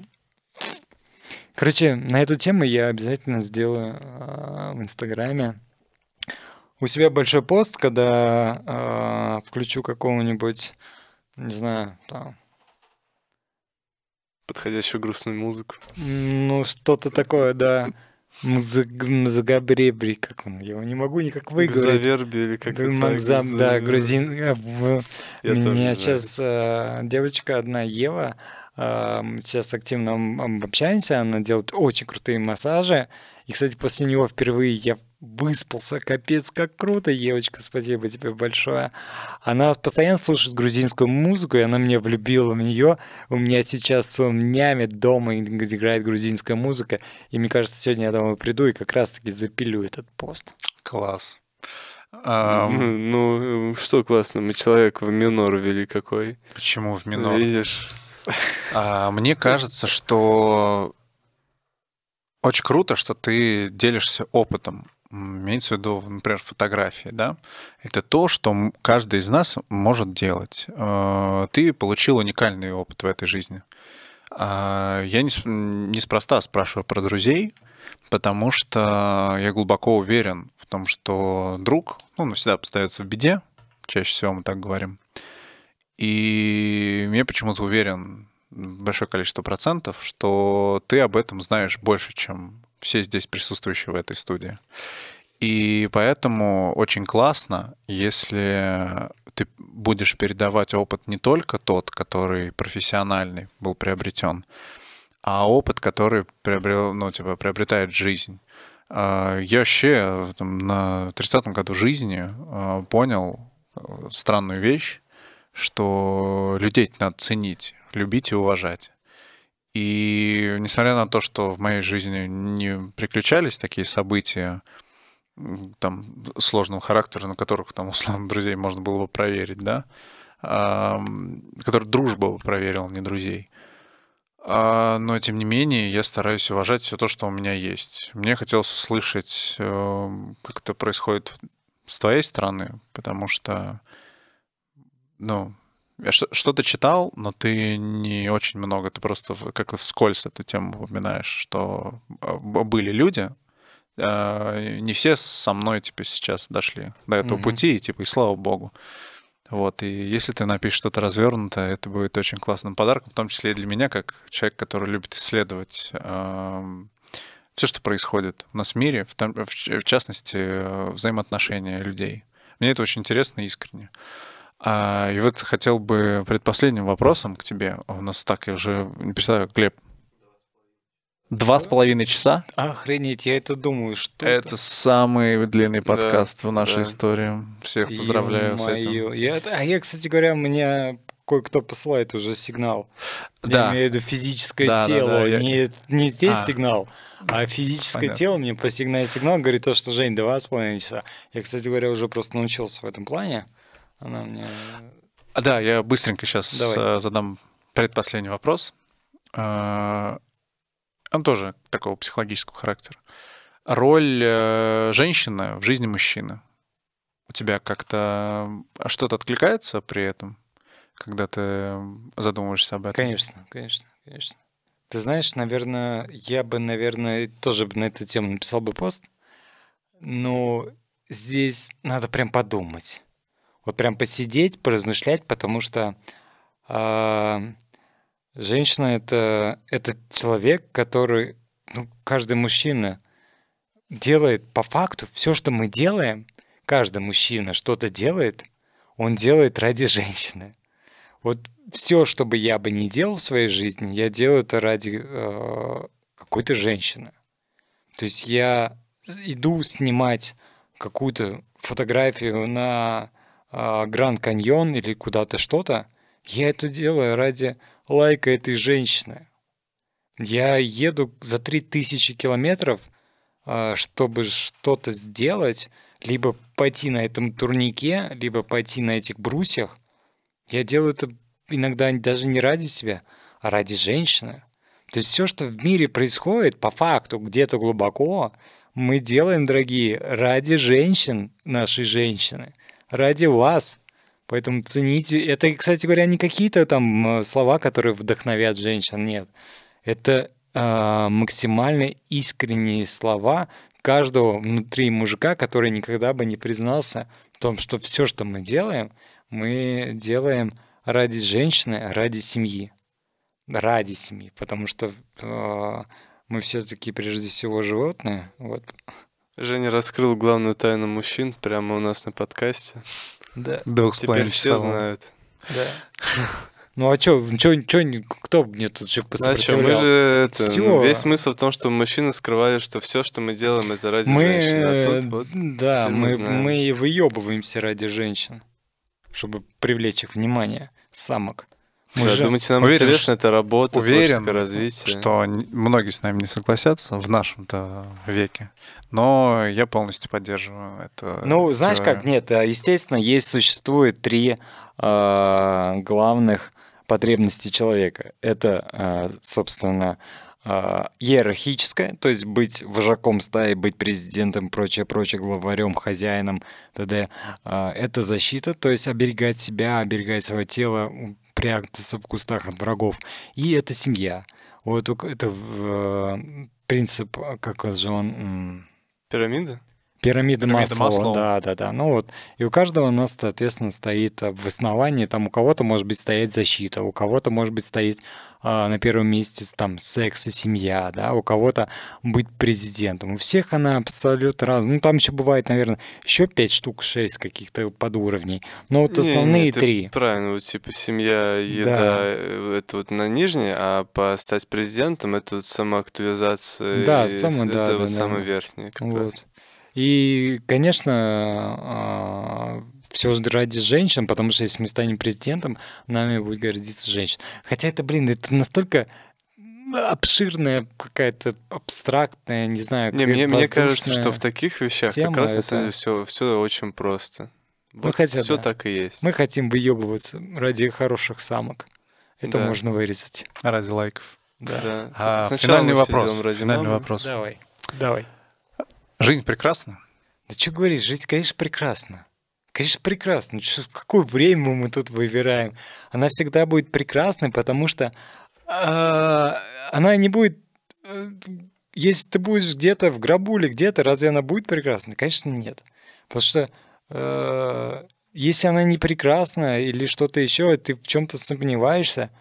A: Короче, на эту тему я обязательно сделаю э, в Инстаграме. У себя большой пост, когда э, включу какого-нибудь, не знаю, там...
C: Подходящую грустную музыку.
A: Ну, что-то такое, да. Мзагабребри, как он, я его не могу никак выговорить.
C: Заверби или как-то
A: Макзам, да, грузин. Э, меня сейчас э, девочка одна, Ева, сейчас активно общаемся, она делает очень крутые массажи. И, кстати, после него впервые я выспался, капец, как круто, девочка, спасибо тебе большое. Она постоянно слушает грузинскую музыку, и она меня влюбила в нее. У меня сейчас днями дома играет грузинская музыка, и мне кажется, сегодня я домой приду и как раз-таки запилю этот пост.
B: Класс.
C: Um... Ну, что классно, мы человек в минор ввели какой.
B: Почему в минор?
C: Видишь?
B: А, мне кажется, что очень круто, что ты делишься опытом имеется в виду, например, фотографии, да, это то, что каждый из нас может делать. Э, ты получил уникальный опыт в этой жизни. А, я неспроста спрашиваю про друзей, потому что я глубоко уверен в том, что друг, ну, навсегда остается в беде, чаще всего мы так говорим. И я почему-то уверен, большое количество процентов, что ты об этом знаешь больше, чем все здесь присутствующие в этой студии. И поэтому очень классно, если ты будешь передавать опыт не только тот, который профессиональный был приобретен, а опыт, который приобрел, ну, типа, приобретает жизнь. А, я вообще там, на 30-м году жизни а, понял э, странную вещь, что людей надо ценить, любить и уважать. И несмотря на то, что в моей жизни не приключались такие события, там, сложного характера, на которых, там, условно, друзей можно было бы проверить, да, который дружба бы проверил, не друзей. А, но, тем не менее, я стараюсь уважать все то, что у меня есть. Мне хотелось услышать, эм, как это происходит с твоей стороны, потому что, ну, я что-то читал, но ты не очень много, ты просто как-то вскользь эту тему упоминаешь, что а, были люди, а, не все со мной типа сейчас дошли до этого mm-hmm. пути, и типа и слава богу. Вот, и если ты напишешь что-то развернутое, это будет очень классным подарком, в том числе и для меня, как человек, который любит исследовать э, все, что происходит у нас в мире, в, том, в, в частности, взаимоотношения людей. Мне это очень интересно и искренне. А, и вот хотел бы предпоследним вопросом к тебе. У нас так, я уже не представляю, Глеб.
D: Два с половиной часа?
A: Охренеть, я это думаю, что
B: Это, это самый длинный подкаст да, в нашей да. истории. Всех поздравляю с этим.
A: Я, а я, кстати говоря, мне кое-кто посылает уже сигнал. Да. Я имею в виду физическое да, тело. Да, да, не, не здесь а. сигнал, а физическое Понятно. тело мне по сигнале сигнал говорит то, что Жень, два с половиной часа. Я, кстати говоря, уже просто научился в этом плане. Она мне...
B: А, да, я быстренько сейчас Давай. Э, задам предпоследний вопрос. Э, он тоже такого психологического характера. Роль э, женщины в жизни мужчины. У тебя как-то что-то откликается при этом, когда ты задумываешься об этом?
A: Конечно, конечно, конечно. Ты знаешь, наверное, я бы, наверное, тоже на эту тему написал бы пост, но здесь надо прям подумать вот прям посидеть, поразмышлять, потому что э, женщина это, это человек, который, ну, каждый мужчина делает по факту все, что мы делаем, каждый мужчина что-то делает, он делает ради женщины. Вот все, что бы я бы не делал в своей жизни, я делаю это ради э, какой-то женщины. То есть я иду снимать какую-то фотографию на Гранд Каньон или куда-то что-то, я это делаю ради лайка этой женщины. Я еду за 3000 километров, а, чтобы что-то сделать, либо пойти на этом турнике, либо пойти на этих брусьях. Я делаю это иногда даже не ради себя, а ради женщины. То есть все, что в мире происходит, по факту, где-то глубоко, мы делаем, дорогие, ради женщин, нашей женщины ради вас. Поэтому цените. Это, кстати говоря, не какие-то там э, слова, которые вдохновят женщин, нет. Это э, максимально искренние слова каждого внутри мужика, который никогда бы не признался в том, что все, что мы делаем, мы делаем ради женщины, ради семьи. Ради семьи, потому что э, мы все-таки прежде всего животные. Вот.
C: Женя раскрыл главную тайну мужчин прямо у нас на подкасте.
A: Да.
C: Двух Теперь все знают.
A: Да. Ну а что, чё, чё, кто мне тут еще
C: Ну, а чё, мы же это,
A: Всё.
C: весь смысл в том, что мужчины скрывали, что все, что мы делаем, это ради
A: Мы,
C: женщин. А
A: э,
C: тут вот
A: да,
C: теперь мы
A: мы, мы и выебываемся ради женщин, чтобы привлечь их внимание, самок. Мы
C: Да,
A: же-
C: думаете, нам
B: Уверен,
C: интересно это работа,
B: Уверен,
C: творческое развитие?
B: что многие с нами не согласятся в нашем-то веке, но я полностью поддерживаю это.
A: Ну, знаешь
B: теорию.
A: как, нет, а, естественно, есть, существует три э, главных потребности человека. Это, э, собственно, э, иерархическое, то есть быть вожаком стаи, быть президентом, прочее, прочее, главарем, хозяином, т.д. Э, Это защита, то есть оберегать себя, оберегать свое тело, прятаться в кустах от врагов. И это семья. Вот это э, принцип, э, как же он...
C: Пирамида?
A: Пирамида,
B: Пирамида
A: Маслоу,
B: Маслоу.
A: да, да, да. Ну вот, и у каждого у нас, соответственно, стоит а, в основании, там у кого-то может быть стоять защита, у кого-то может быть стоит на первом месте там секс и семья, да, у кого-то быть президентом. У всех она абсолютно разная. Ну, там еще бывает, наверное, еще пять штук, шесть каких-то подуровней. Но вот основные
C: не,
A: три.
C: Правильно, вот типа семья, еда,
A: Да.
C: э, это вот на нижней, а по стать президентом это вот самоактуализация.
A: Да,
C: и
A: само- да,
C: это
A: да,
C: вот
A: да.
C: самое верхнее как
A: Вот.
C: раз.
A: И, конечно, все ради женщин, потому что если мы станем президентом, нами будет гордиться женщина. Хотя это, блин, это настолько обширная какая-то абстрактная, не знаю,
C: Не, мне, мне кажется, что в таких вещах
A: тема
C: как раз на
A: это-
C: самом деле все, все очень просто.
A: Ну, хотя
C: все
A: да.
C: так и есть.
A: Мы хотим выебываться ради хороших самок. Это
C: Да.
A: можно вырезать.
B: Ради лайков.
A: Да.
C: Да.
B: А,
C: Сначала
B: финальный
C: мы
B: вопрос.
C: ради
B: Финальный
C: мамы.
B: вопрос.
A: Давай. Давай.
B: Жизнь прекрасна?
A: Да что говоришь, жизнь, конечно, прекрасна. Конечно, прекрасно. Какое время мы тут выбираем? Она всегда будет прекрасной, потому что а, она не будет... э, Если ты будешь где-то в гробу или где-то, разве она будет прекрасной? Конечно, нет. Потому что э, если она не прекрасна или что-то еще, ты в чем-то сомневаешься,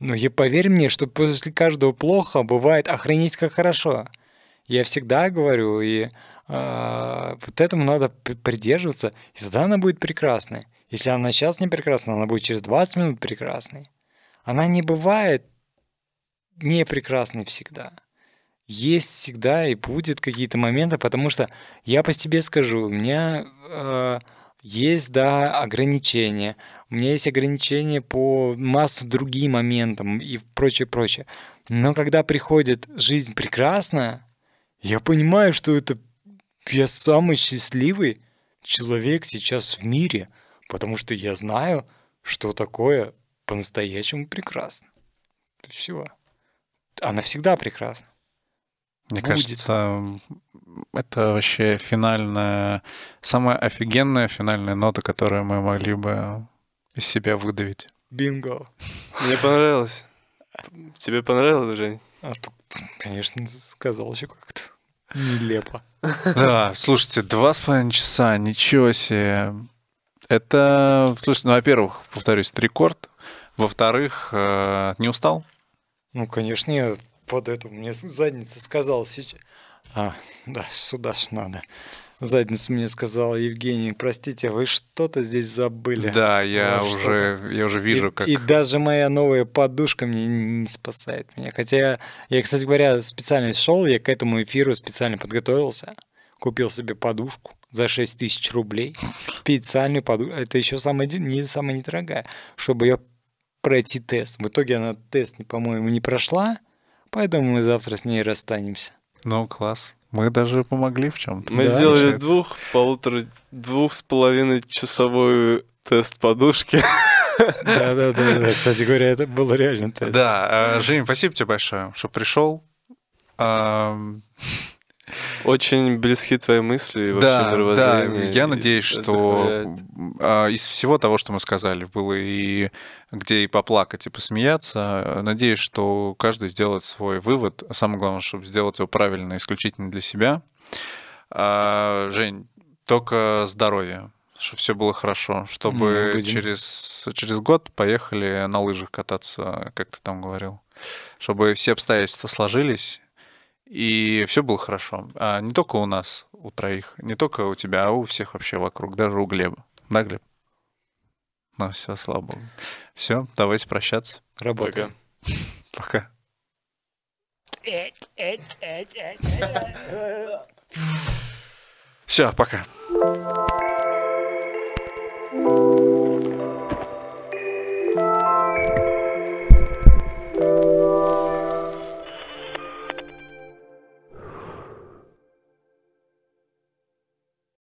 A: ну, и поверь мне, что после каждого плохо бывает охренеть как хорошо. Я всегда говорю, и вот этому надо при- придерживаться, и тогда она будет прекрасной. Если она сейчас не прекрасна, она будет через 20 минут прекрасной. Она не бывает не прекрасной всегда. Есть всегда и будет какие-то моменты, потому что я по себе скажу, у меня э, есть, да, ограничения. У меня есть ограничения по массу другим моментам и прочее, прочее. Но когда приходит жизнь прекрасная, я понимаю, что это я самый счастливый человек сейчас в мире, потому что я знаю, что такое по-настоящему прекрасно. Все. Она всегда прекрасна.
B: Мне
A: Будет.
B: кажется, это вообще финальная, самая офигенная финальная нота, которую мы могли бы из себя выдавить.
A: Бинго.
C: Мне понравилось. Тебе понравилось, Жень?
A: А тут, конечно, сказал еще как-то нелепо.
B: Да, слушайте, два с половиной часа, ничего себе. Это, слушайте, ну, во-первых, повторюсь, это рекорд. Во-вторых, э, не устал?
A: Ну, конечно, я под это мне задница сказала сейчас. А, да, сюда ж надо. Задница мне сказала, Евгений, простите, вы что-то здесь забыли.
B: Да, я
A: А,
B: уже, я уже вижу,
A: и,
B: как...
A: и даже моя новая подушка мне не спасает меня. Хотя я, я, кстати говоря, специально шел, я к этому эфиру специально подготовился. Купил себе подушку за 6 тысяч рублей. Специальную подушку. Это еще самая, не, самая недорогая. Чтобы ее пройти тест. В итоге она тест, по-моему, не прошла. Поэтому мы завтра с ней расстанемся.
B: Ну, класс. Мы даже помогли в чем-то.
C: Мы
A: Да,
C: сделали
B: получается.
C: двух, полутора, двух с половиной часовой тест подушки.
A: Да-да-да. Кстати говоря, это был реально тест.
B: Да, э, Жень, спасибо тебе большое, что пришел.
C: Очень близки твои мысли и вообще
B: Да, да,
C: мировоззрение.
B: я
C: и
B: надеюсь, что а, из всего того, что мы сказали, было и где и поплакать, и посмеяться, надеюсь, что каждый сделает свой вывод. Самое главное, чтобы сделать его правильно, исключительно для себя. А, Жень, только здоровья, чтобы все было хорошо, чтобы через, через год поехали на лыжах кататься, как ты там говорил, чтобы все обстоятельства сложились, и все было хорошо. А не только у нас, у троих, не только у тебя, а у всех вообще вокруг, даже у Глеба. Да, Глеб? Ну все, слава богу. Все, давайте прощаться.
A: Работаем.
B: Пока. Все, пока.